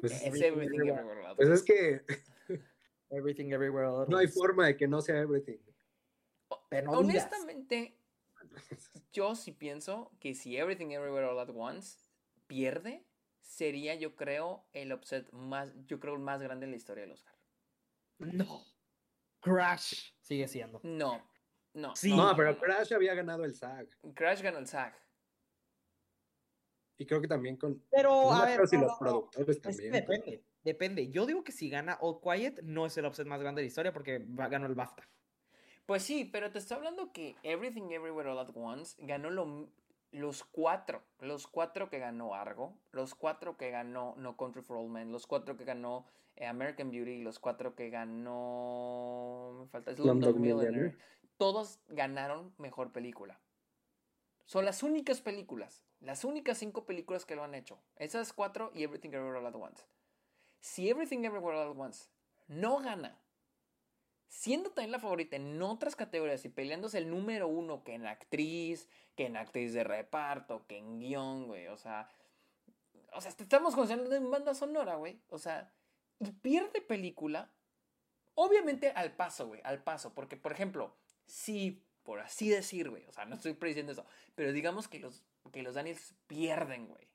Pues, Es Everything Everywhere. Everywhere All at pues Once. es que Everything Everywhere All at no hay Once. forma de que no sea Everything. Honestamente, yo sí pienso que si Everything Everywhere All at Once pierde, sería, yo creo, el upset más, yo creo, el más grande en la historia del Oscar. No. Crash sigue siendo. No, no. Sí. No, pero Crash había ganado el SAG. Crash ganó el SAG. Y creo que también con. Pero, no a ver, si no, los no, no. productores Es que también. pero- depende, depende. Yo digo que si gana All Quiet, no es el upset más grande de la historia porque ganó el BAFTA. Pues sí, pero te estoy hablando que Everything Everywhere All at Once ganó lo- los cuatro. Los cuatro que ganó Argo, los cuatro que ganó No Country for Old Men, los cuatro que ganó eh, American Beauty, los cuatro que ganó. Me falta Slumdog. Millionaire. Todos ganaron mejor película. Son las únicas películas, las únicas cinco películas que lo han hecho. Esas cuatro y Everything Everywhere All at Once. Si Everything Everywhere All at Once no gana, siendo también la favorita en otras categorías y peleándose el número uno que en actriz, que en actriz de reparto, que en guion, güey, o sea, o sea, te estamos considerando en banda sonora, güey, o sea, y pierde película, obviamente al paso, güey, al paso, porque por ejemplo, si, por así decir, güey, o sea, no estoy prediciendo eso, pero digamos que los, que los Daniels pierden, güey,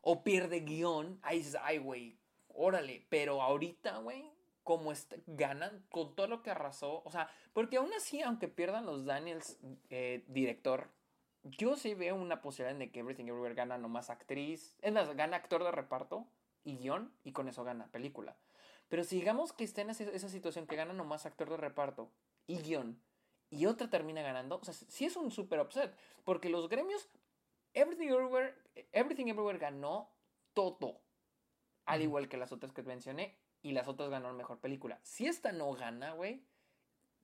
o pierde guion, ahí dices, ay, güey, órale, pero ahorita, güey, como ganan con todo lo que arrasó, o sea, porque aún así, aunque pierdan los Daniels eh, director, yo sí veo una posibilidad de que Everything Everywhere gana nomás actriz, es más, gana actor de reparto y guion, y con eso gana película. Pero si digamos que está en esa, esa situación que gana nomás actor de reparto y guion, y otra termina ganando, o sea, sí es un super upset, porque los gremios Everything Everywhere, Everything Everywhere ganó todo. Al igual que las otras que mencioné. Y las otras ganó mejor película. Si esta no gana, güey.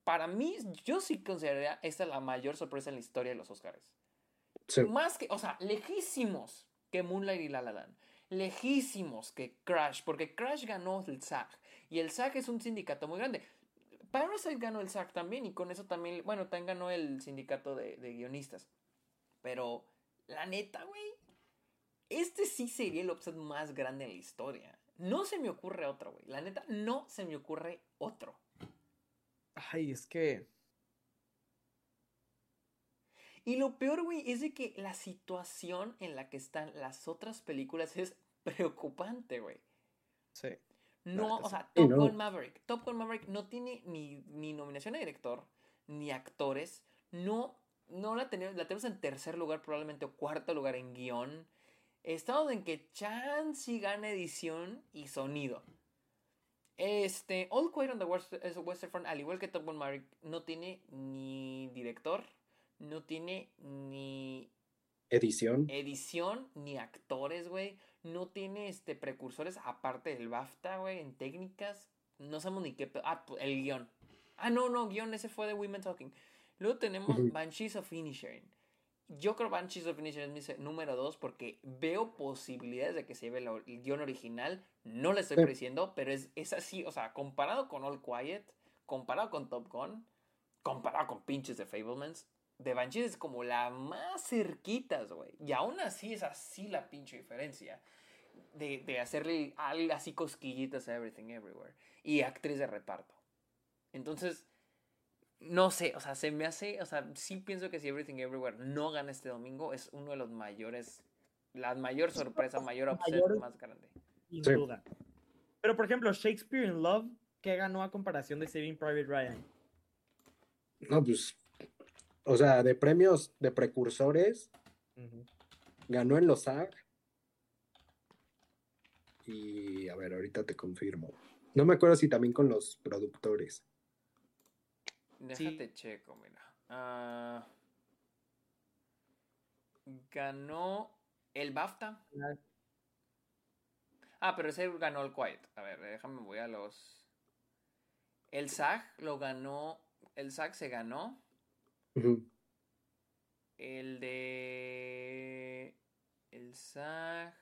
Para mí, yo sí consideraría esta la mayor sorpresa en la historia de los Oscars. Sí. Más que, o sea, lejísimos que Moonlight y La La Land. Lejísimos que Crash. Porque Crash ganó el SAG. Y el SAG es un sindicato muy grande. Parasite ganó el SAG también. Y con eso también, bueno, también ganó el sindicato de, de guionistas. Pero, la neta, güey. Este sí sería el upset más grande en la historia. No se me ocurre otro, güey. La neta, no se me ocurre otro. Ay, es que. Y lo peor, güey, es de que la situación en la que están las otras películas es preocupante, güey. Sí. No, o sea, Sí, Top no. Gun Maverick. Top Gun Maverick no tiene ni, ni nominación a director, ni actores. No, no la tenemos, la tenemos en tercer lugar, probablemente, o cuarto lugar en guion. Estamos en que Chansey gana edición y sonido. Este, All Quiet on the West- es Western Front, al igual que Top Gun Maverick, no tiene ni director, no tiene ni Edición. edición ni actores, güey. No tiene este precursores aparte del BAFTA, güey, en técnicas. No sabemos ni qué. Ah, el guion. Ah, no, no, guion, ese fue de Women Talking. Luego tenemos. Banshees of Inisherin. Yo creo Banshees of Inisherin es mi número dos porque veo posibilidades de que se lleve el guion original. No le estoy Sí. prediciendo, pero es, es así, o sea, comparado con All Quiet, comparado con Top Gun, comparado con pinches de Fablemans, de Banshees es como la más cerquitas, güey. Y aún así es así la pinche diferencia. De, de hacerle algo así cosquillitas a Everything Everywhere. Y actriz de reparto. Entonces, no sé, o sea, se me hace, o sea, sí pienso que si Everything Everywhere no gana este domingo, es uno de los mayores, la mayor sorpresa, mayor upset más grande. Sin Sí. duda. Pero, por ejemplo, Shakespeare in Love, ¿qué ganó a comparación de Saving Private Ryan? No, pues. O sea, de premios de precursores, ganó en los SAG. Y a ver, ahorita te confirmo. No me acuerdo si también con los productores. Déjate checo, mira. Ah, ganó el BAFTA. Ah, pero ese ganó el Quiet. A ver, déjame, voy a los. El SAG lo ganó. El SAG se ganó. El de. El SAG.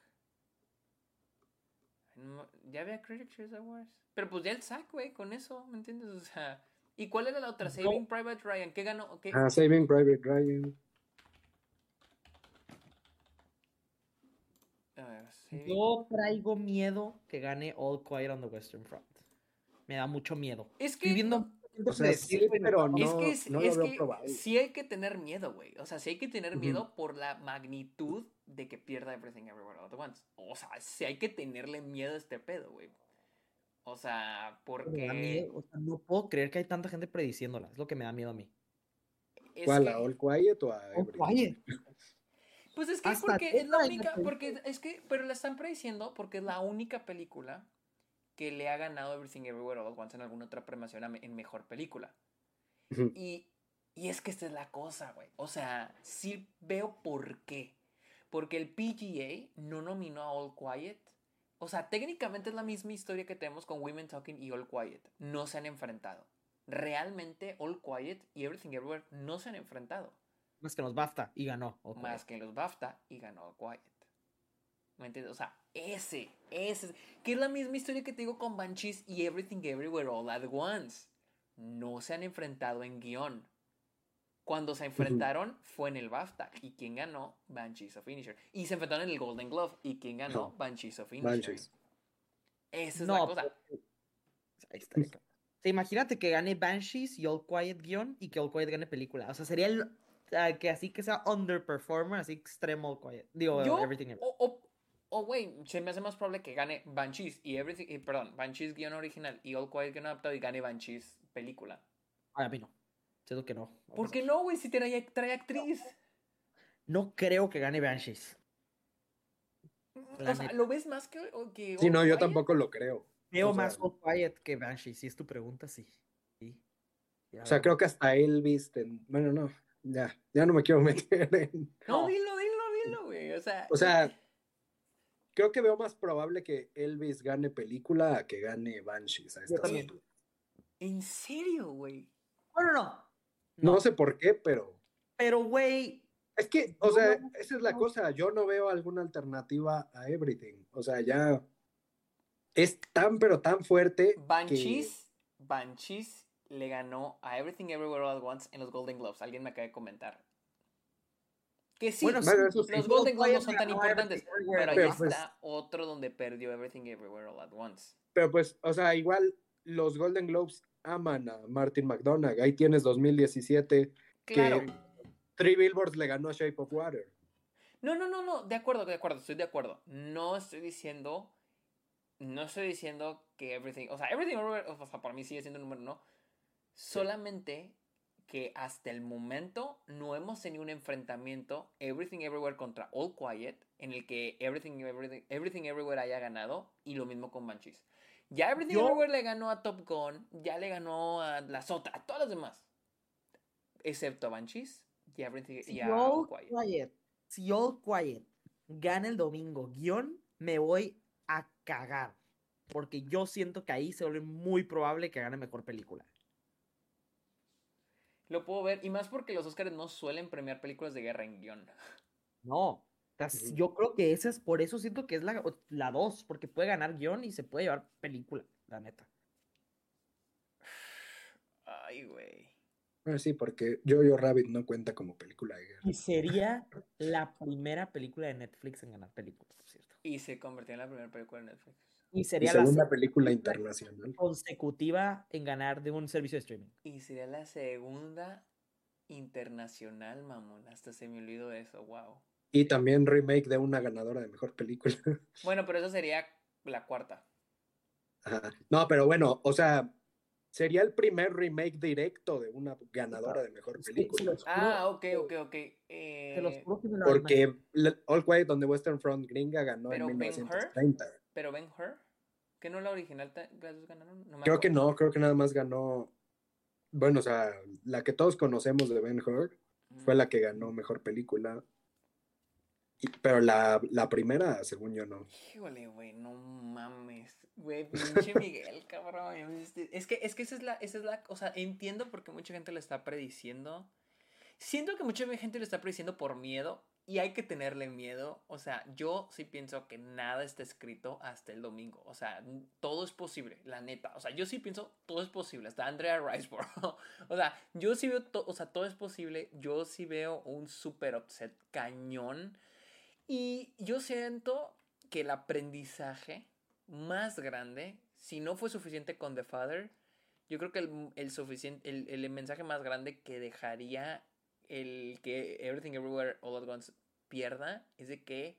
Ya había Critics' Choice Awards. Pero pues ya el SAG, güey, con eso, ¿me entiendes? O sea. ¿Y cuál era la otra? Saving Private Ryan. ¿Qué ganó? ¿Qué? Ah, Saving Private Ryan. A ver, Saving- Yo traigo miedo que gane All Quiet on the Western Front. Me da mucho miedo. Es que. Estoy viendo O sea, sí, pero no, es que, es, no es lo que sí hay que tener miedo, güey. O sea, sí hay que tener miedo por la magnitud de que pierda Everything Everywhere All at Once. O sea, sí hay que tenerle miedo a este pedo, güey. O sea, Me da porque... miedo, o sea, no puedo creer que hay tanta gente prediciéndola. Es lo que me da miedo a mí. es ¿Cuál? que- ¿A All Quiet o a Everything? quiet. Pues es que Hasta porque es la única, porque es que, pero la están prediciendo porque es la única película que le ha ganado Everything Everywhere All at Once en alguna otra premiación en mejor película. Y, y es que esta es la cosa, güey. O sea, sí veo por qué. Porque el PGA no nominó a All Quiet. O sea, técnicamente es la misma historia que tenemos con Women Talking y All Quiet. No se han enfrentado. Realmente All Quiet y Everything Everywhere no se han enfrentado. Más que nos BAFTA y ganó. Más que los BAFTA y ganó All Quiet. ¿Me entiendes? O sea, ese, ese. Que es la misma historia que te digo con Banshees y Everything Everywhere All at Once. No se han enfrentado en guion. Cuando se enfrentaron fue en el BAFTA. ¿Y quién ganó? Banshees of Finisher. Y se enfrentaron en el Golden Glove. ¿Y quién ganó? No. Banshees of Finisher. Manches. Esa es la cosa. pero- Ahí está. ahí está. O sea, imagínate que gane Banshees y All Quiet guion y que All Quiet gane película. O sea, sería el. que así que sea underperformer, así extremo All Quiet. Digo, Yo, Everything Everywhere. o, o, o, güey, se me hace más probable que gane Banshees y Everything, y, perdón, Banshees guion original y All Quiet guion adaptado y gane Banshees película. Ay, a mí no. Siento que no. Vamos ¿Por qué no, güey? Si trae, trae actriz. No creo que gane Banshees. La O sea. ¿lo ves más que, que Sí, no, yo Quiet? tampoco lo creo. Veo O sea- más All Quiet que Banshees. Si es tu pregunta, sí. Sí. Ya O sea, creo que hasta Elvis, ten- bueno, no, ya, ya no me quiero meter en... No, No. dilo, dilo, dilo, güey. O sea, O sea, creo que veo más probable que Elvis gane película a que gane Banshees a alturas. ¿en serio, güey? Bueno, no. No sé por qué, pero Pero, güey. es que, o No, sea, no, esa es la no. cosa, yo no veo alguna alternativa a Everything. O sea, ya es tan, pero tan fuerte que... Banshees, Banshees le ganó a Everything Everywhere All at Once en los Golden Globes. Alguien me acaba de comentar. Que sí, Bueno, Bueno, eso sí. los Golden Globes no son tan importantes. Pero ahí pues, está otro donde perdió Everything Everywhere All at Once. Pero pues, o sea, igual los Golden Globes aman a Martin McDonagh. Ahí tienes 2017 Claro. que Three Billboards le ganó a Shape of Water. No, no, no, no, de acuerdo, de acuerdo, estoy de acuerdo. No estoy diciendo, no estoy diciendo que Everything, o sea, Everything, Everywhere, o sea, para mí sigue siendo el número uno. Solamente que hasta el momento no hemos tenido un enfrentamiento Everything Everywhere contra All Quiet en el que Everything, Everything, Everything Everywhere haya ganado y lo mismo con Banshees. Ya Everything Yo- Everywhere le ganó a Top Gun, ya le ganó a las otras, a todas las demás. Excepto a Banshees y a, Everything, Si y a All All Quiet. Quiet, si All Quiet gana el domingo, guion, me voy a cagar. Porque yo siento que ahí se vuelve muy probable que gane mejor película. Lo puedo ver, y más porque los Oscars no suelen premiar películas de guerra en guion. No. Yo creo que esa es por eso siento que es la, la dos, porque puede ganar guion y se puede llevar película, la neta. Ay, güey. Ah, sí, porque Jojo Rabbit no cuenta como película de guerra. Y sería la primera película de Netflix en ganar película, por cierto. Y se convirtió en la primera película de Netflix. Y Y sería la segunda se- película internacional. consecutiva en ganar de un servicio de streaming. Y sería la segunda internacional, mamón. Hasta se me olvidó eso, wow. Y también remake de una ganadora de mejor película. Bueno, pero eso sería la cuarta. Ajá. No, pero bueno, o sea, sería el primer remake directo de una ganadora de mejor película. Ah, ok, ok, ok. los Eh, Porque All Quiet on the Western Front gringa ganó Pero en Ben-Hur, 1930. pero Ben Hur, que no la original ganaron. No Creo que no, creo que nada más ganó. Bueno, o sea, la que todos conocemos de Ben Hur fue Mm. la que ganó mejor película. Pero la, la primera, según yo, no. Híjole, güey, no mames. Güey, pinche Miguel, cabrón. Es que, es que esa es la, esa es la, o sea, entiendo por qué mucha gente lo está prediciendo. Siento que mucha gente lo está prediciendo por miedo y hay que tenerle miedo. O sea, yo sí pienso que nada está escrito hasta el domingo. O sea, todo es posible, la neta. O sea, yo sí pienso todo es posible. Hasta Andrea Riseborough. o sea, yo sí veo, o sea, todo es posible. Yo sí veo un super upset cañón. Y yo siento que el aprendizaje más grande, si no fue suficiente con The Father, Yo creo que el, el suficiente, el, el mensaje más grande que dejaría el que Everything Everywhere All at Once pierda es de que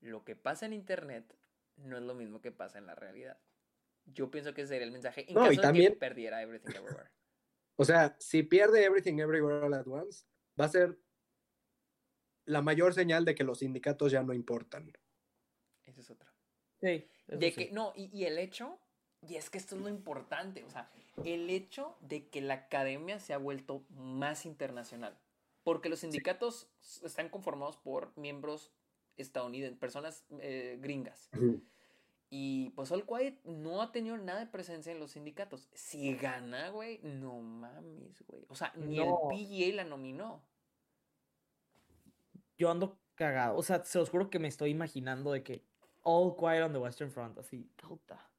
lo que pasa en internet no es lo mismo que pasa en la realidad. Yo pienso que ese sería el mensaje en No, y caso de también- que perdiera Everything Everywhere. O sea, si pierde Everything Everywhere All at Once, va a ser la mayor señal de que los sindicatos ya no importan. Ese es otro. Sí. De sí. que, no, y, y el hecho, y es que esto es lo importante, o sea, el hecho de que la academia se ha vuelto más internacional. Porque los sindicatos están conformados por miembros estadounidenses, personas eh, gringas. Y pues All Quiet no ha tenido nada de presencia en los sindicatos. Si gana, güey, no mames, güey. O sea, ni No. el PGA la nominó. Yo ando cagado. O sea, se los juro que me estoy imaginando de que All Quiet on the Western Front, así. Puta.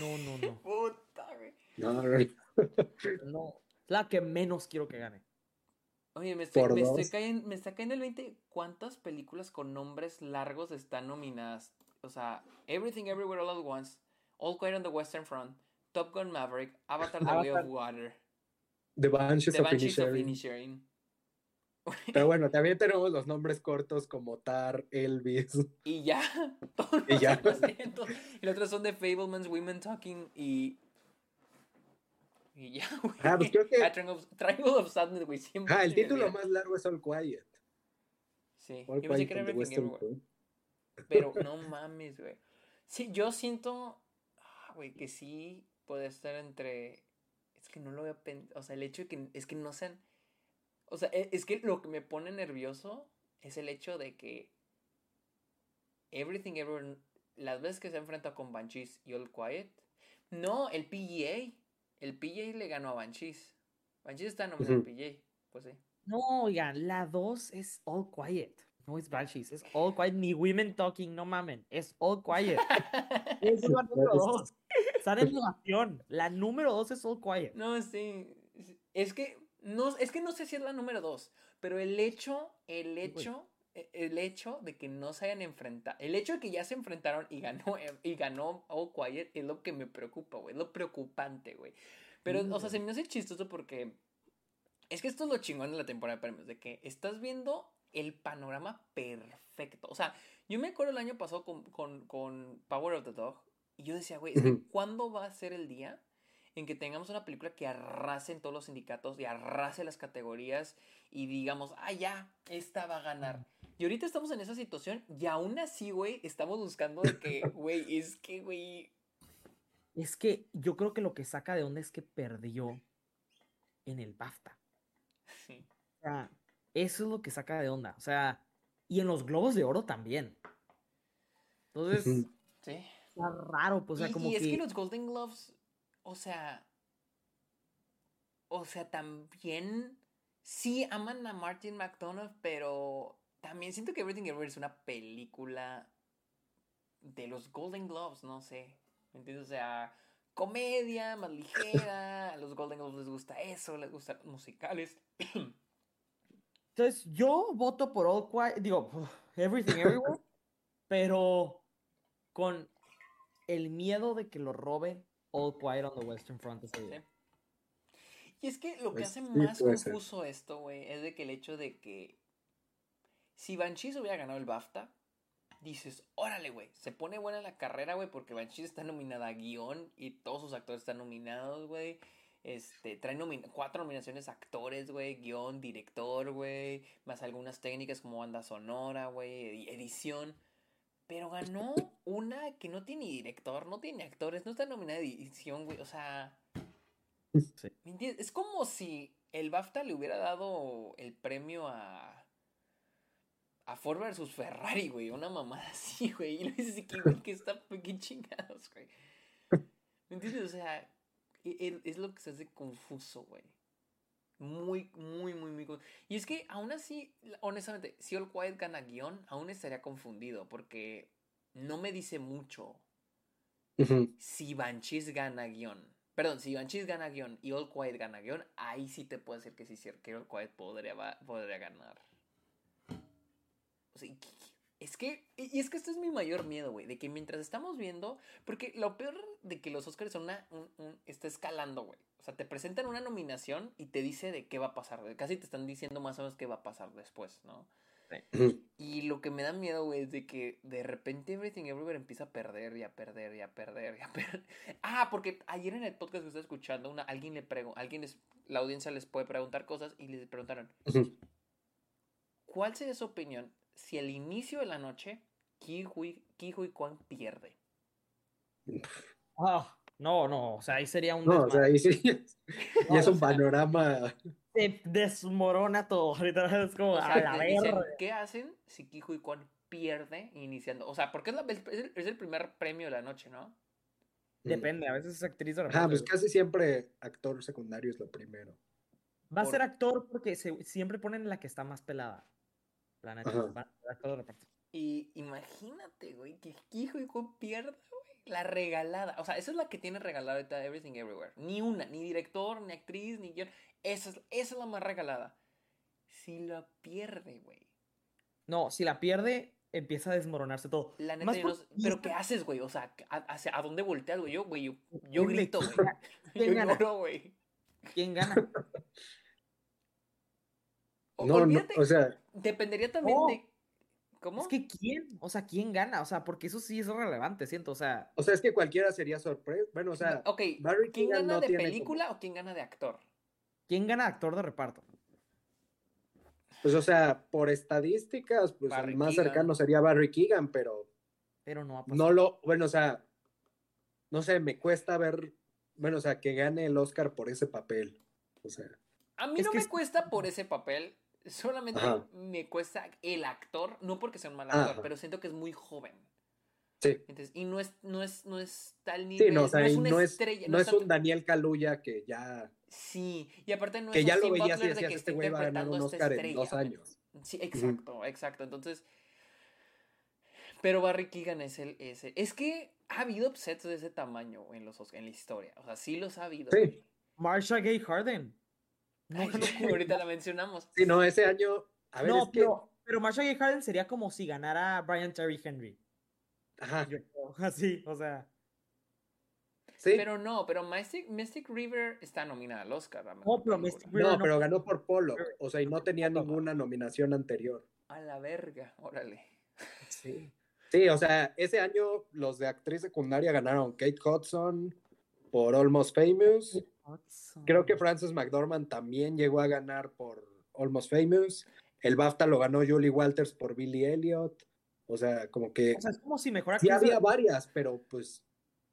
No, no, no. Puta, güey. No, No. La que menos quiero que gane. Oye, me, estoy, me, estoy me está cayendo el 20. ¿Cuántas películas con nombres largos están nominadas? O sea, Everything Everywhere All at Once, All Quiet on the Western Front, Top Gun Maverick, Avatar The Way of. Water, The Banshees The of Banshees of Inisherin. Pero bueno, también tenemos los nombres cortos como Tar, Elvis. Y ya. Todos Y ya. Y los otros son de Fablemans, Women Talking y. Y ya, güey. Ah, pues creo que- Ah, Triangle of, Triangle of Sadness, güey. siempre Ah, el título más largo es All Quiet. Sí. All Yo pensé que era Everything. Pero no mames, güey. Sí, yo siento, ah, güey, que sí puede estar entre. Es que no lo veo. pen- O sea, el hecho de que. Es que no sean. O sea, e- es que lo que me pone nervioso es el hecho de que. Everything Everywhere. Las veces que se ha enfrentado con Banshees y All Quiet. No, el PGA. El PGA le ganó a Banshees. Banshees está nominado al PGA. Pues sí. No, oigan, la 2 es All Quiet. No es Banshees, es All Quiet. Ni Women Talking, no mamen. Es All Quiet. es la número 2. Está en. La número 2 es All Quiet. No, sí, Es que no, es que no sé si es la número dos, pero el hecho, el hecho, e- el hecho de que no se hayan enfrentado, el hecho de que ya se enfrentaron y ganó eh, y ganó All Quiet es lo que me preocupa, güey, es lo preocupante, güey. Pero, o sea, Mm. se me hace chistoso porque es que esto es lo chingón de la temporada de premios, de que estás viendo el panorama perfecto. O sea, yo me acuerdo el año pasado con, con, con Power of the Dog y yo decía, güey. ¿cuándo va a ser el día en que tengamos una película que arrase en todos los sindicatos y arrase las categorías y digamos, ah, ya, esta va a ganar? Y ahorita estamos en esa situación y aún así, güey, estamos buscando de que, güey, es que, güey, Es que yo creo que lo que saca de onda es que perdió en el BAFTA. sí. O sea, eso es lo que saca de onda. O sea, y en los Globos de Oro también. Entonces. Sí. está raro, pues, o sea, y, como y es que... que los Golden Gloves, o sea, o sea, también sí aman a Martin McDonough, pero también siento que Everything Everywhere es una película de los Golden Globes, no sé, ¿me entiendes? O sea, comedia más ligera, a los Golden Globes les gusta eso, les gustan los musicales. Entonces, yo voto por All Quiet, digo, Everything Everywhere, pero con el miedo de que lo robe All Quiet on the Western Front ese día. Sí. Y es que lo que Pues hace sí, más ser. confuso esto, güey, es de que el hecho de que si Banshees hubiera ganado el BAFTA, dices, órale, güey, se pone buena la carrera, güey, porque Banshees está nominada a guion y todos sus actores están nominados, güey. Este, trae cuatro nominaciones actores, güey, guion, director, güey, más algunas técnicas como banda sonora, güey, edi- edición. Pero ganó una que no tiene director, no tiene actores, no está nominada a edición, güey, o sea... Sí. ¿Me entiendes? Es como si el BAFTA le hubiera dado el premio a. a Ford versus Ferrari, güey. Una mamada así, güey. Y lo dices aquí, güey, que está. ¿Qué chingados, güey? ¿Me entiendes? O sea, e- e- es lo que se hace confuso, güey. Muy, muy, muy, muy. Y es que aún así, honestamente, si All Quiet gana guion, aún estaría confundido. Porque no me dice mucho si Banshees gana guion. Perdón, si Banshees gana guion y All Quiet gana guion, ahí sí te puedo decir que sí, que All Quiet podría, podría ganar. O sea, Es que, y es que esto es mi mayor miedo, güey, de que mientras estamos viendo, porque lo peor de que los Oscars son una, un, está escalando, güey. O sea, te presentan una nominación y te dice de qué va a pasar, casi te están diciendo más o menos qué va a pasar después, ¿no? Y lo que me da miedo, güey, es de que de repente Everything Everywhere empieza a perder y a perder y a perder y a perder. Ah, porque ayer en el podcast que estaba escuchando, una, alguien le preguntó, alguien les, la audiencia les puede preguntar cosas y les preguntaron, ¿cuál sería su opinión si al inicio de la noche Ki Hui Kwan pierde? Ah, no, no, o sea, ahí sería un. No, o sea, ahí sí. y es un panorama se desmorona todo. Ahorita es como a la dicen, ¿Qué hacen si Kijo y Kwan pierde iniciando? O sea, porque es, la, es, el, primer premio de la noche, ¿no? Depende, a veces es actriz de Ah, pues casi siempre actor secundario es lo primero. Va a ser actor porque se, siempre ponen la que está más pelada. La neta, actor de reparto. Y imagínate, güey, que Kijo y Kwan pierda, güey. La regalada. O sea, esa es la que tiene regalada ahorita Everything Everywhere. Ni una, ni director, ni actriz, ni guion. Esa es, esa es la más regalada. Si la pierde, güey. No, si la pierde, empieza a desmoronarse todo. La neta, pero ¿qué haces, güey? O sea, ¿a, dónde volteas, güey? Yo, güey, yo, grito, güey. ¿Quién gana? güey. ¿Quién gana? no, no, o sea. Dependería también de. ¿Cómo? Es que quién, o sea, quién gana, o sea, porque eso sí es relevante, siento, o sea. O sea, es que cualquiera sería sorpresa. Bueno, o sea. Ok, ¿quién gana de película o quién gana de actor? ¿Quién gana actor de reparto? Pues, o sea, por estadísticas, pues el más cercano sería Barry Keegan, pero. Pero no No lo. Bueno, o sea. No sé, me cuesta ver. Bueno, o sea, que gane el Oscar por ese papel. O sea. A mí no me cuesta por ese papel. Solamente me cuesta el actor, no porque sea un mal actor, pero siento que es muy joven. Sí. y no es, no es, no es tal nivel, sí, no, o sea, no es una estrella. No, es, un Daniel Kaluuya que ya Sí, y aparte no que es ya lo veías y decías, este güey va a ganar un Oscar en dos años. Sí, exacto, exacto. Entonces, pero Barry Keegan es el ese. Es que ha habido upsets de ese tamaño en los en la historia. O sea, sí los ha habido. Sí. Marsha Gay Harden. No, ahorita la mencionamos. Sí, no, ese año. A ver, no, pero, pero Marsha Gay Harden sería como si ganara Brian Terry Henry. Ajá. así, o sea. Pero no, pero Mystic, River está nominada al Oscar. No, pero no, pero ganó por Polo. O sea, y no tenía ninguna nominación anterior. A la verga, órale. Sí. Sí, o sea, ese año los de actriz secundaria ganaron Kate Hudson por Almost Famous. Creo que Frances McDormand también llegó a ganar por Almost Famous. El BAFTA lo ganó Julie Walters por Billy Elliot. O sea, como que. O sea, es como si mejor Sí, había varias, pero pues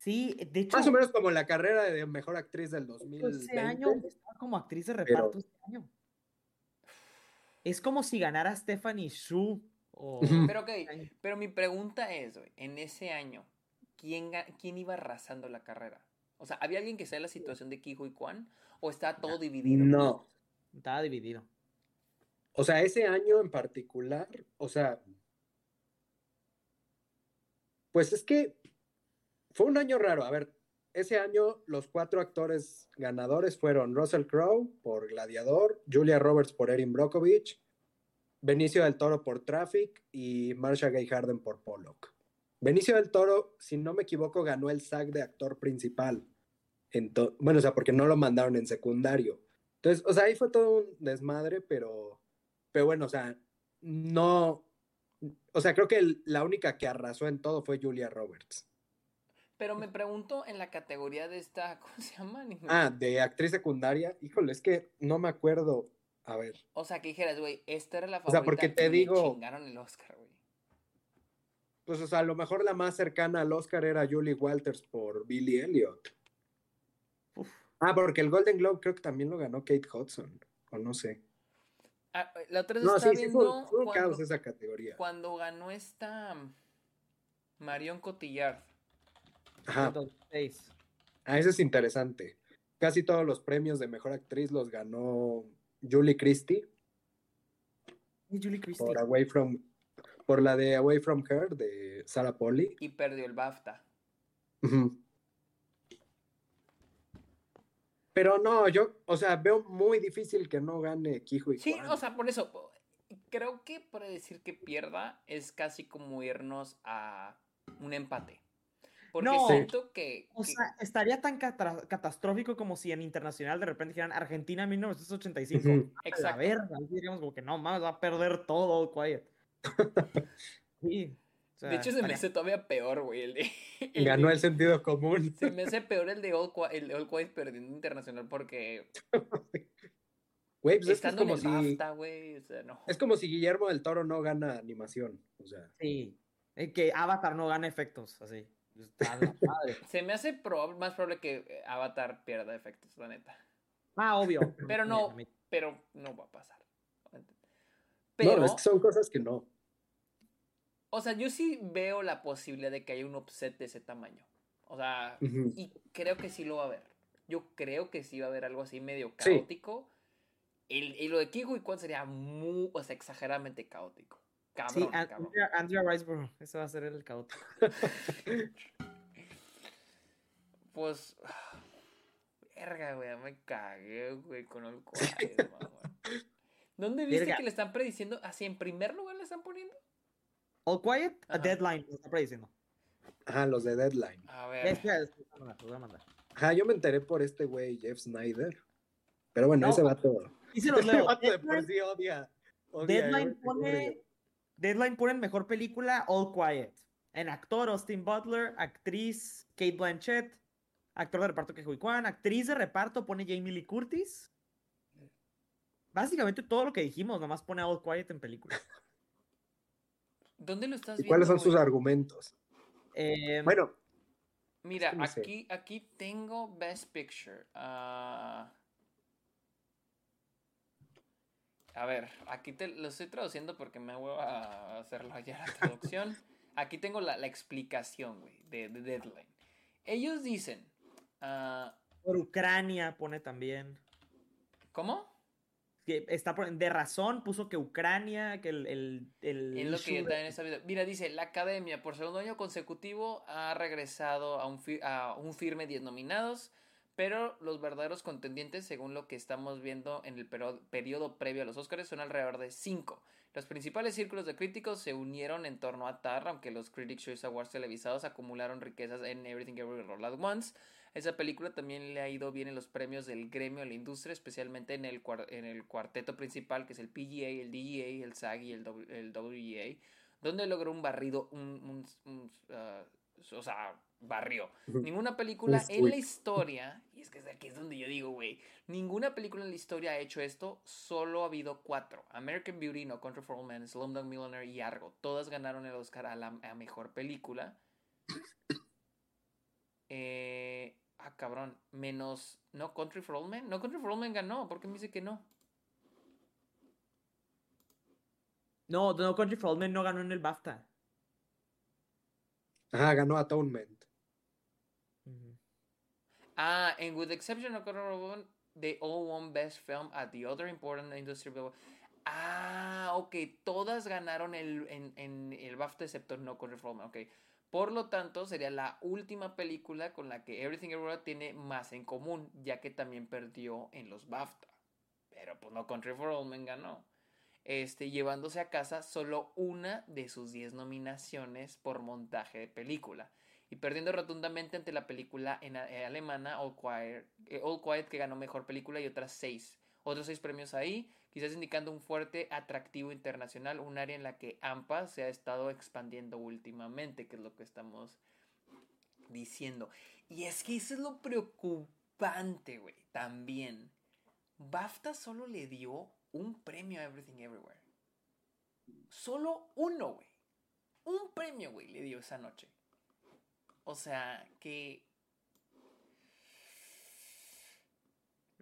Sí, de hecho. Más o menos como la carrera de mejor actriz del 2020. Ese año estaba como actriz de reparto este año. Es como si ganara Stephanie Shu. Pero ok, pero mi pregunta es, en ese año, ¿quién, ¿quién iba arrasando la carrera? O sea, ¿había alguien que sea en la situación de Kijo y Kwan? ¿O está todo dividido? No. Estaba dividido. O sea, ese año en particular, o sea. Pues es que fue un año raro. A ver, ese año los cuatro actores ganadores fueron Russell Crowe por Gladiador, Julia Roberts por Erin Brockovich, Benicio del Toro por Traffic y Marsha Gay Harden por Pollock. Benicio del Toro, si no me equivoco, ganó el SAG de actor principal. Bueno, o sea, porque no lo mandaron en secundario. Entonces, o sea, ahí fue todo un desmadre, pero, pero bueno, o sea, no, o sea, creo que la única que arrasó en todo fue Julia Roberts. Pero me pregunto en la categoría de esta, ¿cómo se llama? Ah, de actriz secundaria. Híjole, es que no me acuerdo. A ver. O sea, que dijeras, güey, esta era la favorita. O sea, porque te digo. chingaron el Oscar, güey. Pues, o sea, a lo mejor la más cercana al Oscar era Julie Walters por Billy Elliot. Ah, porque el Golden Globe creo que también lo ganó Kate Hudson. O no sé. Ah, la otra vez no, sí, viendo fue, un caos esa categoría. Cuando ganó esta Marion Cotillard Ajá. Ah, eso es interesante. Casi todos los premios de mejor actriz los ganó Julie Christie. Julie Christie? Por Away from por la de Away from Her de Sarah Polly. Y perdió el BAFTA. Pero no, yo, o sea, veo muy difícil que no gane Kijo y Sí, o sea, por eso, creo que para decir que pierda es casi como irnos a un empate. Porque No. siento que, O que- sea, estaría tan catra- catastrófico como si en internacional de repente dijeran Argentina 1985. Ujú. A la Exacto. verga, ahí diríamos como que no mames, va a perder todo Quiet. Sí. Sea, de hecho se me hace todavía peor, güey. El de, el Ganó de- el sentido común. Se me hace peor el de Quiet, el perdiendo internacional porque Güey, pues es, como si. O sea, no. Es como si Guillermo del Toro no gana animación. O sea. Sí. Que Avatar no gana efectos, así. Está la madre. Se me hace prob- más probable que eh, Avatar pierda efectos, la neta. Ah, obvio. Pero no, pero no va a pasar. No, Pero, es que son cosas que no. O sea, yo sí veo la posibilidad de que haya un upset de ese tamaño. O sea, y creo que sí lo va a haber. Yo creo que sí va a haber algo así medio Sí. caótico. El, y lo de Kigo y Kwan sería muy, o sea, exageradamente caótico. Sí, Cabrón, cabrón. Andrea, Andrea Riseborough, ese va a ser el caótico. Pues. Verga, güey, me cagué, güey, con el mamá. ¿Dónde viste Verga. que le están prediciendo? ¿Así en primer lugar le están poniendo? All Quiet, a. Deadline, lo está prediciendo. Ajá, los de Deadline. A ver. espera, después te voy a mandar, te voy a mandar. Ajá, yo me enteré por este güey, Jeff Snyder. Pero bueno, No, ese vato. Y se los leo. vato de por Deadline, sí odia. odia Deadline Everything pone. Deadline pone en mejor película All Quiet. En actor, Austin Butler. Actriz, Kate Blanchett. Actor de reparto, que Kwan. Actriz de reparto pone Jamie Lee Curtis. Básicamente todo lo que dijimos, nomás pone All Quiet en película. ¿Dónde lo estás ¿Y viendo? cuáles son sus argumentos? Eh, Bueno, Mira, es que no sé. aquí, aquí tengo Best Picture. Ah, a ver, aquí te lo estoy traduciendo porque me voy a hacerlo ya la traducción. Aquí tengo la, la explicación, güey, de, de Deadline. Ellos dicen, ah, por Ucrania pone también. ¿cómo? Que está por- de razón, puso que Ucrania, que el. el, el Es lo que yo también he sabido. Mira, dice, la academia por segundo año consecutivo ha regresado a un, fi- a un firme 10 nominados, pero los verdaderos contendientes, según lo que estamos viendo en el periodo previo a los Oscars, son alrededor de 5. Los principales círculos de críticos se unieron en torno a Tar, aunque los Critics' Choice Awards televisados acumularon riquezas en Everything Everywhere All at Once. Esa película también le ha ido bien en los premios del gremio a la industria, especialmente en el, en el cuarteto principal, que es el PGA, el DGA, el SAG y el, W- el WGA, donde logró un barrido, un, un- un, ah, o sea, barrió. Ninguna película en la historia, y es que aquí es donde yo digo, güey, ninguna película en la historia ha hecho esto, solo ha habido cuatro. American Beauty, No Country for Old Men, Slumdog Millionaire y Argo. Todas ganaron el Oscar a la a mejor película. Eh, ah, cabrón, menos No Country for Old Men. No Country for Old Men ganó, ¿por qué me dice que no? No, No Country for Old Men no ganó en el BAFTA. ajá, ganó Atonement. Ah, and with the exception of Country for Old Men, they all won Best Film at the other important industry. Ah, ok, todas ganaron el, en, en el BAFTA excepto No Country for Old Men, ok. Por lo tanto, sería la última película con la que Everything Everywhere tiene más en común, ya que también perdió en los BAFTA. Pero pues No Country for Old Men ganó. Este, llevándose a casa solo una de sus 10 nominaciones por montaje de película y perdiendo rotundamente ante la película en, eh, alemana All Quiet, eh, All Quiet que ganó mejor película y otras seis. Otros seis premios ahí, quizás indicando un fuerte atractivo internacional, un área en la que AMPA se ha estado expandiendo últimamente, que es lo que estamos diciendo. Y es que eso es lo preocupante, güey, también. BAFTA solo le dio un premio a Everything Everywhere. Solo uno, güey. Un premio, güey, le dio esa noche. O sea, que...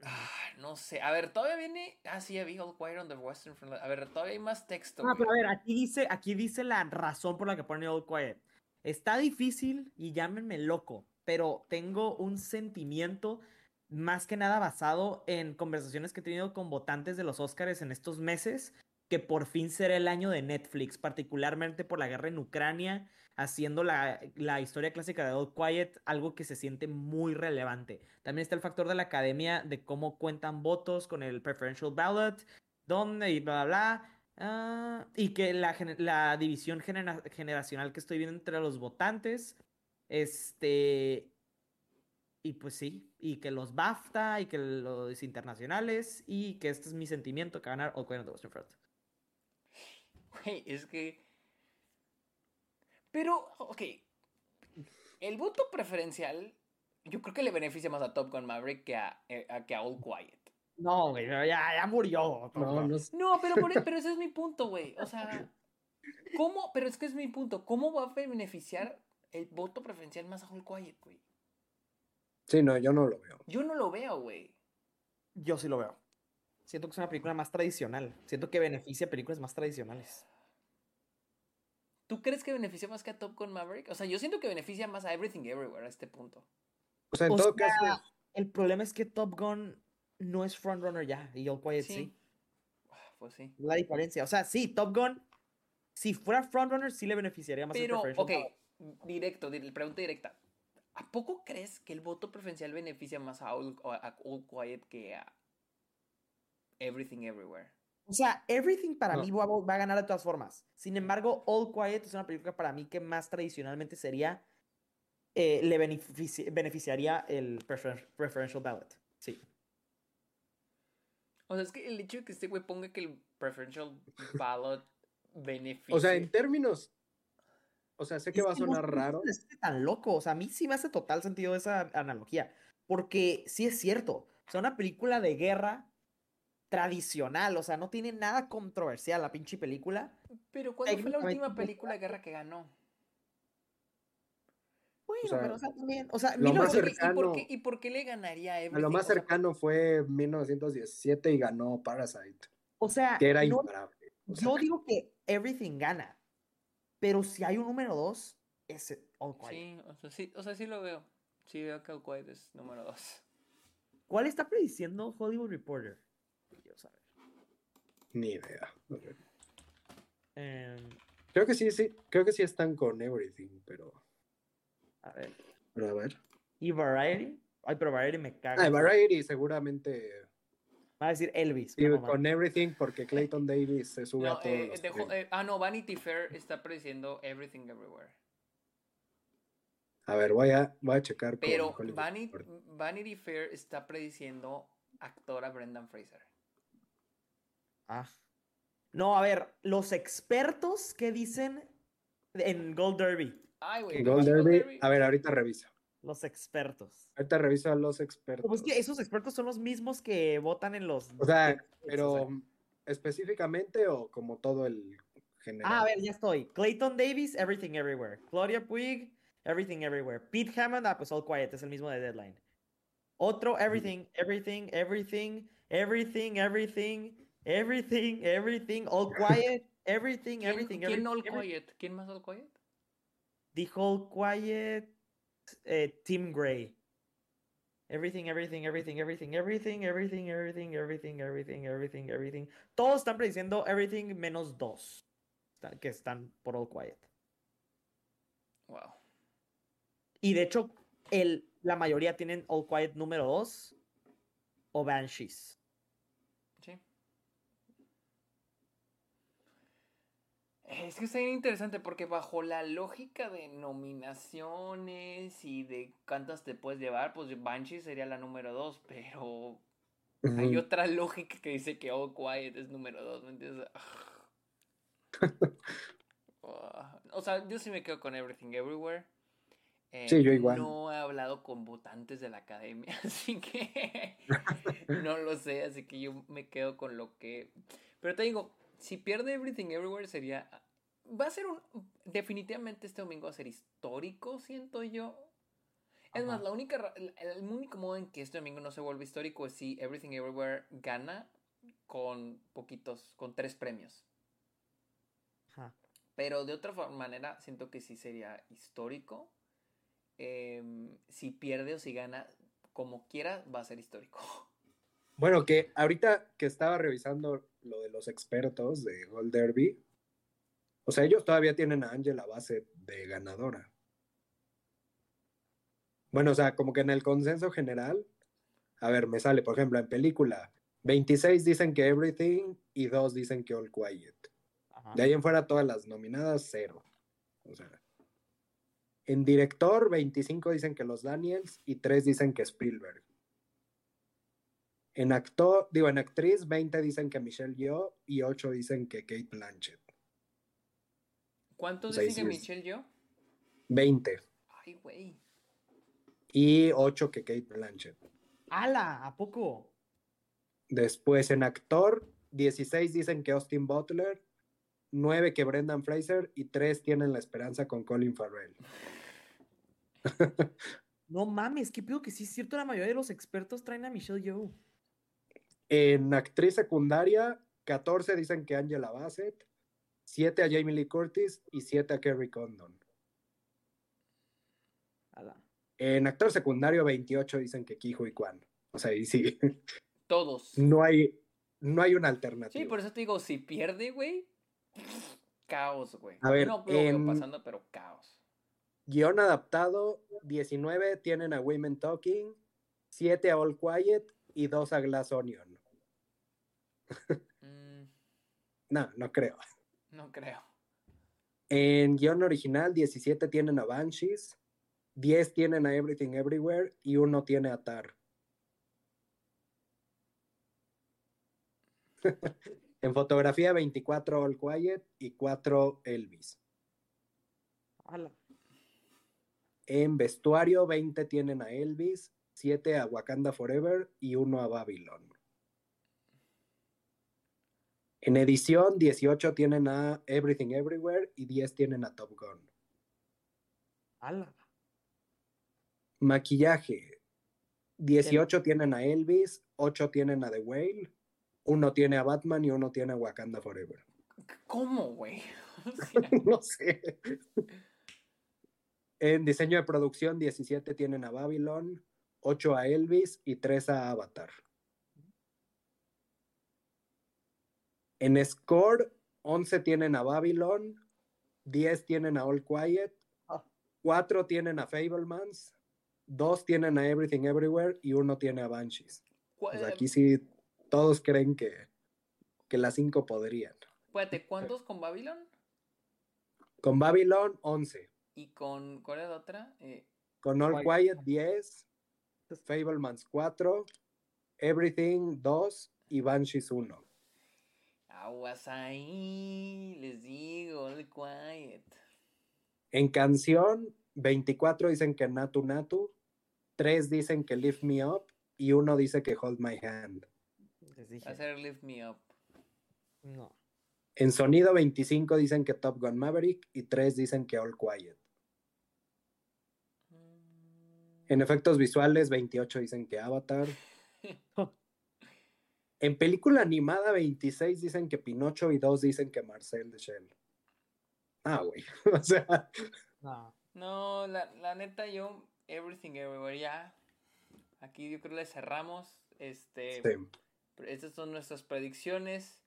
Ah, no sé. A ver, todavía viene... Ah, sí, ya vi All Quiet on the Western Front. A ver, todavía hay más texto. Ah, güey. pero a ver, aquí dice, aquí dice la razón por la que pone All Quiet. Está difícil y llámenme loco, pero tengo un sentimiento más que nada basado en conversaciones que he tenido con votantes de los Oscars en estos meses, que por fin será el año de Netflix, particularmente por la guerra en Ucrania, haciendo la, la historia clásica de All Quiet algo que se siente muy relevante. También está el factor de la academia de cómo cuentan votos con el preferential ballot, donde y bla, bla, bla. Ah, y que la, la división generacional que estoy viendo entre los votantes, este, y pues sí, y que los BAFTA y que los internacionales y que este es mi sentimiento que ganar All Quiet on the Western Front. Güey, es que... Pero, ok, el voto preferencial yo creo que le beneficia más a Top Gun Maverick que a, eh, que a All Quiet. No, güey, ya, ya murió. No, no, pero, pero ese es mi punto, güey. O sea, ¿cómo? Pero es que es mi punto. ¿Cómo va a beneficiar el voto preferencial más a All Quiet, güey? Sí, no, yo no lo veo. Yo no lo veo, güey. Yo sí lo veo. Siento que es una película más tradicional. Siento que beneficia a películas más tradicionales. ¿Tú crees que beneficia más que a Top Gun Maverick? O sea, yo siento que beneficia más a Everything Everywhere a este punto. O sea, en todo caso. El problema es que Top Gun no es frontrunner ya y All Quiet sí. Ah, pues sí. La diferencia. O sea, sí, Top Gun, si fuera frontrunner, sí le beneficiaría más. Pero, ok, directo, pregunta directa. ¿A poco crees que el voto preferencial beneficia más a All, Quiet que a Everything Everywhere? O sea, Everything para mí va, va, a ganar de todas formas. Sin embargo, All Quiet es una película para mí que más tradicionalmente sería eh, le beneficiaría el preferential ballot. Sí. O sea, es que el hecho de que este güey ponga que el preferential ballot beneficia. O sea, en términos. O sea, sé que va a sonar raro. Es tan loco. O sea, a mí sí me hace total sentido esa analogía. Porque sí es cierto. O sea, una película de guerra tradicional. O sea, no tiene nada controversial la pinche película. Pero ¿cuándo fue la última película de guerra que ganó? Bueno, pero o sea, también, o sea, lo más cercano, ¿y, por qué, le ganaría a Lo más cercano fue 1917 y ganó Parasite. O sea, que era imparable. yo digo que Everything gana, pero si hay un número dos, es All Quiet. Sí, o sea, sí, o sea, sí lo veo. Sí veo que All Quiet es número dos. ¿Cuál está prediciendo Hollywood Reporter? Ni idea. Em, creo que sí, sí, creo que sí están con Everything, pero a ver. Pero a ver. ¿Y Variety? Ay, pero Variety me caga. Ah, Variety seguramente. Va a decir Elvis. con Everything, porque Clayton Davis se sube a todos. Eh, eh, ah, no, Vanity Fair está prediciendo Everything Everywhere. A ver, voy a, voy a checar. Pero Vanity, Vanity Fair está prediciendo actora Brendan Fraser. Ah. No, a ver, los expertos que dicen en Gold Derby. Ay, güey. Gold Derby. A ver, ahorita reviso. Los expertos. Ahorita reviso a los expertos. Pues que esos expertos son los mismos que votan en los. O sea, pero específicamente o como todo el general. Ah, a ver, ya estoy. Clayton Davis, Everything Everywhere. Claudia Puig, Everything Everywhere. Pete Hammond, ah, pues All Quiet, es el mismo de Deadline. Otro, Everything, Everything, Everything, Everything, Everything, Everything, Everything, All Quiet, Everything, Everything, ¿Quién All Quiet? ¿Quién más All Quiet? The Whole Quiet, eh, Tim Gray. Everything, everything, everything, everything, everything, everything, everything, everything, everything, everything, everything. Todos están prediciendo everything menos dos que están por All Quiet. Wow. Y de hecho, el, la mayoría tienen All Quiet número dos o Banshees. Es que está bien interesante porque bajo la lógica de nominaciones y de cuántas te puedes llevar, pues Banshee sería la número dos, pero hay otra lógica que dice que All Quiet es número dos, ¿me entiendes? o sea, yo sí me quedo con Everything Everywhere. Eh, sí, yo igual. No he hablado con votantes de la academia, así que no lo sé, así que yo me quedo con lo que... Pero te digo, si pierde Everything Everywhere sería... Va a ser un... Definitivamente este domingo va a ser histórico, siento yo. Es más, la única, el único modo en que este domingo no se vuelve histórico es si Everything Everywhere gana con poquitos, con tres premios. Pero de otra manera, siento que sí sería histórico. Em, si pierde o si gana, como quiera, va a ser histórico. Bueno, que ahorita que estaba revisando lo de los expertos de Gold Derby, o sea, ellos todavía tienen a Angela base de ganadora. Bueno, o sea, como que en el consenso general, a ver, me sale, por ejemplo, en película, 26 dicen que Everything y 2 dicen que All Quiet. De ahí en fuera todas las nominadas, cero. O sea, en director, 25 dicen que los Daniels y 3 dicen que Spielberg. En actor, digo, en actriz, 20 dicen que Michelle Yeoh y 8 dicen que Kate Blanchett. ¿Cuántos dicen que Michelle Yeoh? 20. Ay, güey. Y 8 que Kate Blanchett. ¡Hala! ¿A poco? Después en actor, 16 dicen que Austin Butler, 9 que Brendan Fraser y 3 tienen la esperanza con Colin Farrell. no mames, qué pido que sí es cierto, la mayoría de los expertos traen a Michelle Yeoh. En actriz secundaria, 14 dicen que Angela Bassett, 7 a Jamie Lee Curtis y 7 a Kerry Condon. En actor secundario, 28 dicen que Kijo y Kwan. O sea, y sí. Todos. No hay, no hay una alternativa. Sí, por eso te digo, si pierde, güey, caos, güey. A ver, no lo pasando, pero caos. Guión adaptado, 19 tienen a Women Talking, 7 a All Quiet y 2 a Glass Onion. Mm. No, no creo. No creo. En guion original, 17 tienen a Banshees, 10 tienen a Everything Everywhere y uno tiene a Tar. en fotografía, 24 All Quiet y 4 Elvis. En vestuario, 20 tienen a Elvis, 7 a Wakanda Forever y 1 a Babylon. En edición, 18 tienen a Everything Everywhere y 10 tienen a Top Gun. Maquillaje. 18 tienen a Elvis, 8 tienen a The Whale, uno tiene a Batman y uno tiene a Wakanda Forever. ¿Cómo, güey? no sé. En diseño de producción, 17 tienen a Babylon, 8 a Elvis y 3 a Avatar. En score, 11 tienen a Babylon, 10 tienen a All Quiet, 4 ah. tienen a Fablemans, 2 tienen a Everything Everywhere y uno tiene a Banshees. aquí sí todos creen que, que las 5 podrían. Espérate, ¿cuántos con Babylon? Con Babylon, 11. ¿Y con cuál era la otra? Eh, con All Quiet, 10. Fablemans, 4. Everything, 2. Y Banshees, 1. Aguas ahí, les digo, All Quiet. En canción, 24 dicen que Natu Natu. 3 dicen que Lift Me Up. Y uno dice que Hold My Hand. Hacer Lift Me Up. No. En sonido 25 dicen que Top Gun Maverick y 3 dicen que All Quiet. Mm. En efectos visuales 28 dicen que Avatar. en película animada 26 dicen que Pinocho y 2 dicen que Marcel de Shell. Ah, güey. o sea. No, no la, la, neta yo, Everything Everywhere, ya. Aquí yo creo que le cerramos. Este. Estas son nuestras predicciones.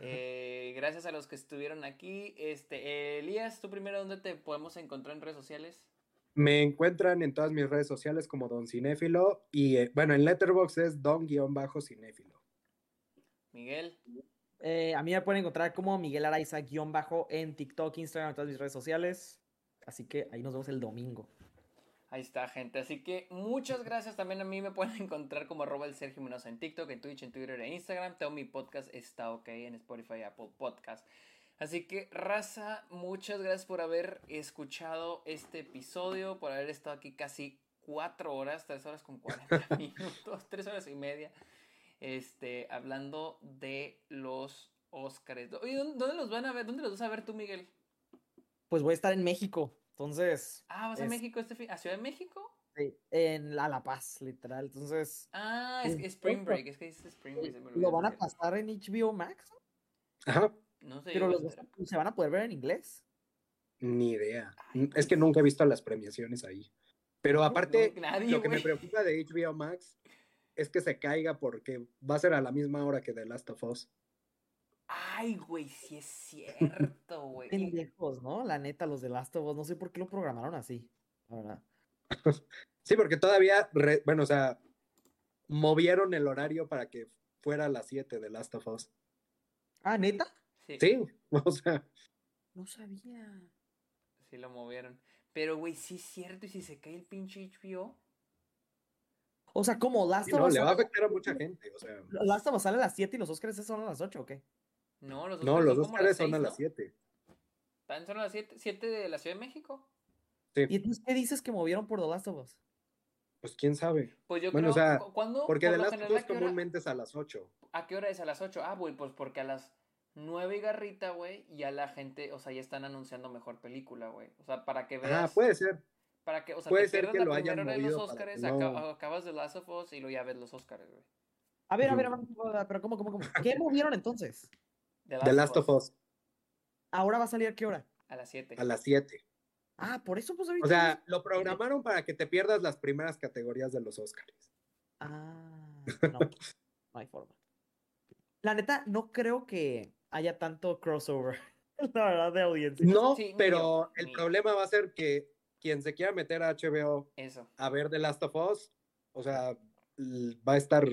Eh, gracias a los que estuvieron aquí. Este, Elías, tú primero, ¿dónde te podemos encontrar en redes sociales? Me encuentran en todas mis redes sociales como Don Cinéfilo y eh, bueno, en Letterboxd es Don-Cinéfilo. Miguel. Eh, a mí me pueden encontrar como Miguel Araiza-bajo en TikTok, Instagram, en todas mis redes sociales. Así que ahí nos vemos el domingo. Ahí está, gente. Así que muchas gracias. También a mí me pueden encontrar como arroba el Sergio en TikTok, en Twitch, en Twitter, en Instagram. Tengo mi podcast, está ok, en Spotify, Apple Podcast. Así que, raza, muchas gracias por haber escuchado este episodio, por haber estado aquí casi cuatro horas, tres horas con cuarenta minutos, tres horas y media, este, hablando de los Oscars. ¿dónde los van a ver? ¿Dónde los vas a ver tú, Miguel? Pues voy a estar en México. Entonces. Ah, ¿vas a México este fin? ¿A Ciudad de México? Sí, en La, la Paz, literal. Entonces. Ah, es, Spring Break, es que dice Spring Break. ¿Lo van a pasar en HBO Max? Ajá. No sé. Pero ¿se van a poder ver en inglés? Ni idea. es que nunca he visto las premiaciones ahí. Pero aparte, lo que me preocupa de HBO Max es que se caiga porque va a ser a la misma hora que The Last of Us. Ay, güey, sí es cierto, güey. Pendejos, ¿no? La neta, los de Last of Us, no sé por qué lo programaron así, la verdad. Sí, porque todavía, bueno, o sea, movieron el horario para que fuera a las 7 de Last of Us. Ah, ¿neta? Sí, Sí, o sea, No sabía. sí lo movieron. Pero, güey, sí es cierto. ¿Y si se cae el pinche HBO? O sea, ¿cómo? ¿Last of no, Us le va a afectar a mucha gente. O sea, Last of Us sale a las 7 y los Oscars son a las 8, ¿o qué? No, los no, Oscars los son Oscars las son a las ¿no? 7. ¿También son a las 7, 7 de la Ciudad de México? Sí, ¿Y entonces qué dices que movieron por The Last of Us? pues quién sabe. Pues yo Bueno, o creo. sea, ¿cu- ¿Cuándo? Porque por de lo Last of ¿a Us comúnmente es a las 8. ¿A qué hora es? A las 8. Ah, güey, pues porque a las 9 y garrita, güey, ya la gente, o sea, ya están anunciando mejor película, güey. O sea, para que Ah, veas. puede ser. Para que, o sea, puede te ser pierdas que la lo hayan primera hora de los movido para Oscars, acabas de Last of Us y luego ya ves los Oscars, güey. A ver, a ver, a ver, pero ¿cómo, cómo, cómo? ¿Qué movieron entonces? The Last of Us ¿Ahora va a salir a qué hora? A las 7. a las 7. Ah, por eso pues ahorita. O sea, lo programaron para que te pierdas las primeras categorías de los Oscars. Ah, no, no hay forma. La neta, no creo que haya tanto crossover, la verdad, de audiencia. No, Sí, pero el problema va a ser que quien se quiera meter a HBO Eso. a ver The Last of Us, o sea, va a estar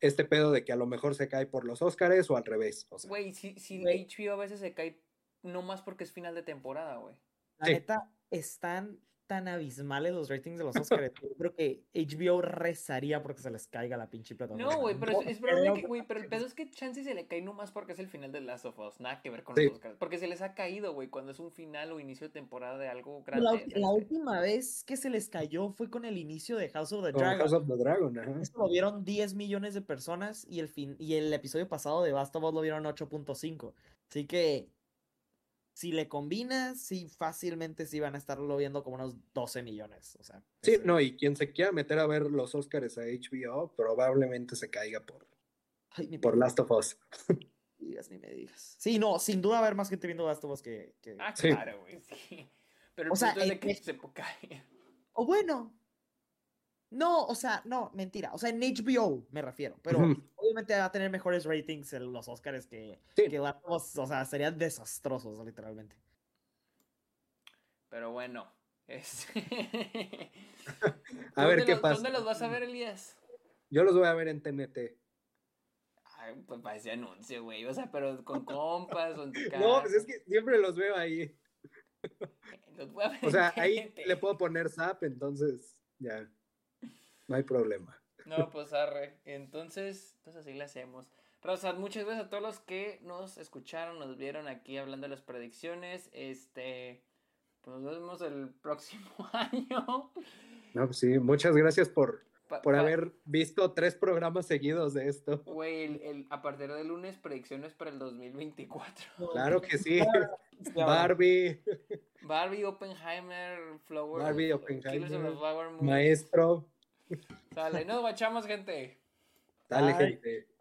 este pedo de que a lo mejor se cae por los Oscars o al revés. O sea, Güey, si, si Güey. HBO a veces se cae, no más porque es final de temporada, güey. La Sí. neta, están tan abismales los ratings de los Oscars. yo creo que HBO rezaría porque se les caiga la pinche plataforma. No, güey, pero es, es probable que, güey, pero el pedo es que chance se le cae nomás porque es el final de Last of Us, nada que ver con Sí. los Oscars. Porque se les ha caído, güey, cuando es un final o inicio de temporada de algo grande. la última vez que se les cayó fue con el inicio de House of the Dragon. House of the Dragon. Eso lo vieron 10 millones de personas y el, fin, y el episodio pasado de Last of Us lo vieron 8.5. Así que si le combinas, sí, fácilmente sí van a estarlo viendo como unos 12 millones. O sea, Sí, no, y quien se quiera meter a ver los Oscars a HBO, probablemente se caiga por, Ay, ni por Last of Us. digas, ni me digas. Sí, no, sin duda va a haber más gente viendo Last of Us que... que- Ah, claro, güey, sí. Pero el O sea, punto es de que México- se cae. O bueno. No, o sea, no, mentira. O sea, en HBO me refiero. Pero obviamente va a tener mejores ratings en los Oscars que, Sí. que Us. O sea, serían desastrosos, literalmente. Pero bueno. Es... A ver ¿Dónde qué los- pasa. ¿Dónde los vas a ver, Elías? Yo los voy a ver en TNT. Ay, pues parece anuncio, güey. O sea, pero con compas o en tu casa. No, pues es que siempre los veo ahí. Los voy a ver O sea, en ahí TNT. le puedo poner zap, entonces ya. No hay problema. No, pues arre. Entonces, pues así le hacemos. Raza, muchas gracias a todos los que nos escucharon, nos vieron aquí hablando de las predicciones. Este, pues nos vemos el próximo año. No, pues sí, muchas gracias por, Pa- por haber visto tres programas seguidos de esto. Güey, el, el- a partir de lunes, predicciones para el 2024. Claro que sí. Barbie, Barbie, Oppenheimer, Flower. Barbie, Killers of the Oppenheimer, Flower maestro. Sale, nos guachamos, gente. Dale, Bye. gente.